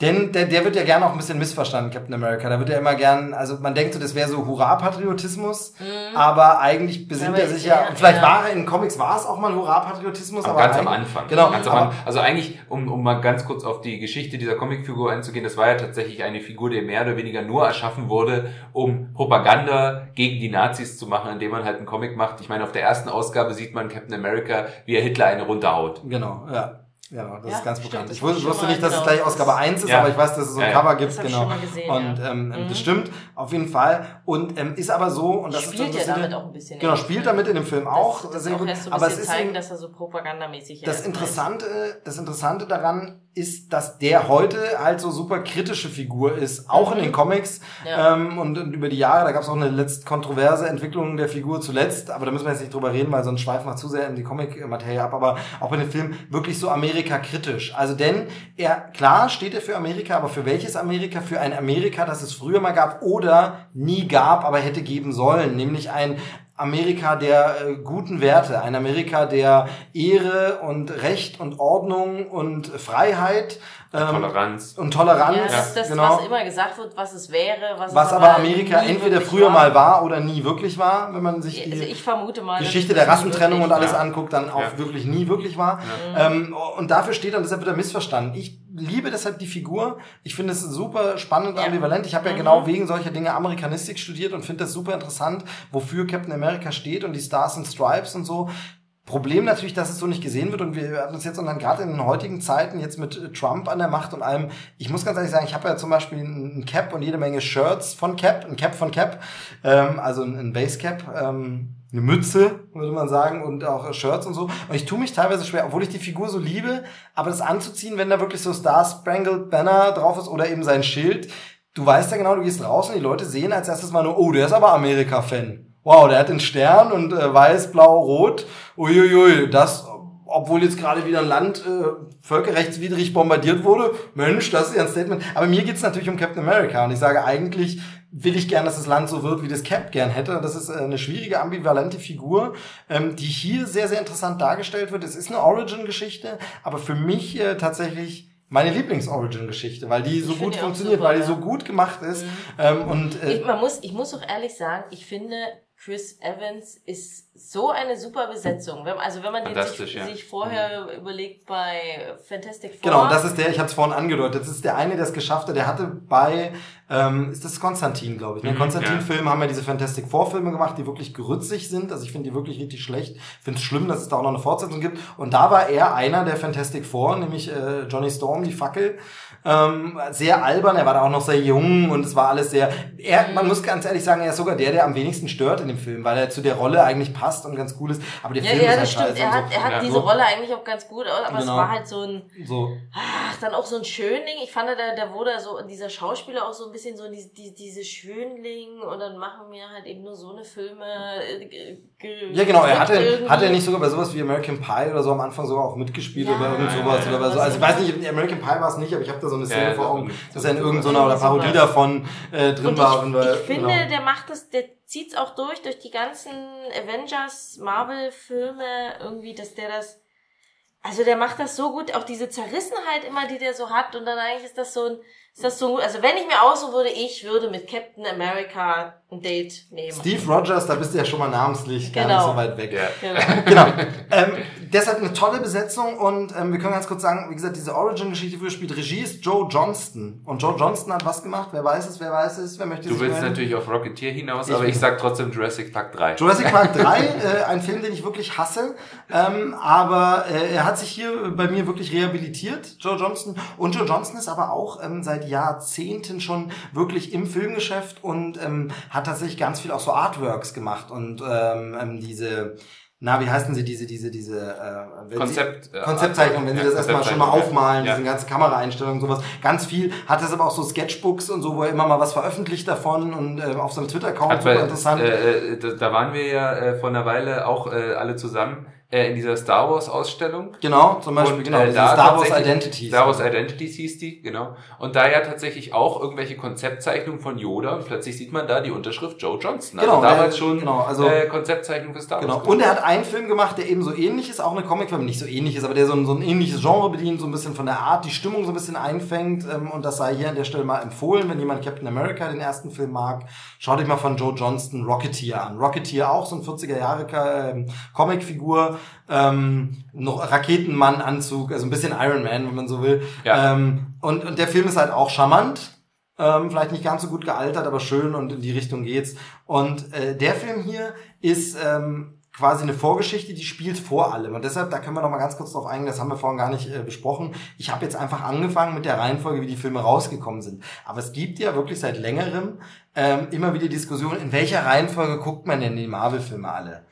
A: Denn der, der wird ja gerne auch ein bisschen missverstanden, Captain America. Da wird ja immer gern, also man denkt so, das wäre so Hurra-Patriotismus, mhm. aber eigentlich besinnt er sich ja, vielleicht ja. war er in Comics war es auch mal Hurra-Patriotismus,
B: aber, aber ganz am Anfang. Genau. Ganz am Anfang. Also eigentlich, um, um mal ganz kurz auf die Geschichte dieser Comicfigur einzugehen, das war ja tatsächlich eine Figur, die mehr oder weniger nur erschaffen wurde, um Propaganda gegen die Nazis zu machen, indem man halt einen Comic macht. Ich meine, auf der ersten Ausgabe sieht man Captain America, wie er Hitler eine runterhaut.
A: Genau, ja. Ja, das ja, ist ganz stimmt, bekannt. Ich wusste, wusste nicht, dass genau. es gleich Ausgabe 1 ist, ja. aber ich weiß, dass es so ein Cover gibt. Das genau. Gesehen, und ähm, mhm. das stimmt auf jeden Fall. Und ähm, ist aber so, und das
C: spielt
A: ist
C: ja damit auch ein bisschen.
A: Genau, spielt damit in dem Film auch
C: das, das sehr gut. So aber es ist zeigen, dass er so propagandamäßig
A: das Interessante, das Interessante daran ist, dass der heute halt so super kritische Figur ist, auch mhm. in den Comics. Ja. Ähm, und, und, über die Jahre, da gab es auch eine letzt kontroverse Entwicklung der Figur zuletzt, aber da müssen wir jetzt nicht drüber reden, weil sonst schweifen wir zu sehr in die Comic-Materie ab, aber auch in dem Film wirklich so Amerika kritisch. Also denn er, klar steht er für Amerika, aber für welches Amerika? Für ein Amerika, das es früher mal gab oder nie gab, aber hätte geben sollen. Nämlich ein Amerika der äh, guten Werte, ein Amerika der Ehre und Recht und Ordnung und Freiheit
B: ähm, Toleranz.
A: Und Toleranz. Ja,
C: das, das genau. was immer gesagt wird, was es wäre, was,
A: was aber Amerika entweder früher war. mal war oder nie wirklich war, wenn man sich
C: die also mal,
A: Geschichte der Rassentrennung und alles ja. anguckt, dann auch ja. wirklich nie wirklich war. Ähm, und dafür steht dann, deshalb wird er missverstanden. Ich liebe deshalb die Figur. Ich finde es super spannend und ambivalent. Ich habe ja mhm. genau wegen solcher Dinge Amerikanistik studiert und finde das super interessant, wofür Captain America steht und die Stars and Stripes und so. Problem natürlich, dass es so nicht gesehen wird und wir hatten uns jetzt und dann gerade in den heutigen Zeiten jetzt mit Trump an der Macht und allem, ich muss ganz ehrlich sagen, ich habe ja zum Beispiel ein Cap und jede Menge Shirts von Cap, ein Cap von Cap, ähm, also ein Base Cap, ähm, eine Mütze, würde man sagen, und auch Shirts und so. Und ich tue mich teilweise schwer, obwohl ich die Figur so liebe, aber das anzuziehen, wenn da wirklich so Star Spangled Banner drauf ist oder eben sein Schild, du weißt ja genau, du gehst raus und die Leute sehen als erstes mal nur, oh, der ist aber Amerika-Fan wow, der hat den Stern und äh, weiß, blau, rot. Uiuiui, das, obwohl jetzt gerade wieder ein Land äh, völkerrechtswidrig bombardiert wurde. Mensch, das ist ja ein Statement. Aber mir geht's natürlich um Captain America und ich sage eigentlich, will ich gern, dass das Land so wird, wie das Cap gern hätte. Das ist äh, eine schwierige, ambivalente Figur, ähm, die hier sehr, sehr interessant dargestellt wird. Es ist eine Origin-Geschichte, aber für mich äh, tatsächlich meine Lieblings-Origin-Geschichte, weil die so gut funktioniert, super, weil die so gut gemacht ist. Mhm. Ähm, und,
C: äh, ich, man muss, ich muss auch ehrlich sagen, ich finde, Chris Evans ist so eine super Besetzung. Wenn, also wenn man den sich, ja. sich vorher mhm. überlegt bei Fantastic
A: Four. Genau, das ist der, ich hatte es vorhin angedeutet, das ist der eine, der es geschafft hat, der hatte bei, ähm, ist das Konstantin, glaube ich. Ne? Mhm, Konstantin-Film ja. haben ja diese Fantastic Four-Filme gemacht, die wirklich grützig sind. Also ich finde die wirklich richtig schlecht. Ich finde es schlimm, dass es da auch noch eine Fortsetzung gibt. Und da war er einer der Fantastic Four, nämlich äh, Johnny Storm, die Fackel. Ähm, sehr albern, er war da auch noch sehr jung und es war alles sehr. Er, man muss ganz ehrlich sagen, er ist sogar der, der am wenigsten stört in dem Film, weil er zu der Rolle eigentlich passt und ganz cool ist. Aber der
C: ja,
A: Film
C: ja,
A: ist
C: halt stimmt. Er hat, so. er hat ja. diese Rolle eigentlich auch ganz gut, aber genau. es war halt so ein. So. Ach, dann auch so ein Schönling. Ich fand, da, da wurde so dieser Schauspieler auch so ein bisschen so diese, die, diese Schönling und dann machen wir halt eben nur so eine Filme. Äh,
A: ja, genau. Er hatte, hat er nicht sogar bei sowas wie American Pie oder so am Anfang sogar auch mitgespielt ja, oder irgend sowas oder so. Also ich weiß nicht, American Pie war es nicht, aber ich habe da so eine Szene ja, vor Augen, dass er in irgendeiner oder Parodie davon äh, drin
C: ich,
A: war.
C: Und, ich finde, genau. der macht das, der zieht's auch durch, durch die ganzen Avengers, Marvel-Filme, irgendwie, dass der das, also der macht das so gut, auch diese Zerrissenheit immer, die der so hat, und dann eigentlich ist das so ein, ist das so gut, also wenn ich mir aussuchen würde, ich würde mit Captain America ein Date nehmen.
A: Steve Rogers, da bist du ja schon mal namenslich
C: gar
A: genau. nicht so weit weg. Ja. Genau. genau. Ähm, deshalb eine tolle Besetzung und ähm, wir können ganz kurz sagen, wie gesagt, diese Origin-Geschichte, für spielt Regie ist Joe Johnston. Und Joe Johnston hat was gemacht? Wer weiß es? Wer weiß es? Wer möchte
B: Du willst melden? natürlich auf Rocketeer hinaus, ich aber ich sag trotzdem Jurassic Park 3.
A: Jurassic Park (laughs) 3, äh, ein Film, den ich wirklich hasse, ähm, aber äh, er hat sich hier bei mir wirklich rehabilitiert, Joe Johnston. Und Joe Johnston ist aber auch ähm, seit Jahrzehnten schon wirklich im Filmgeschäft und ähm, hat hat tatsächlich ganz viel auch so Artworks gemacht und ähm, ähm diese na, wie heißen sie diese, diese, diese
B: äh, Konzept,
A: sie, äh, Konzeptzeichnung, wenn ja, sie das erstmal schon mal aufmalen, ja. diese ganze Kameraeinstellungen und sowas. Ganz viel. Hat das aber auch so Sketchbooks und so, wo er immer mal was veröffentlicht davon und äh, auf seinem Twitter-Account
B: super interessant. Äh, äh, da, da waren wir ja äh, vor einer Weile auch äh, alle zusammen äh, in dieser Star Wars Ausstellung.
A: Genau, zum Beispiel, und, genau,
B: äh, da Star Wars Identities. Star Wars Identities hieß die, genau. Und da ja tatsächlich auch irgendwelche Konzeptzeichnungen von Yoda und plötzlich sieht man da die Unterschrift Joe Johnston. Also genau, damals schon
A: genau, also,
B: äh, Konzeptzeichnung für Star
A: Wars. Genau. Und er hat einen Film gemacht, der eben so ähnlich ist, auch eine Comicfilm, nicht so ähnlich ist, aber der so ein, so ein ähnliches Genre bedient, so ein bisschen von der Art, die Stimmung so ein bisschen einfängt. Ähm, und das sei hier an der Stelle mal empfohlen, wenn jemand Captain America, den ersten Film mag, schaut euch mal von Joe Johnston Rocketeer an. Rocketeer auch so ein 40er Jahre äh, Comicfigur, ähm, noch Raketenmann-Anzug, also ein bisschen Iron Man, wenn man so will. Ja. Ähm, und, und der Film ist halt auch charmant. Ähm, vielleicht nicht ganz so gut gealtert, aber schön und in die Richtung geht's. Und äh, der Film hier ist ähm, quasi eine Vorgeschichte, die spielt vor allem. Und deshalb, da können wir noch mal ganz kurz drauf eingehen, das haben wir vorhin gar nicht äh, besprochen. Ich habe jetzt einfach angefangen mit der Reihenfolge, wie die Filme rausgekommen sind. Aber es gibt ja wirklich seit längerem ähm, immer wieder Diskussionen, in welcher Reihenfolge guckt man denn die Marvel-Filme alle?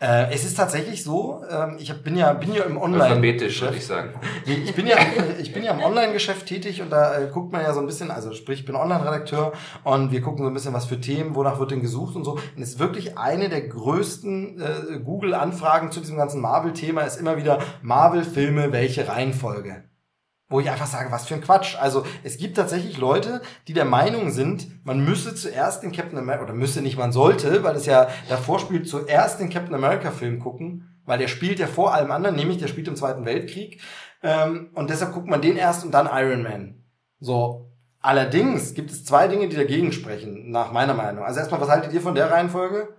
A: Äh, es ist tatsächlich so, ähm, ich hab, bin ja bin ja im Online
B: alphabetisch würde ich sagen. (laughs)
A: ich bin ja ich bin ja im Online-Geschäft tätig und da äh, guckt man ja so ein bisschen, also sprich ich bin Online-Redakteur und wir gucken so ein bisschen was für Themen, wonach wird denn gesucht und so. Und es ist wirklich eine der größten äh, Google-Anfragen zu diesem ganzen Marvel-Thema ist immer wieder Marvel-Filme, welche Reihenfolge? Wo ich einfach sage, was für ein Quatsch. Also es gibt tatsächlich Leute, die der Meinung sind, man müsse zuerst den Captain America, oder müsse nicht, man sollte, weil es ja davor spielt, zuerst den Captain America Film gucken, weil der spielt ja vor allem anderen, nämlich der spielt im Zweiten Weltkrieg. Ähm, und deshalb guckt man den erst und dann Iron Man. So. Allerdings gibt es zwei Dinge, die dagegen sprechen, nach meiner Meinung. Also erstmal, was haltet ihr von der Reihenfolge?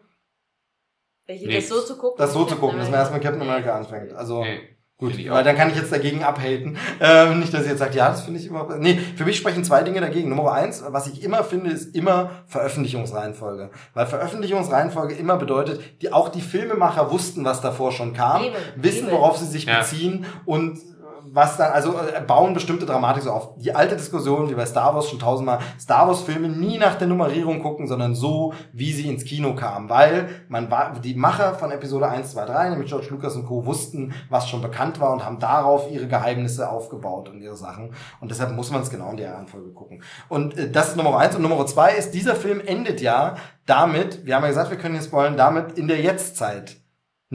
C: Welche, das so zu gucken?
A: Das so zu gucken, dass man erstmal Captain America anfängt. Also. Nee. Gut, weil dann kann ich jetzt dagegen abhaten. Ähm, nicht, dass ihr jetzt sagt, ja, das finde ich immer. Nee, für mich sprechen zwei Dinge dagegen. Nummer eins, was ich immer finde, ist immer Veröffentlichungsreihenfolge. Weil Veröffentlichungsreihenfolge immer bedeutet, die, auch die Filmemacher wussten, was davor schon kam, Eben. wissen, worauf sie sich ja. beziehen und was dann, also äh, bauen bestimmte Dramatik so auf. Die alte Diskussion, wie bei Star Wars schon tausendmal, Star Wars Filme nie nach der Nummerierung gucken, sondern so, wie sie ins Kino kamen. Weil man war, die Macher von Episode 1, 2, 3, nämlich George Lucas und Co., wussten, was schon bekannt war und haben darauf ihre Geheimnisse aufgebaut und ihre Sachen. Und deshalb muss man es genau in der Reihenfolge gucken. Und äh, das ist Nummer eins. Und Nummer zwei ist, dieser Film endet ja damit, wir haben ja gesagt, wir können hier spoilern, damit in der Jetztzeit.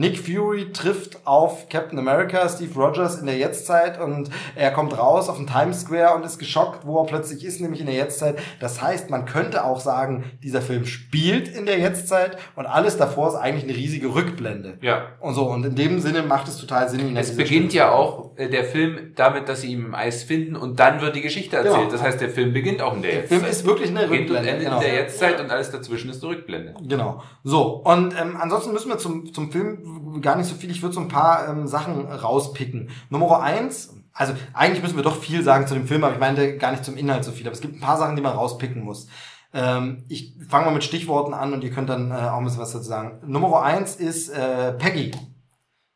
A: Nick Fury trifft auf Captain America, Steve Rogers in der Jetztzeit und er kommt raus auf den Times Square und ist geschockt, wo er plötzlich ist, nämlich in der Jetztzeit. Das heißt, man könnte auch sagen, dieser Film spielt in der Jetztzeit und alles davor ist eigentlich eine riesige Rückblende.
B: Ja.
A: Und so, und in dem Sinne macht es total Sinn.
B: In es beginnt Stimme. ja auch äh, der Film damit, dass sie ihn im Eis finden und dann wird die Geschichte erzählt. Genau. Das heißt, der Film beginnt auch in der, der
A: Jetztzeit. Der Film ist wirklich eine
B: Rückblende. Und endet genau. in der Jetztzeit und alles dazwischen ist eine Rückblende.
A: Genau. So, und ähm, ansonsten müssen wir zum, zum Film gar nicht so viel. Ich würde so ein paar ähm, Sachen rauspicken. Nummer eins, also eigentlich müssen wir doch viel sagen zu dem Film, aber ich meinte gar nicht zum Inhalt so viel. Aber es gibt ein paar Sachen, die man rauspicken muss. Ähm, ich fange mal mit Stichworten an und ihr könnt dann äh, auch ein bisschen was dazu sagen. Nummer eins ist äh, Peggy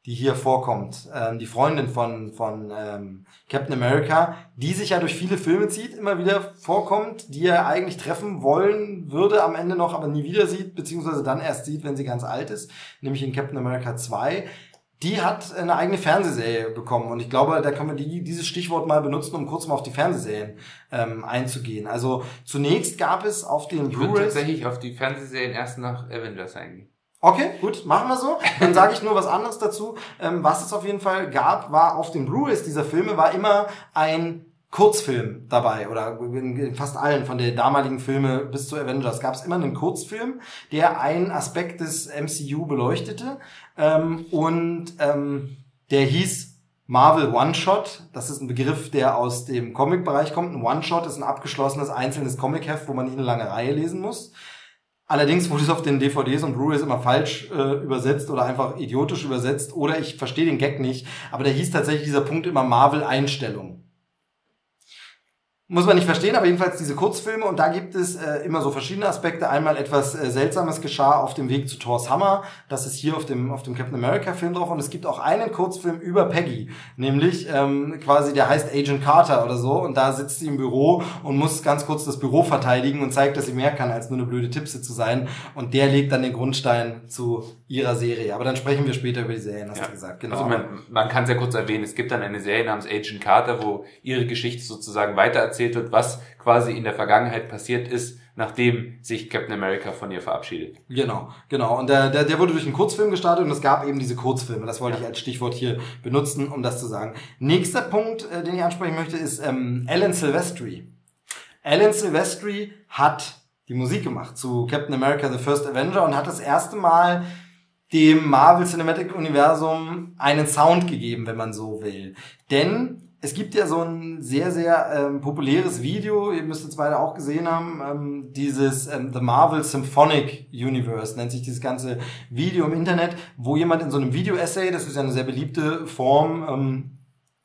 A: die hier vorkommt, ähm, die Freundin von, von ähm, Captain America, die sich ja durch viele Filme zieht, immer wieder vorkommt, die er eigentlich treffen wollen würde, am Ende noch, aber nie wieder sieht, beziehungsweise dann erst sieht, wenn sie ganz alt ist, nämlich in Captain America 2. Die hat eine eigene Fernsehserie bekommen und ich glaube, da können wir die, dieses Stichwort mal benutzen, um kurz mal auf die Fernsehserien ähm, einzugehen. Also zunächst gab es auf den
B: Blu-rays... Tatsächlich auf die Fernsehserien erst nach Avengers eingehen.
A: Okay, gut, machen wir so. Dann sage ich nur was anderes dazu. Ähm, was es auf jeden Fall gab, war auf den Blu-rays dieser Filme war immer ein Kurzfilm dabei oder in fast allen von den damaligen Filme bis zu Avengers gab es immer einen Kurzfilm, der einen Aspekt des MCU beleuchtete ähm, und ähm, der hieß Marvel One-Shot. Das ist ein Begriff, der aus dem Comic-Bereich kommt. Ein One-Shot ist ein abgeschlossenes einzelnes Comic-Heft, wo man nicht eine lange Reihe lesen muss. Allerdings wurde es auf den DVDs und Blu-rays immer falsch äh, übersetzt oder einfach idiotisch übersetzt oder ich verstehe den Gag nicht. Aber da hieß tatsächlich dieser Punkt immer Marvel-Einstellung. Muss man nicht verstehen, aber jedenfalls diese Kurzfilme und da gibt es äh, immer so verschiedene Aspekte. Einmal etwas äh, Seltsames geschah auf dem Weg zu Thor's Hammer. Das ist hier auf dem, auf dem Captain America Film drauf und es gibt auch einen Kurzfilm über Peggy. Nämlich ähm, quasi, der heißt Agent Carter oder so und da sitzt sie im Büro und muss ganz kurz das Büro verteidigen und zeigt, dass sie mehr kann, als nur eine blöde Tippse zu sein. Und der legt dann den Grundstein zu ihrer Serie. Aber dann sprechen wir später über die Serien, hast ja. du gesagt.
B: Genau. Also man, man kann ja kurz erwähnen, es gibt dann eine Serie namens Agent Carter, wo ihre Geschichte sozusagen weiter erzählt wird, was quasi in der Vergangenheit passiert ist, nachdem sich Captain America von ihr verabschiedet.
A: Genau, genau. Und der, der, der wurde durch einen Kurzfilm gestartet und es gab eben diese Kurzfilme. Das wollte ich als Stichwort hier benutzen, um das zu sagen. Nächster Punkt, äh, den ich ansprechen möchte, ist ähm, Alan Silvestri. Alan Silvestri hat die Musik gemacht zu Captain America The First Avenger und hat das erste Mal dem Marvel Cinematic Universum einen Sound gegeben, wenn man so will. Denn es gibt ja so ein sehr, sehr ähm, populäres Video, ihr müsst es beide auch gesehen haben, ähm, dieses ähm, The Marvel Symphonic Universe nennt sich dieses ganze Video im Internet, wo jemand in so einem Video-Essay, das ist ja eine sehr beliebte Form, ähm,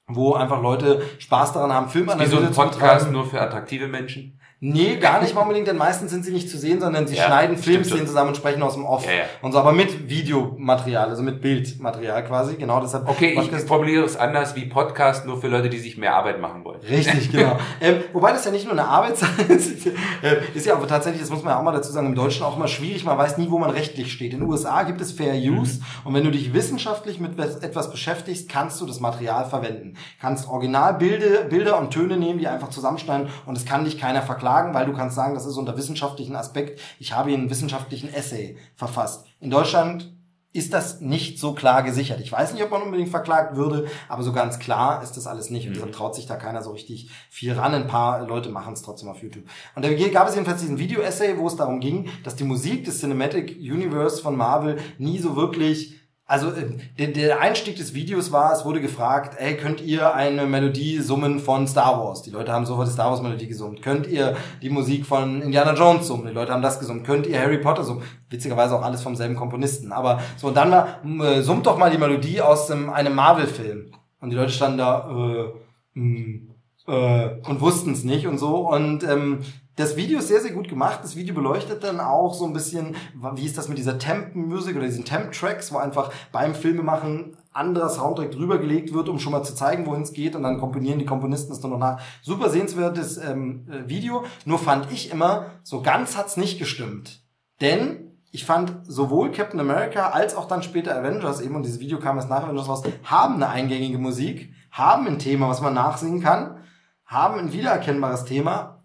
A: wo einfach Leute Spaß daran haben, Filmanalyse
B: zu Wie so ein Podcast nur für attraktive Menschen?
A: Nee, gar nicht mal unbedingt, denn meistens sind sie nicht zu sehen, sondern sie ja, schneiden Filmszenen zusammen und sprechen aus dem Off. Ja, ja. Und so, aber mit Videomaterial, also mit Bildmaterial quasi, genau deshalb.
B: Okay, Podcast ich formuliere es anders wie Podcast, nur für Leute, die sich mehr Arbeit machen wollen.
A: Richtig, (laughs) genau. ähm, wobei das ja nicht nur eine Arbeitszeit ist, (laughs) äh, ist ja aber tatsächlich, das muss man ja auch mal dazu sagen, im Deutschen auch immer schwierig, man weiß nie, wo man rechtlich steht. In den USA gibt es Fair Use mhm. und wenn du dich wissenschaftlich mit etwas beschäftigst, kannst du das Material verwenden. Kannst Originalbilder Bilder und Töne nehmen, die einfach zusammenschneiden und es kann dich keiner verklagen, weil du kannst sagen, das ist unter wissenschaftlichen Aspekt, ich habe hier einen wissenschaftlichen Essay verfasst. In Deutschland ist das nicht so klar gesichert. Ich weiß nicht, ob man unbedingt verklagt würde, aber so ganz klar ist das alles nicht. Und deshalb mhm. traut sich da keiner so richtig viel ran. Ein paar Leute machen es trotzdem auf YouTube. Und da gab es jedenfalls diesen Video-Essay, wo es darum ging, dass die Musik des Cinematic Universe von Marvel nie so wirklich also äh, der, der Einstieg des Videos war, es wurde gefragt, ey, könnt ihr eine Melodie summen von Star Wars? Die Leute haben sofort die Star Wars Melodie gesummt. Könnt ihr die Musik von Indiana Jones summen? Die Leute haben das gesummt. Könnt ihr Harry Potter summen? Witzigerweise auch alles vom selben Komponisten. Aber so, und dann war, äh, summt doch mal die Melodie aus dem, einem Marvel-Film. Und die Leute standen da, äh, mh, äh, und wussten es nicht und so. Und ähm, das Video ist sehr, sehr gut gemacht. Das Video beleuchtet dann auch so ein bisschen, wie ist das mit dieser Temp-Musik oder diesen Temp-Tracks, wo einfach beim Filmemachen anderer Soundtrack drüber gelegt wird, um schon mal zu zeigen, wohin es geht und dann komponieren die Komponisten es dann noch nach. Super sehenswertes ähm, äh, Video. Nur fand ich immer, so ganz hat's nicht gestimmt. Denn ich fand sowohl Captain America als auch dann später Avengers eben, und dieses Video kam erst nach Avengers raus, haben eine eingängige Musik, haben ein Thema, was man nachsingen kann, haben ein wiedererkennbares Thema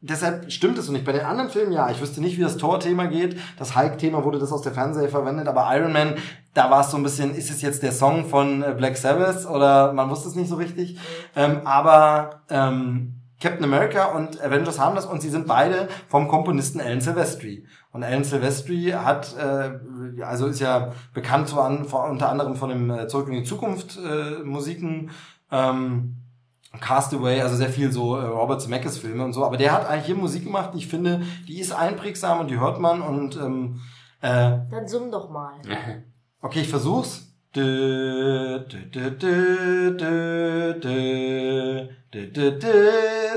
A: deshalb stimmt es und nicht. Bei den anderen Filmen ja. Ich wüsste nicht, wie das Tor-Thema geht. Das Hulk-Thema wurde das aus der Fernsehserie verwendet, aber Iron Man, da war es so ein bisschen, ist es jetzt der Song von äh, Black Sabbath oder man wusste es nicht so richtig. Ähm, aber ähm, Captain America und Avengers haben das und sie sind beide vom Komponisten Alan Silvestri. Und Alan Silvestri hat, äh, also ist ja bekannt so an, unter anderem von dem äh, Zurück in die Zukunft äh, Musiken. Ähm, Castaway, also sehr viel so äh, Robert Zemeckis Filme und so, aber der hat eigentlich hier Musik gemacht, die ich finde, die ist einprägsam und die hört man und ähm,
C: äh, Dann summ doch mal. (laughs)
A: Okay, ich versuch's. Dö, dö, dö,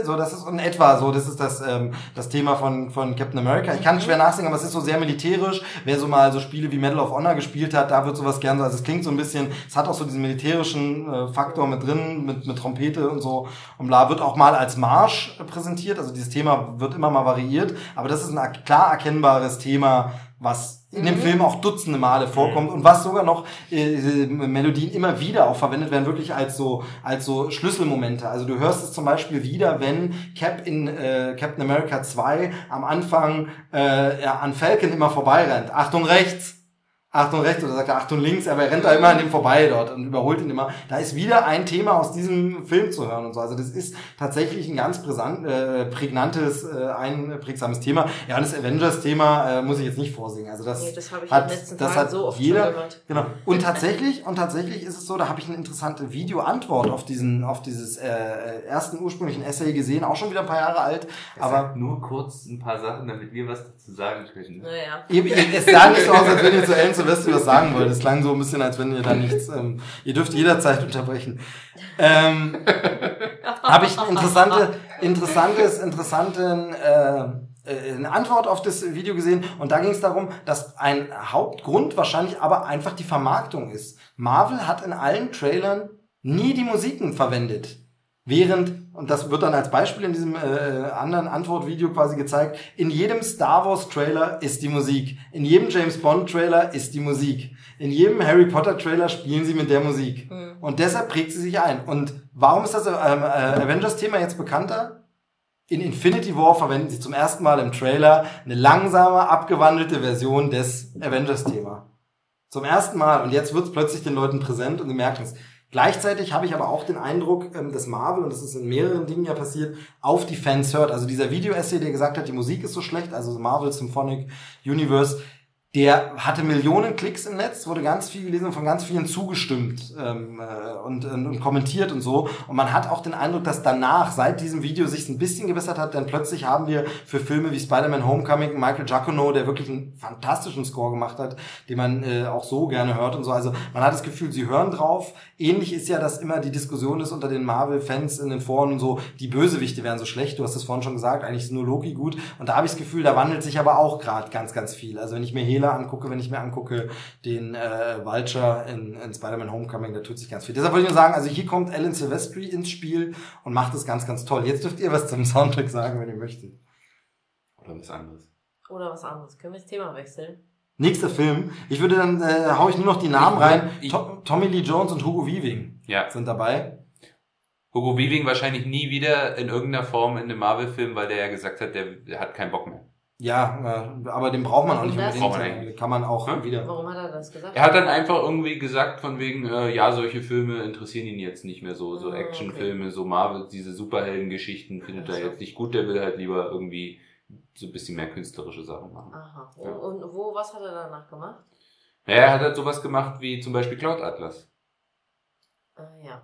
A: so, das ist in etwa so, das ist das, ähm, das Thema von, von Captain America. Ich kann mhm. schwer nachsingen, aber es ist so sehr militärisch. Wer so mal so Spiele wie Medal of Honor gespielt hat, da wird sowas gern so, also es klingt so ein bisschen, es hat auch so diesen militärischen äh, Faktor mit drin, mit, mit Trompete und so. Und bla, wird auch mal als Marsch präsentiert, also dieses Thema wird immer mal variiert, aber das ist ein klar erkennbares Thema, was in dem. Film auch dutzende Male vorkommt mhm. und was sogar noch äh, Melodien immer wieder auch verwendet werden, wirklich als so als so Schlüsselmomente. Also du hörst es zum Beispiel wieder, wenn Cap in äh, Captain America 2 am Anfang äh, ja, an Falcon immer vorbeirennt. Achtung rechts! Achtung rechts oder sagt er Achtung links, aber er rennt da immer an dem vorbei dort und überholt ihn immer. Da ist wieder ein Thema aus diesem Film zu hören und so. Also das ist tatsächlich ein ganz brisant, äh, prägnantes, äh, einprägsames Thema. Ja, das Avengers-Thema äh, muss ich jetzt nicht vorsingen. Also das, nee, das habe ich hat, letzten das Tagen hat so oft jeder, gehört. Genau. Und tatsächlich, und tatsächlich ist es so, da habe ich eine interessante Video-Antwort auf diesen, auf dieses äh, ersten ursprünglichen Essay gesehen, auch schon wieder ein paar Jahre alt.
B: Er aber nur kurz ein paar Sachen, damit wir was dazu sagen können.
C: Naja.
A: Es sah nicht so aus, als wenn ihr zu Ellen Silvester was sagen wollt. Es klang so ein bisschen, als wenn ihr da nichts. Ähm, ihr dürft jederzeit unterbrechen. Ähm, Habe ich interessante, interessantes, interessanten äh, äh, eine Antwort auf das Video gesehen und da ging es darum, dass ein Hauptgrund wahrscheinlich aber einfach die Vermarktung ist. Marvel hat in allen Trailern nie die Musiken verwendet. Während, und das wird dann als Beispiel in diesem äh, anderen Antwortvideo quasi gezeigt, in jedem Star Wars Trailer ist die Musik. In jedem James Bond Trailer ist die Musik. In jedem Harry Potter Trailer spielen sie mit der Musik. Mhm. Und deshalb prägt sie sich ein. Und warum ist das ähm, äh, Avengers-Thema jetzt bekannter? In Infinity War verwenden sie zum ersten Mal im Trailer eine langsame, abgewandelte Version des Avengers-Thema. Zum ersten Mal. Und jetzt wird es plötzlich den Leuten präsent und sie merken es. Gleichzeitig habe ich aber auch den Eindruck, ähm, dass Marvel, und das ist in mehreren Dingen ja passiert, auf die Fans hört. Also dieser Video-Essay, der gesagt hat, die Musik ist so schlecht, also Marvel Symphonic Universe, der hatte Millionen Klicks im Netz, wurde ganz viel gelesen und von ganz vielen zugestimmt ähm, äh, und, und, und kommentiert und so. Und man hat auch den Eindruck, dass danach, seit diesem Video sich ein bisschen gebessert hat, denn plötzlich haben wir für Filme wie Spider-Man Homecoming Michael Giacono, der wirklich einen fantastischen Score gemacht hat, den man äh, auch so gerne hört und so. Also man hat das Gefühl, sie hören drauf. Ähnlich ist ja, dass immer die Diskussion ist unter den Marvel-Fans in den Foren und so, die Bösewichte wären so schlecht. Du hast es vorhin schon gesagt, eigentlich ist nur Loki gut. Und da habe ich das Gefühl, da wandelt sich aber auch gerade ganz, ganz viel. Also wenn ich mir Hela angucke, wenn ich mir angucke, den äh, Vulture in, in Spider-Man Homecoming, da tut sich ganz viel. Deshalb wollte ich nur sagen, also hier kommt Alan Silvestri ins Spiel und macht es ganz, ganz toll. Jetzt dürft ihr was zum Soundtrack sagen, wenn ihr möchtet.
B: Oder was anderes.
C: Oder was anderes. Können wir das Thema wechseln?
A: Nächster Film. Ich würde dann, äh, hau ich nur noch die Namen rein. Ich, to Tommy Lee Jones und Hugo Weaving
B: ja.
A: sind dabei.
B: Hugo Weaving wahrscheinlich nie wieder in irgendeiner Form in einem Marvel-Film, weil der ja gesagt hat, der, der hat keinen Bock mehr.
A: Ja, äh, aber den braucht man auch nicht unbedingt. Kann man auch hm? wieder.
C: Warum hat er das gesagt?
B: Er hat dann einfach irgendwie gesagt, von wegen, äh, ja, solche Filme interessieren ihn jetzt nicht mehr so. So ah, Actionfilme, okay. so Marvel, diese Superhelden-Geschichten findet er jetzt nicht gut. Der will halt lieber irgendwie so ein bisschen mehr künstlerische Sachen machen.
C: Aha. Ja. Und wo, was hat er danach gemacht?
B: Ja, er hat halt sowas gemacht wie zum Beispiel Cloud Atlas.
C: Äh, ja.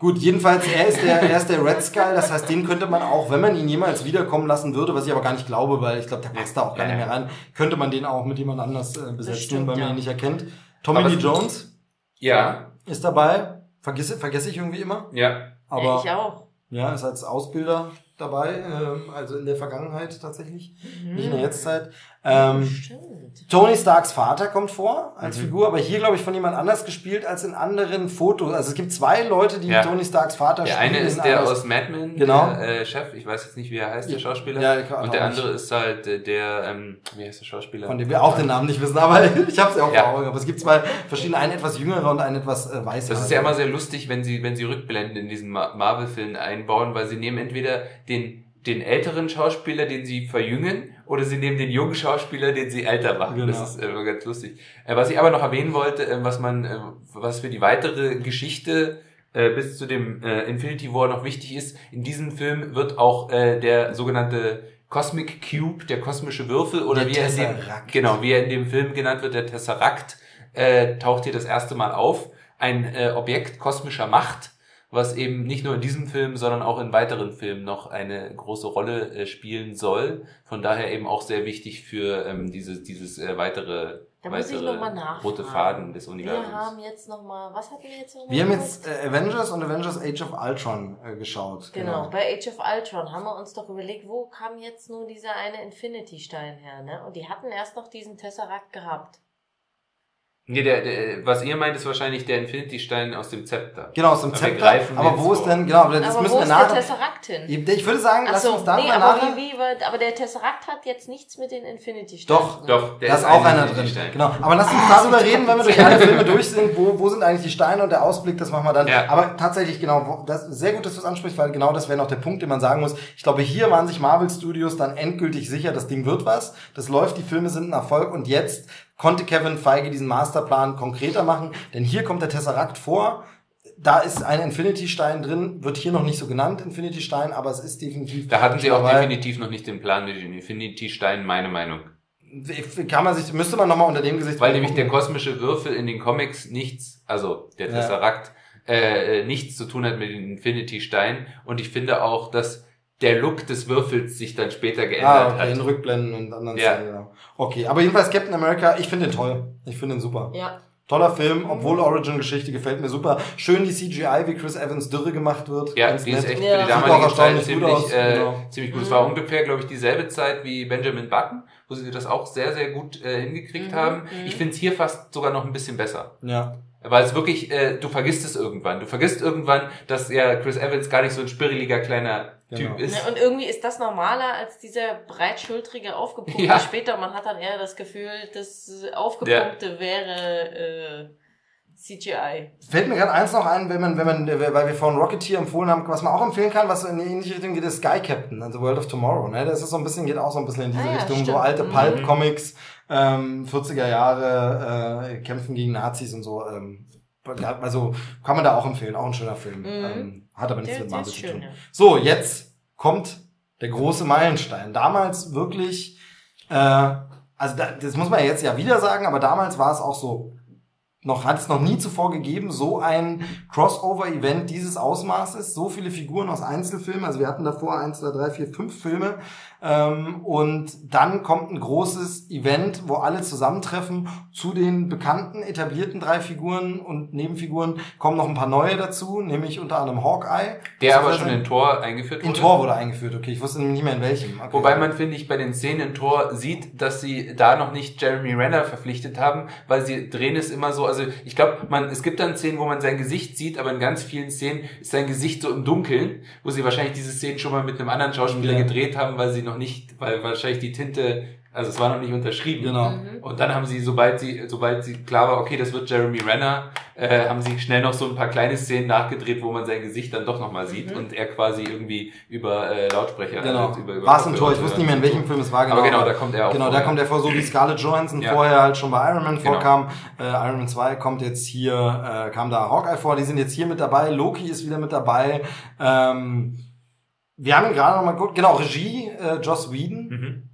A: Gut, jedenfalls, er ist der, er ist der Red Skull, das heißt, den könnte man auch, wenn man ihn jemals wiederkommen lassen würde, was ich aber gar nicht glaube, weil ich glaube, der passt da auch gar nicht mehr rein, könnte man den auch mit jemand anders äh, besetzen, weil man ja. ihn nicht erkennt. Tommy Lee Jones.
B: Ja.
A: Ist dabei. Vergesse, vergesse ich irgendwie immer.
B: Ja.
A: Aber,
C: ich auch.
A: Ja, ist als Ausbilder dabei, ähm, also in der Vergangenheit tatsächlich, mhm. nicht in der Jetztzeit. Ähm, Tony Starks Vater kommt vor als mhm. Figur, aber hier glaube ich von jemand anders gespielt als in anderen Fotos. Also es gibt zwei Leute, die ja. Tony Starks Vater
B: der spielen. Der eine ist der aus Mad Men, genau. der äh, Chef, ich weiß jetzt nicht, wie er heißt, der Schauspieler. Ja, und der andere nicht. ist halt äh, der, ähm, wie heißt der Schauspieler?
A: Von dem wir auch den Namen nicht wissen, aber (laughs) ich habe es ja auch vor Augen. Aber es gibt zwei verschiedene, einen etwas jüngere und einen etwas äh, weißer.
B: Das ist ja immer sehr lustig, wenn sie, wenn sie Rückblenden in diesen Marvel-Filmen einbauen, weil sie nehmen entweder den den älteren Schauspieler, den sie verjüngen, oder sie nehmen den jungen Schauspieler, den sie älter machen. Genau. Das ist äh, immer ganz lustig. Äh, was ich aber noch erwähnen wollte, äh, was man, was für die weitere Geschichte bis zu dem Infinity War noch wichtig ist, in diesem Film wird auch der sogenannte Cosmic Cube, der kosmische Würfel, oder der wie er in dem, genau, wie er in dem Film genannt wird, der Tesseract, äh, taucht hier das erste Mal auf. Ein äh, Objekt kosmischer Macht, was eben nicht nur in diesem Film, sondern auch in weiteren Filmen noch eine große Rolle äh, spielen soll. Von daher eben auch sehr wichtig für ähm, dieses, dieses äh, weitere
C: da weitere
B: rote Faden des Universums.
C: Wir haben jetzt nochmal, was hatten wir jetzt
A: nochmal? Wir haben jetzt äh, Avengers und Avengers Age of Ultron äh, geschaut.
C: Genau. genau. bei Age of Ultron haben wir uns doch überlegt, wo kam jetzt nur dieser eine Infinity-Stein her, ne? Und die hatten erst noch diesen Tesseract gehabt.
B: Nee, der, der, was ihr meint, ist wahrscheinlich der Infinity-Stein aus dem Zepter.
A: Genau, aus dem Zepter. Aber wo ist denn, genau, das
C: aber müssen wo wir nach. der Tesseract hin?
A: Ich würde sagen, lass so, uns da nee, mal
C: aber Wie, wie, aber der Tesseract hat jetzt nichts mit den Infinity-Steinen.
A: Doch, ne? doch, der da ist, ist auch einer drin. Genau. Aber lass uns darüber (laughs) reden, wenn wir durch alle Filme durch sind, wo, wo sind eigentlich die Steine und der Ausblick, das machen wir dann. Ja. Aber tatsächlich, genau, das ist sehr gut, dass du es ansprichst, weil genau das wäre noch der Punkt, den man sagen muss. Ich glaube, hier waren sich Marvel Studios dann endgültig sicher, das Ding wird was. Das läuft, die Filme sind ein Erfolg und jetzt konnte Kevin Feige diesen Masterplan konkreter machen, denn hier kommt der Tesseract vor. Da ist ein Infinity-Stein drin, wird hier noch nicht so genannt, Infinity-Stein, aber es ist definitiv.
B: Da hatten sie auch dabei. definitiv noch nicht den Plan mit den Infinity-Steinen, meine Meinung.
A: Kann man sich, müsste man nochmal unter dem Gesicht.
B: Weil nämlich der kosmische Würfel in den Comics nichts, also der Tesseract, ja. äh, nichts zu tun hat mit den Infinity-Steinen. Und ich finde auch, dass der Look des Würfels sich dann später geändert ah, okay, hat.
A: in Rückblenden und anderen ja. Szenen, genau. Okay, aber jedenfalls Captain America, ich finde ihn toll. Ich finde ihn super.
C: Ja.
A: Toller Film, obwohl Origin-Geschichte gefällt mir super. Schön die CGI, wie Chris Evans Dürre gemacht wird.
B: Ja, die ist echt ja. für die damalige Zeit ziemlich, aus, äh, genau. ziemlich gut. Es war ungefähr, glaube ich, dieselbe Zeit wie Benjamin Button, wo sie das auch sehr, sehr gut äh, hingekriegt mhm. haben. Mhm. Ich finde es hier fast sogar noch ein bisschen besser.
A: Ja.
B: Weil es wirklich, äh, du vergisst es irgendwann. Du vergisst irgendwann, dass ja Chris Evans gar nicht so ein spirreliger kleiner genau. Typ ist.
C: Ja, und irgendwie ist das normaler als dieser breitschultrige, aufgepumpte ja. später. Man hat dann eher das Gefühl, das Aufgepumpte ja. wäre... Äh, CGI.
A: Fällt mir gerade eins noch ein, wenn man, wenn man, weil wir vorhin Rocketeer empfohlen haben, was man auch empfehlen kann, was in die ähnliche Richtung geht, ist Sky Captain, also World of Tomorrow. Ne? Das ist so ein bisschen, geht auch so ein bisschen in diese ah, Richtung, ja, so alte mhm. Ähm, 40er Jahre, äh, kämpfen gegen Nazis und so. Ähm, also kann man da auch empfehlen, auch ein schöner Film. Mhm. Ähm, hat aber nichts der, mit Marvel zu tun. Ja. So, jetzt kommt der große Meilenstein. Damals wirklich, äh, also da, das muss man jetzt ja wieder sagen, aber damals war es auch so noch, hat es noch nie zuvor gegeben, so ein Crossover-Event dieses Ausmaßes, so viele Figuren aus Einzelfilmen. Also wir hatten davor eins, zwei, drei, vier, fünf Filme. Ähm, und dann kommt ein großes Event, wo alle zusammentreffen. Zu den bekannten, etablierten drei Figuren und Nebenfiguren kommen noch ein paar neue dazu, nämlich unter anderem Hawkeye.
B: Der aber schon in Tor eingeführt
A: wurde? In Tor wurde eingeführt, okay. Ich wusste nämlich nicht mehr in welchem. Okay.
B: Wobei man, finde ich, bei den Szenen in Tor sieht, dass sie da noch nicht Jeremy Renner verpflichtet haben, weil sie drehen es immer so, also ich glaube, man, es gibt dann Szenen, wo man sein Gesicht sieht, aber in ganz vielen Szenen ist sein Gesicht so im Dunkeln, wo sie wahrscheinlich diese Szenen schon mal mit einem anderen Schauspieler ja. gedreht haben, weil sie noch nicht, weil wahrscheinlich die Tinte also es war noch nicht unterschrieben. Genau. Mhm. Und dann haben sie, sobald sie, sobald sie klar war, okay, das wird Jeremy Renner, äh, haben sie schnell noch so ein paar kleine Szenen nachgedreht, wo man sein Gesicht dann doch nochmal sieht mhm. und er quasi irgendwie über äh, Lautsprecher.
A: Genau.
B: Äh, über,
A: über war es ein Tor, ich wusste nicht mehr, in welchem Film es war.
B: Genau. Aber genau, da kommt er auch
A: Genau, da kommt er vor, so wie Scarlett (clears throat) Johansson ja. vorher halt schon bei Iron Man genau. vorkam. Äh, Iron Man 2 kommt jetzt hier, äh, kam da Hawkeye vor, die sind jetzt hier mit dabei, Loki ist wieder mit dabei. Ähm, wir haben ihn gerade nochmal gut, genau, Regie, äh, Joss Whedon. Mhm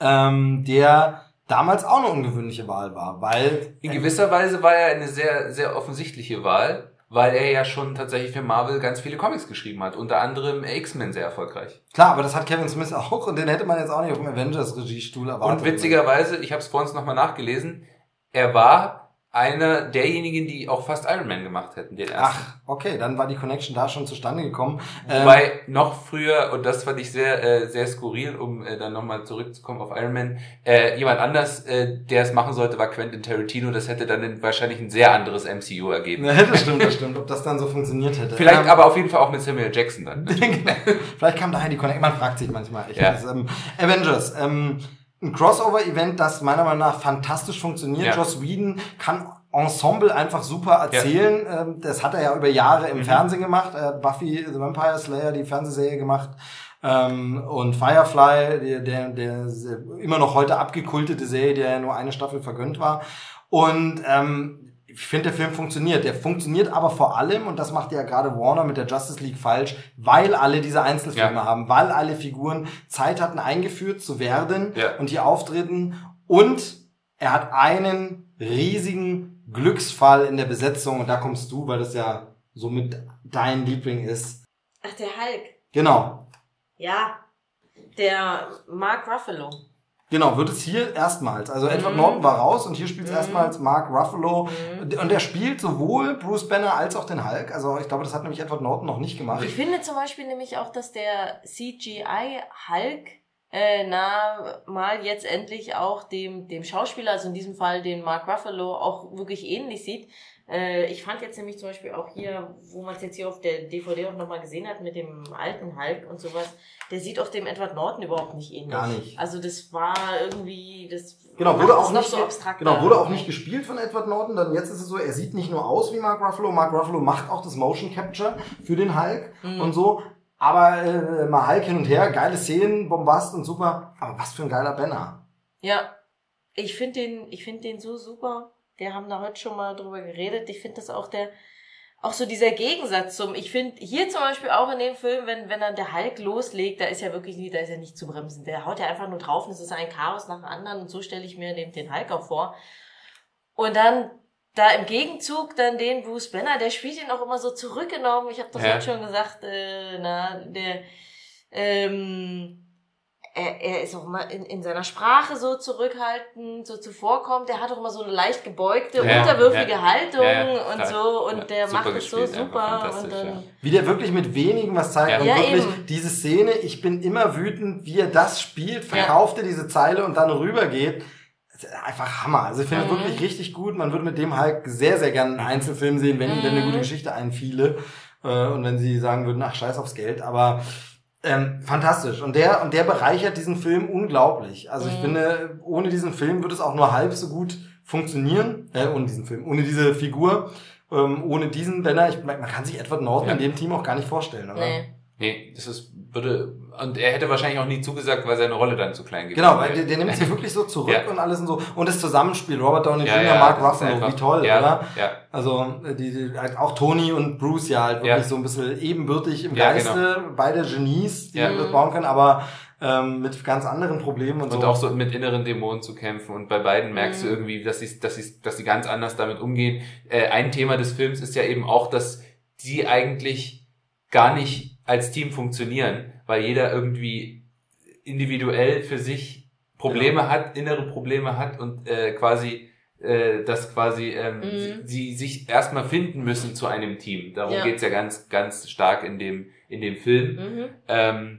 A: ähm, der damals auch eine ungewöhnliche Wahl war, weil
B: in gewisser Weise war er eine sehr sehr offensichtliche Wahl, weil er ja schon tatsächlich für Marvel ganz viele Comics geschrieben hat, unter anderem X-Men sehr erfolgreich.
A: Klar, aber das hat Kevin Smith auch und den hätte man jetzt auch nicht auf dem Avengers Regiestuhl erwartet.
B: Und witzigerweise, ich habe es vorhin nochmal nachgelesen, er war einer derjenigen, die auch fast Iron Man gemacht hätten, den
A: ersten. Ach, okay, dann war die Connection da schon zustande gekommen.
B: Wobei ähm, noch früher, und das fand ich sehr, äh, sehr skurril, um äh, dann nochmal zurückzukommen auf Iron Man, äh, jemand anders, äh, der es machen sollte, war Quentin Tarantino. Das hätte dann wahrscheinlich ein sehr anderes MCU ergeben.
A: Ja, (laughs) das stimmt, das stimmt. Ob das dann so funktioniert hätte.
B: Vielleicht ähm, aber auf jeden Fall auch mit Samuel Jackson dann. (laughs)
A: Vielleicht kam daher die Connection. Man fragt sich manchmal. Ich ja. weiß, ähm, Avengers. Ähm, ein Crossover-Event, das meiner Meinung nach fantastisch funktioniert. Ja. Joss Whedon kann Ensemble einfach super erzählen. Ja. Ähm, das hat er ja über Jahre im mhm. Fernsehen gemacht. Er hat Buffy the Vampire Slayer, die Fernsehserie gemacht. Ähm, und Firefly, der, der, der immer noch heute abgekultete Serie, der ja nur eine Staffel vergönnt war. Und ähm, ich finde, der Film funktioniert. Der funktioniert aber vor allem, und das macht ja gerade Warner mit der Justice League falsch, weil alle diese Einzelfilme ja. haben, weil alle Figuren Zeit hatten, eingeführt zu werden ja. und hier auftreten. Und er hat einen riesigen Glücksfall in der Besetzung, und da kommst du, weil das ja so mit dein Liebling ist.
C: Ach, der Hulk.
A: Genau.
C: Ja, der Mark Ruffalo.
A: Genau, wird es hier erstmals. Also Edward mhm. Norton war raus und hier spielt es mhm. erstmals Mark Ruffalo. Mhm. Und er spielt sowohl Bruce Banner als auch den Hulk. Also ich glaube, das hat nämlich Edward Norton noch nicht gemacht.
C: Ich finde zum Beispiel nämlich auch, dass der CGI Hulk äh, na mal jetzt endlich auch dem, dem Schauspieler, also in diesem Fall den Mark Ruffalo, auch wirklich ähnlich sieht. Äh, ich fand jetzt nämlich zum Beispiel auch hier, wo man es jetzt hier auf der DVD auch nochmal gesehen hat mit dem alten Hulk und sowas, der sieht auch dem Edward Norton überhaupt nicht ähnlich.
A: Gar nicht.
C: Also das war irgendwie, das
A: genau, wurde auch nicht so abstrakt. Genau, wurde auch nicht gespielt von Edward Norton. Dann jetzt ist es so, er sieht nicht nur aus wie Mark Ruffalo. Mark Ruffalo macht auch das Motion Capture für den Hulk mhm. und so. Aber äh, mal Hulk hin und her, geile Szenen, Bombast und super. Aber was für ein geiler Banner.
C: Ja, ich finde den, ich finde den so super. Wir haben da heute schon mal drüber geredet. Ich finde das auch der, auch so dieser Gegensatz zum, ich finde hier zum Beispiel auch in dem Film, wenn, wenn dann der Hulk loslegt, da ist ja wirklich nie, da ist ja nicht zu bremsen. Der haut ja einfach nur drauf und es ist ein Chaos nach dem anderen und so stelle ich mir den, den Hulk auch vor. Und dann da im Gegenzug dann den Bruce Banner, der spielt ihn auch immer so zurückgenommen. Ich habe das ja. heute schon gesagt, äh, na, der, ähm, er, er ist auch immer in, in seiner Sprache so zurückhaltend, so zuvorkommt. Der hat auch immer so eine leicht gebeugte, ja, unterwürfige ja, Haltung ja, und so. Und der macht es so super. Und dann,
A: Wie der wirklich mit wenigen was zeigt. Und wirklich eben. diese Szene, ich bin immer wütend, wie er das spielt, verkauft er diese Zeile und dann rübergeht. einfach Hammer. Also ich finde mhm. wirklich richtig gut. Man würde mit dem Hulk sehr, sehr gerne einen Einzelfilm sehen, wenn, mhm. wenn eine gute Geschichte einfiele. Äh, und wenn sie sagen würden, ach, scheiß aufs Geld. Aber ähm, fantastisch. Und der, und der bereichert diesen Film unglaublich. Also ich mhm. finde, ohne diesen Film würde es auch nur halb so gut funktionieren. Äh, ohne diesen Film, ohne diese Figur. Ähm, ohne diesen Banner, ich, man kann sich Edward Norton ja. in dem Team auch gar nicht vorstellen, oder?
B: Nee. Nee, das ist, würde, und er hätte wahrscheinlich auch nie zugesagt, weil seine Rolle dann zu klein
A: gewesen Genau, weil der, der nimmt sich (laughs) wirklich so zurück ja. und alles und so. Und das Zusammenspiel, Robert Downey ja, Jr., ja, Mark Ruffalo, wie toll, ja, oder? Ja. Also, die, die, halt auch Tony und Bruce ja halt wirklich so ein bisschen ebenbürtig im Geiste, genau. beide Genies, die das bauen können, aber ähm, mit ganz anderen Problemen
B: und, und so. Und auch so mit inneren Dämonen zu kämpfen. Und bei beiden merkst mhm. du irgendwie, dass sie, dass sie, dass sie ganz anders damit umgehen. Äh, ein Thema des Films ist ja eben auch, dass die eigentlich gar nicht als Team funktionieren, weil jeder irgendwie individuell für sich Probleme genau. hat, innere Probleme hat und äh, quasi äh, dass quasi ähm, mhm. sie, sie sich erstmal finden müssen zu einem Team. Darum ja. geht's ja ganz, ganz stark in dem, in dem Film. Mhm. Ähm,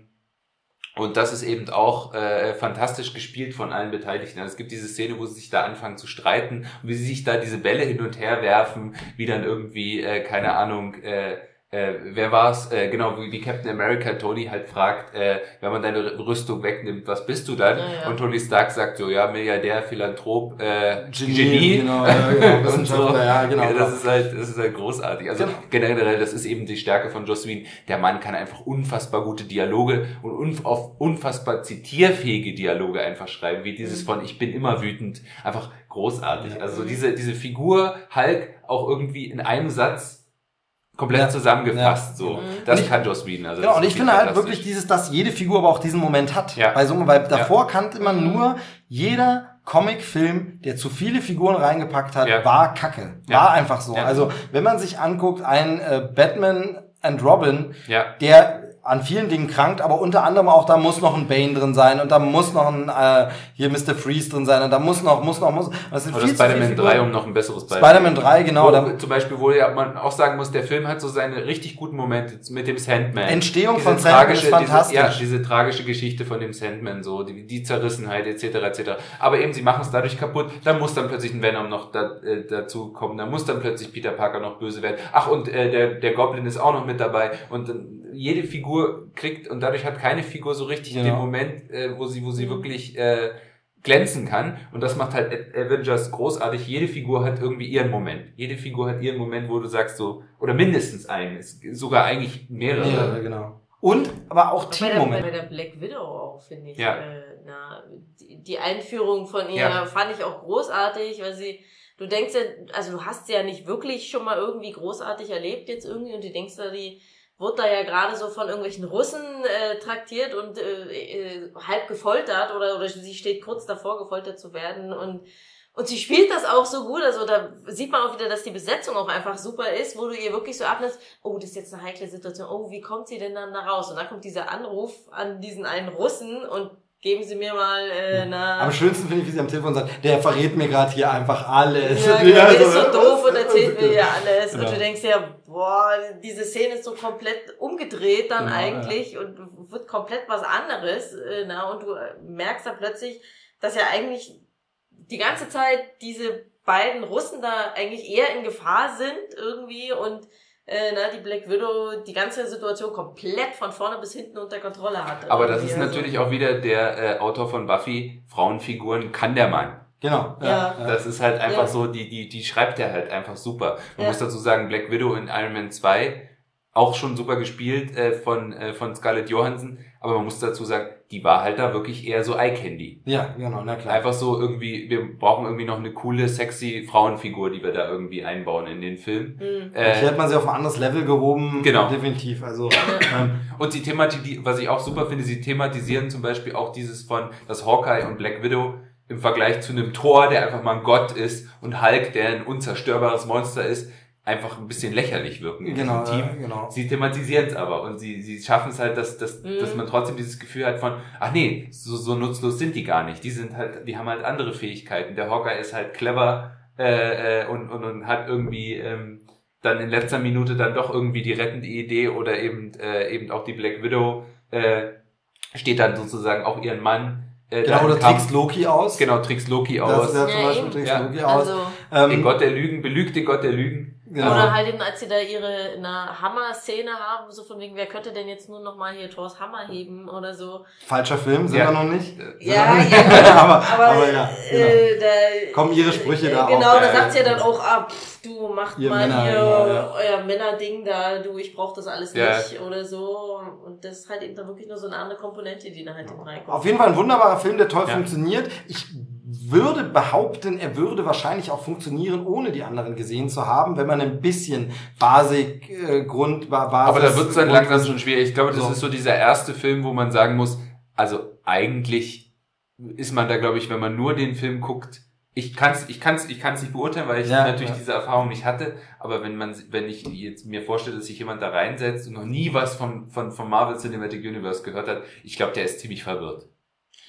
B: und das ist eben auch äh, fantastisch gespielt von allen Beteiligten. Also es gibt diese Szene, wo sie sich da anfangen zu streiten, wie sie sich da diese Bälle hin und her werfen, wie dann irgendwie, äh, keine Ahnung, äh, äh, wer war's? Äh, genau, wie, wie Captain America Tony halt fragt, äh, wenn man deine Rüstung wegnimmt, was bist du dann? Ja, ja. Und Tony Stark sagt so, ja, Milliardär, Philanthrop, äh, Genie. Genie. Genau, ja, (laughs) genau, so. ja, genau. Ja, das ist halt, das ist halt großartig. Also genau. generell, das ist eben die Stärke von Joss Whedon. Der Mann kann einfach unfassbar gute Dialoge und unf auf unfassbar zitierfähige Dialoge einfach schreiben, wie dieses mhm. von Ich bin immer wütend. Einfach großartig. Also diese, diese Figur Hulk auch irgendwie in einem Satz komplett ja. zusammengefasst. Ja. So, mhm. das ich, kann Joss Whedon.
A: Also genau, und ich finde halt wirklich dieses, dass jede Figur aber auch diesen Moment hat. Ja. Bei so, weil davor ja. kannte man mhm. nur jeder Comicfilm, der zu viele Figuren reingepackt hat, ja. war Kacke. War einfach so. Also wenn man sich anguckt, ein äh, Batman and Robin, ja. der an vielen Dingen krankt, aber unter anderem auch, da muss noch ein Bane drin sein und da muss noch ein äh, hier Mr. Freeze drin sein und da muss noch, muss noch, muss.
B: Das sind Oder Spider-Man 3, um noch ein besseres
A: Beispiel. Spider-Man 3, genau. Wo,
B: da, zum Beispiel, wo ja man auch sagen muss, der Film hat so seine richtig guten Momente mit dem Sandman.
A: Entstehung diese von Sandman ist fantastisch.
B: Diese, ja, diese tragische Geschichte von dem Sandman, so die, die Zerrissenheit etc. etc. Aber eben, sie machen es dadurch kaputt. Dann muss dann plötzlich ein Venom noch da, äh, dazu kommen. Dann muss dann plötzlich Peter Parker noch böse werden. Ach und äh, der der Goblin ist auch noch mit dabei und dann jede Figur kriegt und dadurch hat keine Figur so richtig genau. den Moment, äh, wo sie, wo sie mhm. wirklich äh, glänzen kann. Und das macht halt Avengers großartig. Jede Figur hat irgendwie ihren Moment. Jede Figur hat ihren Moment, wo du sagst so, oder mindestens einen, sogar eigentlich mehrere.
A: Ja, genau. Und aber auch Teammoment.
C: Bei der Black Widow auch, finde ich. Ja. Äh, na, die, die Einführung von ihr ja. fand ich auch großartig, weil sie du denkst ja, also du hast sie ja nicht wirklich schon mal irgendwie großartig erlebt jetzt irgendwie und du denkst da, die wird da ja gerade so von irgendwelchen Russen äh, traktiert und äh, äh, halb gefoltert oder, oder sie steht kurz davor, gefoltert zu werden und und sie spielt das auch so gut, also da sieht man auch wieder, dass die Besetzung auch einfach super ist, wo du ihr wirklich so ablässt, oh, das ist jetzt eine heikle Situation, oh, wie kommt sie denn dann da raus? Und dann kommt dieser Anruf an diesen einen Russen und geben Sie mir mal äh, eine...
A: Am schönsten finde ich, wie sie am Telefon sagt, der verrät mir gerade hier einfach alles.
C: Ja, (laughs) genau, der ist so doof und erzählt mir ja alles. Genau. Und du denkst ja, boah, diese Szene ist so komplett umgedreht dann genau, eigentlich ja. und wird komplett was anderes. Äh, na, und du merkst dann plötzlich, dass ja eigentlich die ganze Zeit diese beiden Russen da eigentlich eher in Gefahr sind irgendwie und äh, na, die Black Widow die ganze Situation komplett von vorne bis hinten unter Kontrolle hat.
B: Aber das ist natürlich auch wieder der äh, Autor von Buffy, Frauenfiguren kann der Mann.
A: Genau.
B: Ja. ja. Das ist halt einfach ja. so, die, die, die schreibt er halt einfach super. Man ja. muss dazu sagen, Black Widow in Iron Man 2 auch schon super gespielt äh, von, äh, von Scarlett Johansson, aber man muss dazu sagen, die war halt da wirklich eher so Eye Candy.
A: Ja, genau, na klar.
B: Einfach so irgendwie, wir brauchen irgendwie noch eine coole, sexy Frauenfigur, die wir da irgendwie einbauen in den Film.
A: Mhm. Äh, Hier hat man sie auf ein anderes Level gehoben.
B: Genau.
A: Definitiv, also.
B: ähm. Und sie thematisieren, was ich auch super finde, sie thematisieren zum Beispiel auch dieses von, das Hawkeye und Black Widow im Vergleich zu einem Thor, der einfach mal ein Gott ist und Hulk, der ein unzerstörbares Monster ist, einfach ein bisschen lächerlich wirken in
A: genau,
B: diesem
A: Team. genau.
B: Sie thematisieren es aber und sie, sie schaffen es halt, dass, dass, mhm. dass man trotzdem dieses Gefühl hat von, ach nee, so, so nutzlos sind die gar nicht. Die sind halt, die haben halt andere Fähigkeiten. Der Hawker ist halt clever äh, äh, und, und, und hat irgendwie ähm, dann in letzter Minute dann doch irgendwie die rettende Idee oder eben, äh, eben auch die Black Widow äh, steht dann sozusagen auch ihren Mann Äh,
A: genau, oder trickst Loki aus.
B: Genau, trickst Loki aus. Das ist ja zum Beispiel trickst ja. Loki aus. Also, ähm, den Gott der Lügen, belügt den Gott der Lügen.
C: Genau. Oder halt eben, als sie da ihre eine Hammer-Szene haben, so von wegen, wer könnte denn jetzt nur noch mal hier Thors Hammer heben oder so.
A: Falscher Film, sind
C: ja.
A: wir noch nicht.
C: Ja, ja, (laughs)
A: aber, aber, aber ja, genau. äh, da, Kommen ihre Sprüche da
C: Genau, da sagt sie ja dann auch, ah, pff, du macht ihr mal Männer, hier genau, ja. euer Männerding da, du, ich brauch das alles nicht oder so. Und das ist halt eben dann wirklich nur so eine andere Komponente, die da halt reinkommt.
A: Auf jeden Fall ein wunderbarer Film, der toll funktioniert. Ich würde behaupten, er würde wahrscheinlich auch funktionieren, ohne die anderen gesehen zu haben, wenn man ein bisschen Basic, äh, Grund,
B: Basis... Aber da wird es dann langsam schon schwierig. Ich glaube, das so. ist so dieser erste Film, wo man sagen muss, also eigentlich ist man da, glaube ich, wenn man nur den Film guckt, ich kann es ich kann's, ich kann's nicht beurteilen, weil ich ja, natürlich ja. diese Erfahrung nicht hatte. Aber wenn man, wenn ich jetzt mir vorstelle, dass sich jemand da reinsetzt und noch nie was von, von, von Marvel Cinematic Universe gehört hat, ich glaube, der ist ziemlich verwirrt.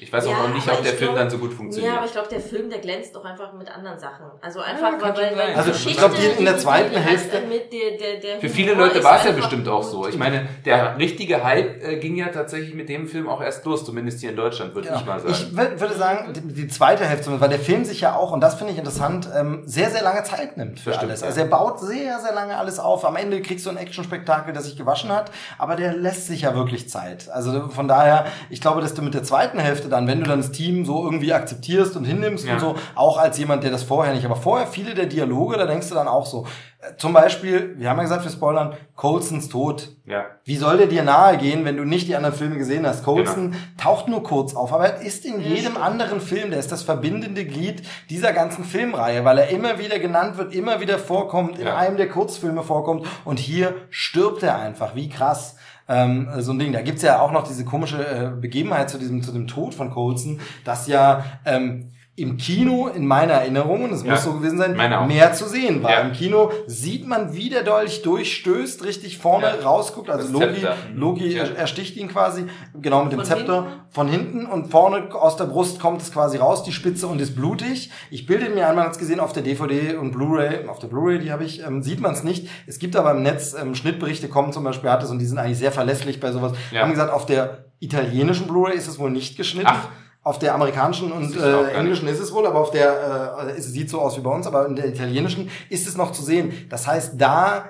B: Ich weiß ja, auch noch nicht, ob der Film dann so gut funktioniert.
C: Ja, aber ich glaube, der Film, der glänzt doch einfach mit anderen Sachen. Also einfach, ja, weil,
A: weil Also ich glaube, in der zweiten Hälfte...
C: Der, der, der
B: für viele Leute war es ja bestimmt auch so. Ich meine, der richtige Hype äh, ging ja tatsächlich mit dem Film auch erst los, zumindest hier in Deutschland, würde genau. ich mal sagen.
A: Ich würde sagen, die, die, zweite Hälfte, weil der Film sich ja auch, und das finde ich interessant, ähm, sehr, sehr lange Zeit nimmt für Bestimmt, alles. Also er baut sehr, sehr lange alles auf. Am Ende kriegst du ein Action-Spektakel, das sich gewaschen hat, aber der lässt sich ja wirklich Zeit. Also von daher, ich glaube, dass du mit der zweiten Hälfte dann, wenn du dann das Team so irgendwie akzeptierst und hinnimmst ja. und so, auch als jemand, der das vorher nicht. Aber vorher viele der Dialoge, da denkst du dann auch so. Äh, zum Beispiel, wir haben ja gesagt, wir spoilern, Colsons Tod.
B: Ja.
A: Wie soll der dir nahe gehen, wenn du nicht die anderen Filme gesehen hast? Colson genau. taucht nur kurz auf, aber er ist in jedem anderen Film, der ist das verbindende Glied dieser ganzen Filmreihe, weil er immer wieder genannt wird, immer wieder vorkommt, in ja. einem der Kurzfilme vorkommt und hier stirbt er einfach. Wie krass ähm, so ein Ding. Da gibt's ja auch noch diese komische äh, Begebenheit zu diesem, zu dem Tod von Colson, dass ja ähm, im Kino, in meiner Erinnerung, und es ja, muss so gewesen sein, mehr zu sehen war. Ja. Im Kino sieht man, wie der Dolch durchstößt, richtig vorne ja. rausguckt. Also Logi, Logi ersticht ihn quasi, genau mit dem von Zepter hinten? von hinten und vorne aus der Brust kommt es quasi raus, die Spitze und ist blutig. Ich bilde mir einmal als gesehen auf der DVD und Blu-ray, auf der Blu-ray, die habe ich, ähm, sieht man es nicht. Es gibt aber im Netz ähm, Schnittberichte kommen zum Beispiel, hat es und die sind eigentlich sehr verlässlich bei sowas. Ja. Haben gesagt, auf der italienischen Blu-ray ist es wohl nicht geschnitten. Ach. Auf der amerikanischen und äh, englischen ist es wohl, aber auf der, äh, es sieht so aus wie bei uns, aber in der italienischen ist es noch zu sehen. Das heißt, da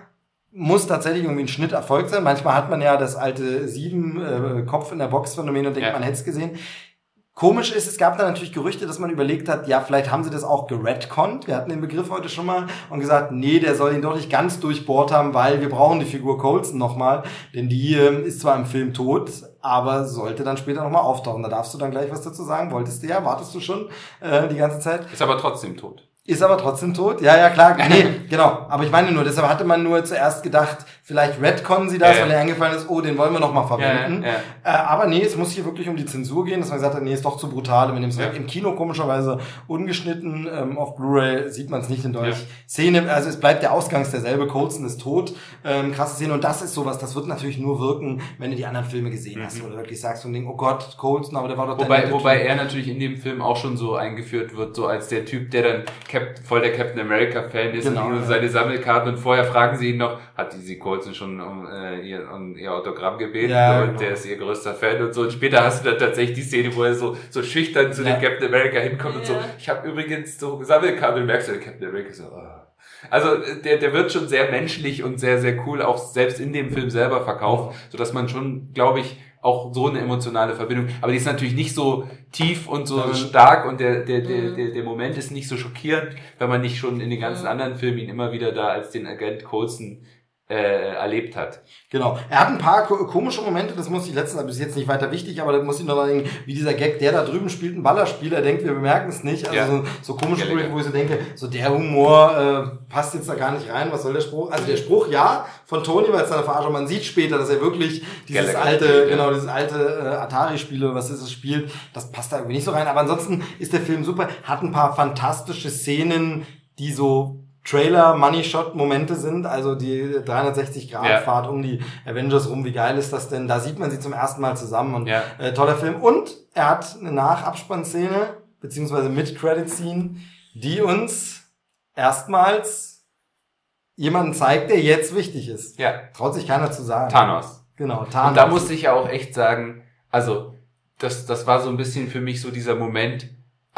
A: muss tatsächlich irgendwie ein Schnitt erfolgt sein. Manchmal hat man ja das alte sieben äh, Kopf in der Box Phänomen und denkt, ja. man hätte es gesehen. Komisch ist, es gab da natürlich Gerüchte, dass man überlegt hat, ja, vielleicht haben sie das auch geredconnt. Wir hatten den Begriff heute schon mal und gesagt, nee, der soll ihn doch nicht ganz durchbohrt haben, weil wir brauchen die Figur Colson nochmal, denn die äh, ist zwar im Film tot, aber sollte dann später nochmal auftauchen. Da darfst du dann gleich was dazu sagen. Wolltest du ja, wartest du schon äh, die ganze Zeit.
B: Ist aber trotzdem tot.
A: Ist aber trotzdem tot? Ja, ja, klar. Nee, (laughs) genau. Aber ich meine nur, deshalb hatte man nur zuerst gedacht, vielleicht retconnen sie das, ja, weil er eingefallen ist, oh, den wollen wir noch mal verwenden. Ja, ja. Äh, aber nee, es muss hier wirklich um die Zensur gehen, dass man gesagt hat, nee, ist doch zu brutal. Wir nehmen es Im Kino komischerweise ungeschnitten, ähm, auf Blu-ray sieht man es nicht in Deutsch. Szene, also es bleibt der Ausgangs derselbe, Colson ist tot. Ähm, krasse Szene. Und das ist sowas, das wird natürlich nur wirken, wenn du die anderen Filme gesehen mhm. hast. Oder wirklich sagst so ein Ding, oh Gott, Colson, aber der war doch
B: Wobei, wobei er natürlich in dem Film auch schon so eingeführt wird, so als der Typ, der dann Cap voll der Captain America-Fan ist genau, und seine Sammelkarten und vorher fragen sie ihn noch, hat die sie Colson schon um, äh, ihr, um ihr Autogramm gebeten ja, und genau. der ist ihr größter Fan und so. Und später hast du dann tatsächlich die Szene, wo er so, so schüchtern zu ja. dem Captain America hinkommt ja. und so, ich habe übrigens so Sammelkarten und merkst du, der Captain America so, oh. Also der, der wird schon sehr menschlich und sehr, sehr cool auch selbst in dem Film selber verkauft, so dass man schon, glaube ich, auch so eine emotionale Verbindung. Aber die ist natürlich nicht so tief und so mhm. stark und der, der, der, mhm. der, der Moment ist nicht so schockierend, wenn man nicht schon in den ganzen mhm. anderen Filmen ihn immer wieder da als den Agent Colson äh, erlebt hat.
A: Genau. Er hat ein paar komische Momente, das muss ich letztens, bis jetzt nicht weiter wichtig, aber das muss ich noch mal denken, wie dieser Gag, der da drüben spielt, ein Ballerspieler, denkt, wir bemerken es nicht. Also ja. so, so komische Momente, wo ich so denke, so der Humor äh, passt jetzt da gar nicht rein, was soll der Spruch? Also der Spruch, ja, von Tony, weil es eine Verarsche, man sieht später, dass er wirklich dieses Gallagher alte, spielt, genau, dieses alte äh, Atari-Spiel, was ist es, spielt, das passt da irgendwie nicht so rein. Aber ansonsten ist der Film super, hat ein paar fantastische Szenen, die so Trailer-Money-Shot-Momente sind, also die 360-Grad-Fahrt ja. um die Avengers rum, wie geil ist das denn? Da sieht man sie zum ersten Mal zusammen und ja. äh, toller Film. Und er hat eine Nachabspannszene, beziehungsweise Mid-Credit-Scene, die uns erstmals jemanden zeigt, der jetzt wichtig ist.
B: Ja.
A: Traut sich keiner zu sagen.
B: Thanos.
A: Genau,
B: Thanos. Und da musste ich ja auch echt sagen, also das, das war so ein bisschen für mich so dieser Moment,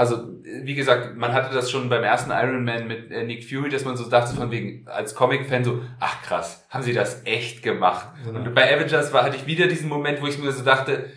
B: also wie gesagt, man hatte das schon beim ersten Iron Man mit äh, Nick Fury, dass man so dachte von wegen als Comic-Fan so, ach krass, haben sie das echt gemacht? Genau. Und bei Avengers war hatte ich wieder diesen Moment, wo ich mir so dachte,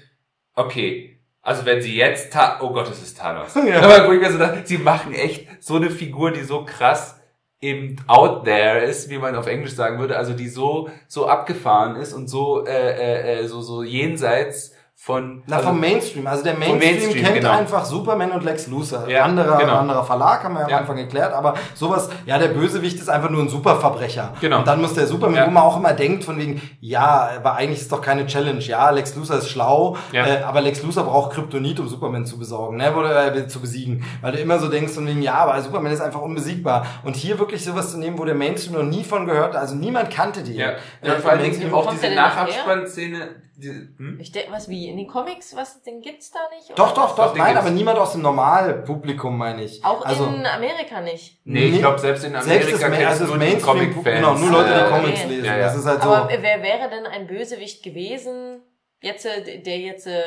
B: okay, also wenn sie jetzt, Ta oh Gott, es ist Thanos. (laughs) Ja. Aber wo ich mir so dachte, sie machen echt so eine Figur, die so krass eben out there ist, wie man auf Englisch sagen würde, also die so so abgefahren ist und so äh, äh, äh so so jenseits von
A: Na, also vom Mainstream. Also der Mainstream, Mainstream kennt genau. einfach Superman und Lex Luthor. Ja, anderer, genau. anderer Verlag, haben wir ja am ja. Anfang erklärt, aber sowas, ja, der Bösewicht ist einfach nur ein Superverbrecher. Genau. Und dann muss der Superman, ja. wo man auch immer denkt, von wegen, ja, aber eigentlich ist es doch keine Challenge. Ja, Lex Luthor ist schlau, ja. äh, aber Lex Luthor braucht Kryptonit, um Superman zu besorgen, ne, oder äh, zu besiegen. Weil du immer so denkst, von wegen, ja, aber Superman ist einfach unbesiegbar. Und hier wirklich sowas zu nehmen, wo der Mainstream noch nie von gehört, also niemand kannte die. Ja,
B: äh, ja vor allen Dingen auch diese Nachabspannszene,
C: hm? Ich denke, was wie in den Comics, was den gibt's da nicht?
A: Oder? Doch, doch, doch, nein, aber niemand aus dem Normalpublikum meine ich.
C: Auch also, in Amerika nicht.
B: Nee, ich glaube selbst in Amerika selbst
A: das, also das Mainstream, genau, nur Leute, die Comics okay. lesen. Ja, ja. Das ist halt
C: so. Aber wer wäre denn ein Bösewicht gewesen, jetzt, äh, der jetzt äh,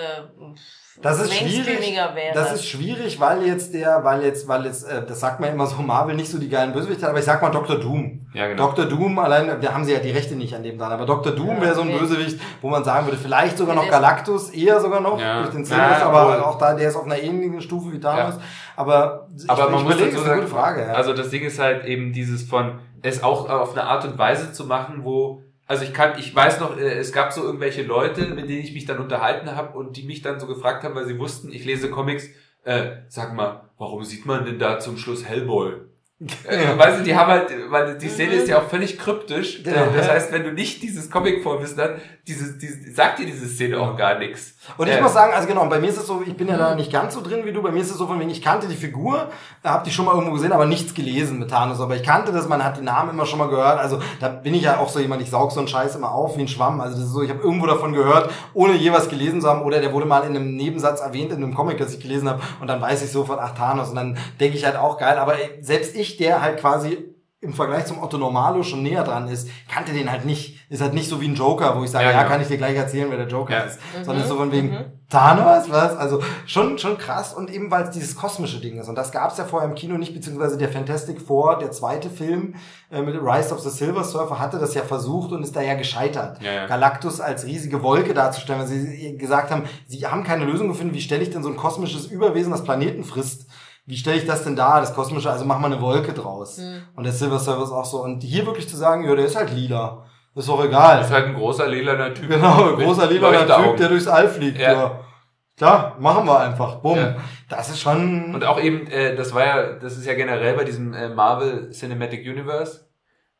A: das ist schwierig. Wäre. Das ist schwierig, weil jetzt der, weil jetzt, weil jetzt, äh, das sagt man immer so, Marvel nicht so die geilen Bösewichte hat, aber ich sag mal Dr. Doom. Ja, genau. Dr. Doom, allein, wir haben sie ja die Rechte nicht an dem dran, aber Dr. Doom ja, wäre so ein okay. Bösewicht, wo man sagen würde, vielleicht sogar noch Galactus, eher sogar noch, ja. durch den Silvers, ja, aber wohl. auch da, der ist auf einer ähnlichen Stufe wie Thanos. Ja. Aber,
B: aber ich, man ich muss dazu sagen, Frage, ja. also das Ding ist halt eben dieses von, es auch auf eine Art und Weise zu machen, wo also ich kann, ich weiß noch, äh, es gab so irgendwelche Leute, mit denen ich mich dann unterhalten habe und die mich dann so gefragt haben, weil sie wussten, ich lese Comics, äh, sag mal, warum sieht man denn da zum Schluss Hellboy? Äh, ja. Weißt du, die haben halt, weil die Szene ist ja auch völlig kryptisch. Ja. Das heißt, wenn du nicht dieses Comic-Vorwissen hast, diese, diese, sagt dir diese Szene auch gar nichts.
A: Und ich äh. muss sagen, also genau, bei mir ist es so, ich bin ja da nicht ganz so drin wie du, bei mir ist es so von wegen, ich kannte die Figur, hab die schon mal irgendwo gesehen, aber nichts gelesen mit Thanos, aber ich kannte das, man hat die Namen immer schon mal gehört, also da bin ich ja auch so jemand, ich saug so einen Scheiß immer auf wie ein Schwamm, also das ist so, ich habe irgendwo davon gehört, ohne je was gelesen zu haben, oder der wurde mal in einem Nebensatz erwähnt in einem Comic, das ich gelesen habe, und dann weiß ich sofort, ach Thanos, und dann denke ich halt auch geil, aber selbst ich, der halt quasi im Vergleich zum Otto Normalo schon näher dran ist, kannte den halt nicht. Ist halt nicht so wie ein Joker, wo ich sage, ja, ja genau. kann ich dir gleich erzählen, wer der Joker ja. ist. Mhm. Sondern so von wegen, mhm. Thanos, was? Also schon, schon krass und eben weil es dieses kosmische Ding ist. Und das gab es ja vorher im Kino nicht, beziehungsweise der Fantastic Four, der zweite Film äh, mit Rise of the Silver Surfer, hatte das ja versucht und ist da ja gescheitert. Ja, ja. Galactus als riesige Wolke darzustellen, weil sie gesagt haben, sie haben keine Lösung gefunden, wie stelle ich denn so ein kosmisches Überwesen, das Planeten frisst, wie stelle ich das denn da, das Kosmische, also mach mal eine Wolke draus. Mhm. Und der Silver Surfer ist auch so. Und hier wirklich zu sagen, ja, der ist halt lila. Ist doch egal.
B: Ist halt ein großer lilaner Typ.
A: Genau, ein großer lilaner Typ, der durchs All fliegt. Ja. ja. Klar, machen wir einfach. Bumm. Ja. Das ist schon.
B: Und auch eben, äh, das war ja, das ist ja generell bei diesem äh, Marvel Cinematic Universe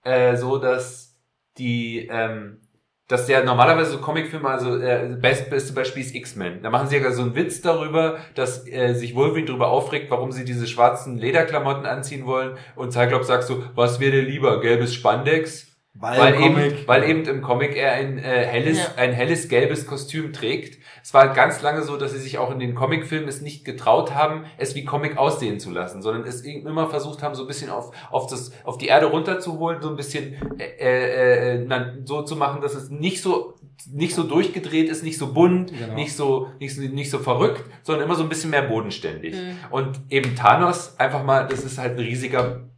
B: äh, so, dass die ähm, dass der normalerweise so Comicfilme, also äh, best, beste Beispiel ist X-Men. Da machen sie ja so einen Witz darüber, dass äh, sich Wolverine darüber aufregt, warum sie diese schwarzen Lederklamotten anziehen wollen. Und Cyclops sagt so, was wäre dir lieber, gelbes Spandex? Weil, weil eben, weil eben im Comic er ein äh, helles, ja. ein helles gelbes Kostüm trägt. Es war ganz lange so, dass sie sich auch in den Comicfilmen es nicht getraut haben, es wie Comic aussehen zu lassen, sondern es immer versucht haben, so ein bisschen auf, auf das, auf die Erde runterzuholen, so ein bisschen äh, äh, so zu machen, dass es nicht so nicht so durchgedreht ist, nicht so bunt, genau. nicht so nicht so nicht so verrückt, sondern immer so ein bisschen mehr bodenständig. Mhm. Und eben Thanos einfach mal, das ist halt ein riesiger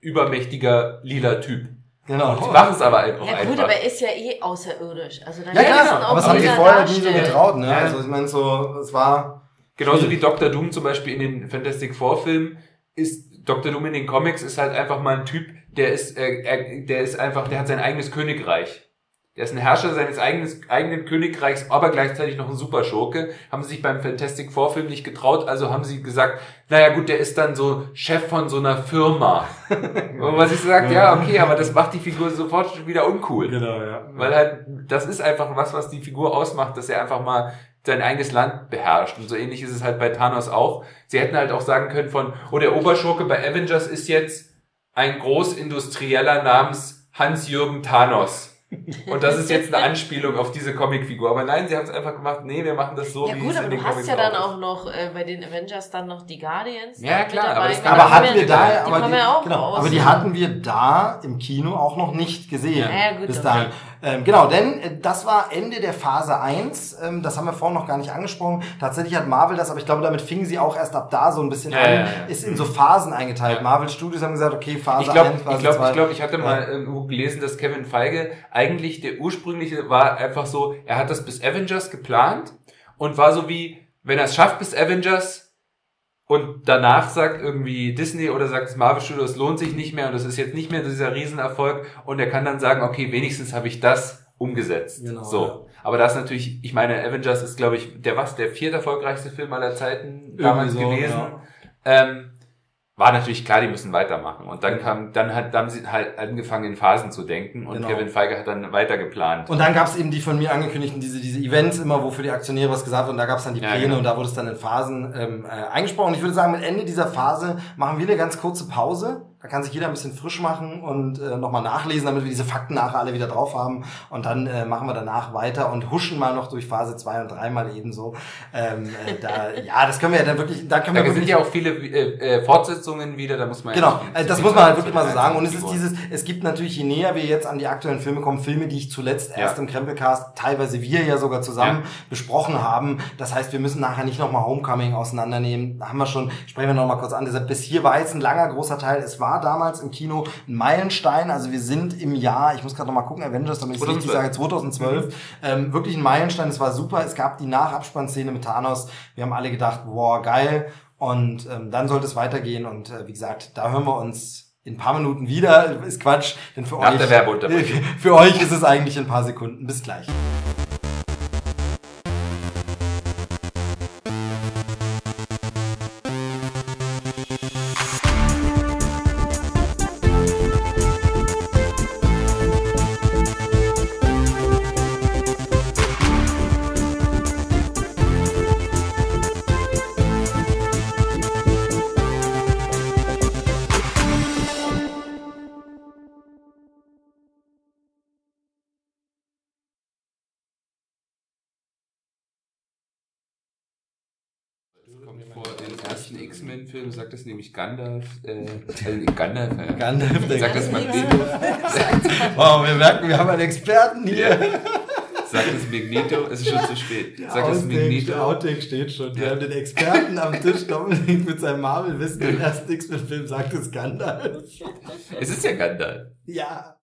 B: übermächtiger lila Typ. Genau. Die machen es aber auch
C: Ja gut, einfach. aber er ist ja eh außerirdisch. Also
A: dann ja, klar, aber das haben sie vorher nie so getraut. Ne? Ja. Also ich meine so, es war...
B: Genauso wie Dr. Doom zum Beispiel in den Fantastic Four Filmen ist Dr. Doom in den Comics ist halt einfach mal ein Typ, der ist, äh, er, der ist einfach, der hat sein eigenes Königreich. Der ist ein Herrscher seines eigenen, eigenen Königreichs, aber gleichzeitig noch ein Superschurke. Haben sie sich beim Fantastic Four Film nicht getraut, also haben sie gesagt, naja gut, der ist dann so Chef von so einer Firma. (laughs) Und was ich sagt, ja, okay, aber das macht die Figur sofort wieder uncool. Genau, ja. Weil halt, das ist einfach was, was die Figur ausmacht, dass er einfach mal sein eigenes Land beherrscht. Und so ähnlich ist es halt bei Thanos auch. Sie hätten halt auch sagen können von, oh, der Oberschurke bei Avengers ist jetzt ein Großindustrieller namens Hans-Jürgen Thanos. Und das ist jetzt eine Anspielung auf diese Comicfigur. Aber nein, sie haben es einfach gemacht, nee, wir machen das so,
C: ja, wie gut, es in den Comics Ja gut, aber du hast ja dann auch noch äh, bei den Avengers dann noch die Guardians.
B: Ja, klar,
A: aber, das aber hatten wir da, die aber, die, ja genau, aber die hatten wir da im Kino auch noch nicht gesehen. Ja, ja gut. Bis dahin. Ähm, genau, denn äh, das war Ende der Phase 1. Ähm, das haben wir vorhin noch gar nicht angesprochen. Tatsächlich hat Marvel das, aber ich glaube, damit fingen sie auch erst ab da so ein bisschen ja, an. Ja, ja. Ist in so Phasen eingeteilt. Marvel Studios haben gesagt, okay, Phase
B: ich glaub,
A: 1, Phase
B: ich glaub, 2. Ich glaube, ich hatte mal irgendwo gelesen, dass Kevin Feige eigentlich der ursprüngliche war einfach so, er hat das bis Avengers geplant und war so wie, wenn er es schafft bis Avengers, und danach sagt irgendwie Disney oder sagt das Marvel Studio, es lohnt sich nicht mehr und es ist jetzt nicht mehr dieser Riesenerfolg und er kann dann sagen, okay, wenigstens habe ich das umgesetzt. Genau, so. Ja. Aber das natürlich, ich meine, Avengers ist, glaube ich, der was, der viert erfolgreichste Film aller Zeiten damals so, gewesen. Ja. Ähm, war natürlich klar, die müssen weitermachen. Und dann kam, dann hat, dann haben sie halt angefangen in Phasen zu denken und genau. Kevin Feige hat dann weiter geplant.
A: Und dann gab es eben die von mir angekündigten, diese, diese Events immer, wo für die Aktionäre was gesagt wird und da gab es dann die Pläne ja, genau. und da wurde es dann in Phasen ähm, äh, eingesprochen. Und ich würde sagen, mit Ende dieser Phase machen wir eine ganz kurze Pause da kann sich jeder ein bisschen frisch machen und äh, nochmal nachlesen, damit wir diese Fakten nachher alle wieder drauf haben. Und dann äh, machen wir danach weiter und huschen mal noch durch Phase 2 und 3 mal ebenso. Ähm, äh, da, (laughs) ja, das können wir ja dann wirklich, da können
B: da
A: wir wirklich.
B: sind ja auch viele äh, äh, Fortsetzungen wieder, da muss man
A: Genau, ja äh, das muss man halt wirklich mal so sagen. Und es ist dieses, es gibt natürlich, je näher wir jetzt an die aktuellen Filme kommen, Filme, die ich zuletzt ja. erst im Krempelcast, teilweise wir ja sogar zusammen ja. besprochen haben. Das heißt, wir müssen nachher nicht nochmal Homecoming auseinandernehmen. Da haben wir schon, sprechen wir nochmal kurz an. Deshalb bis hier war jetzt ein langer, großer Teil. Es war war damals im Kino ein Meilenstein. Also wir sind im Jahr, ich muss gerade noch mal gucken, Avengers, damit ich es richtig sage, 2012. Mhm. Ähm, wirklich ein Meilenstein. Es war super. Es gab die Nachabspannszene mit Thanos. Wir haben alle gedacht, wow, geil. Und ähm, dann sollte es weitergehen. Und äh, wie gesagt, da hören wir uns in ein paar Minuten wieder. Ist Quatsch. Denn für Nach euch, (laughs) für euch ist es eigentlich in ein paar Sekunden. Bis gleich.
B: Das nämlich Gandalf, äh, äh Gandalf, äh, Gandalf, sagt das Magneto. (laughs)
A: wow, wir merken, wir haben einen Experten hier. Ja.
B: Sagt das Magneto, es ist schon zu spät. Sagt
A: das Magneto. Der Outtake steht schon. Wir haben den Experten am Tisch, Dominik (laughs) mit seinem Marvel-Wissen, den ersten X-Men-Film sagt es Gandalf.
B: Es ist ja Gandalf.
A: Ja.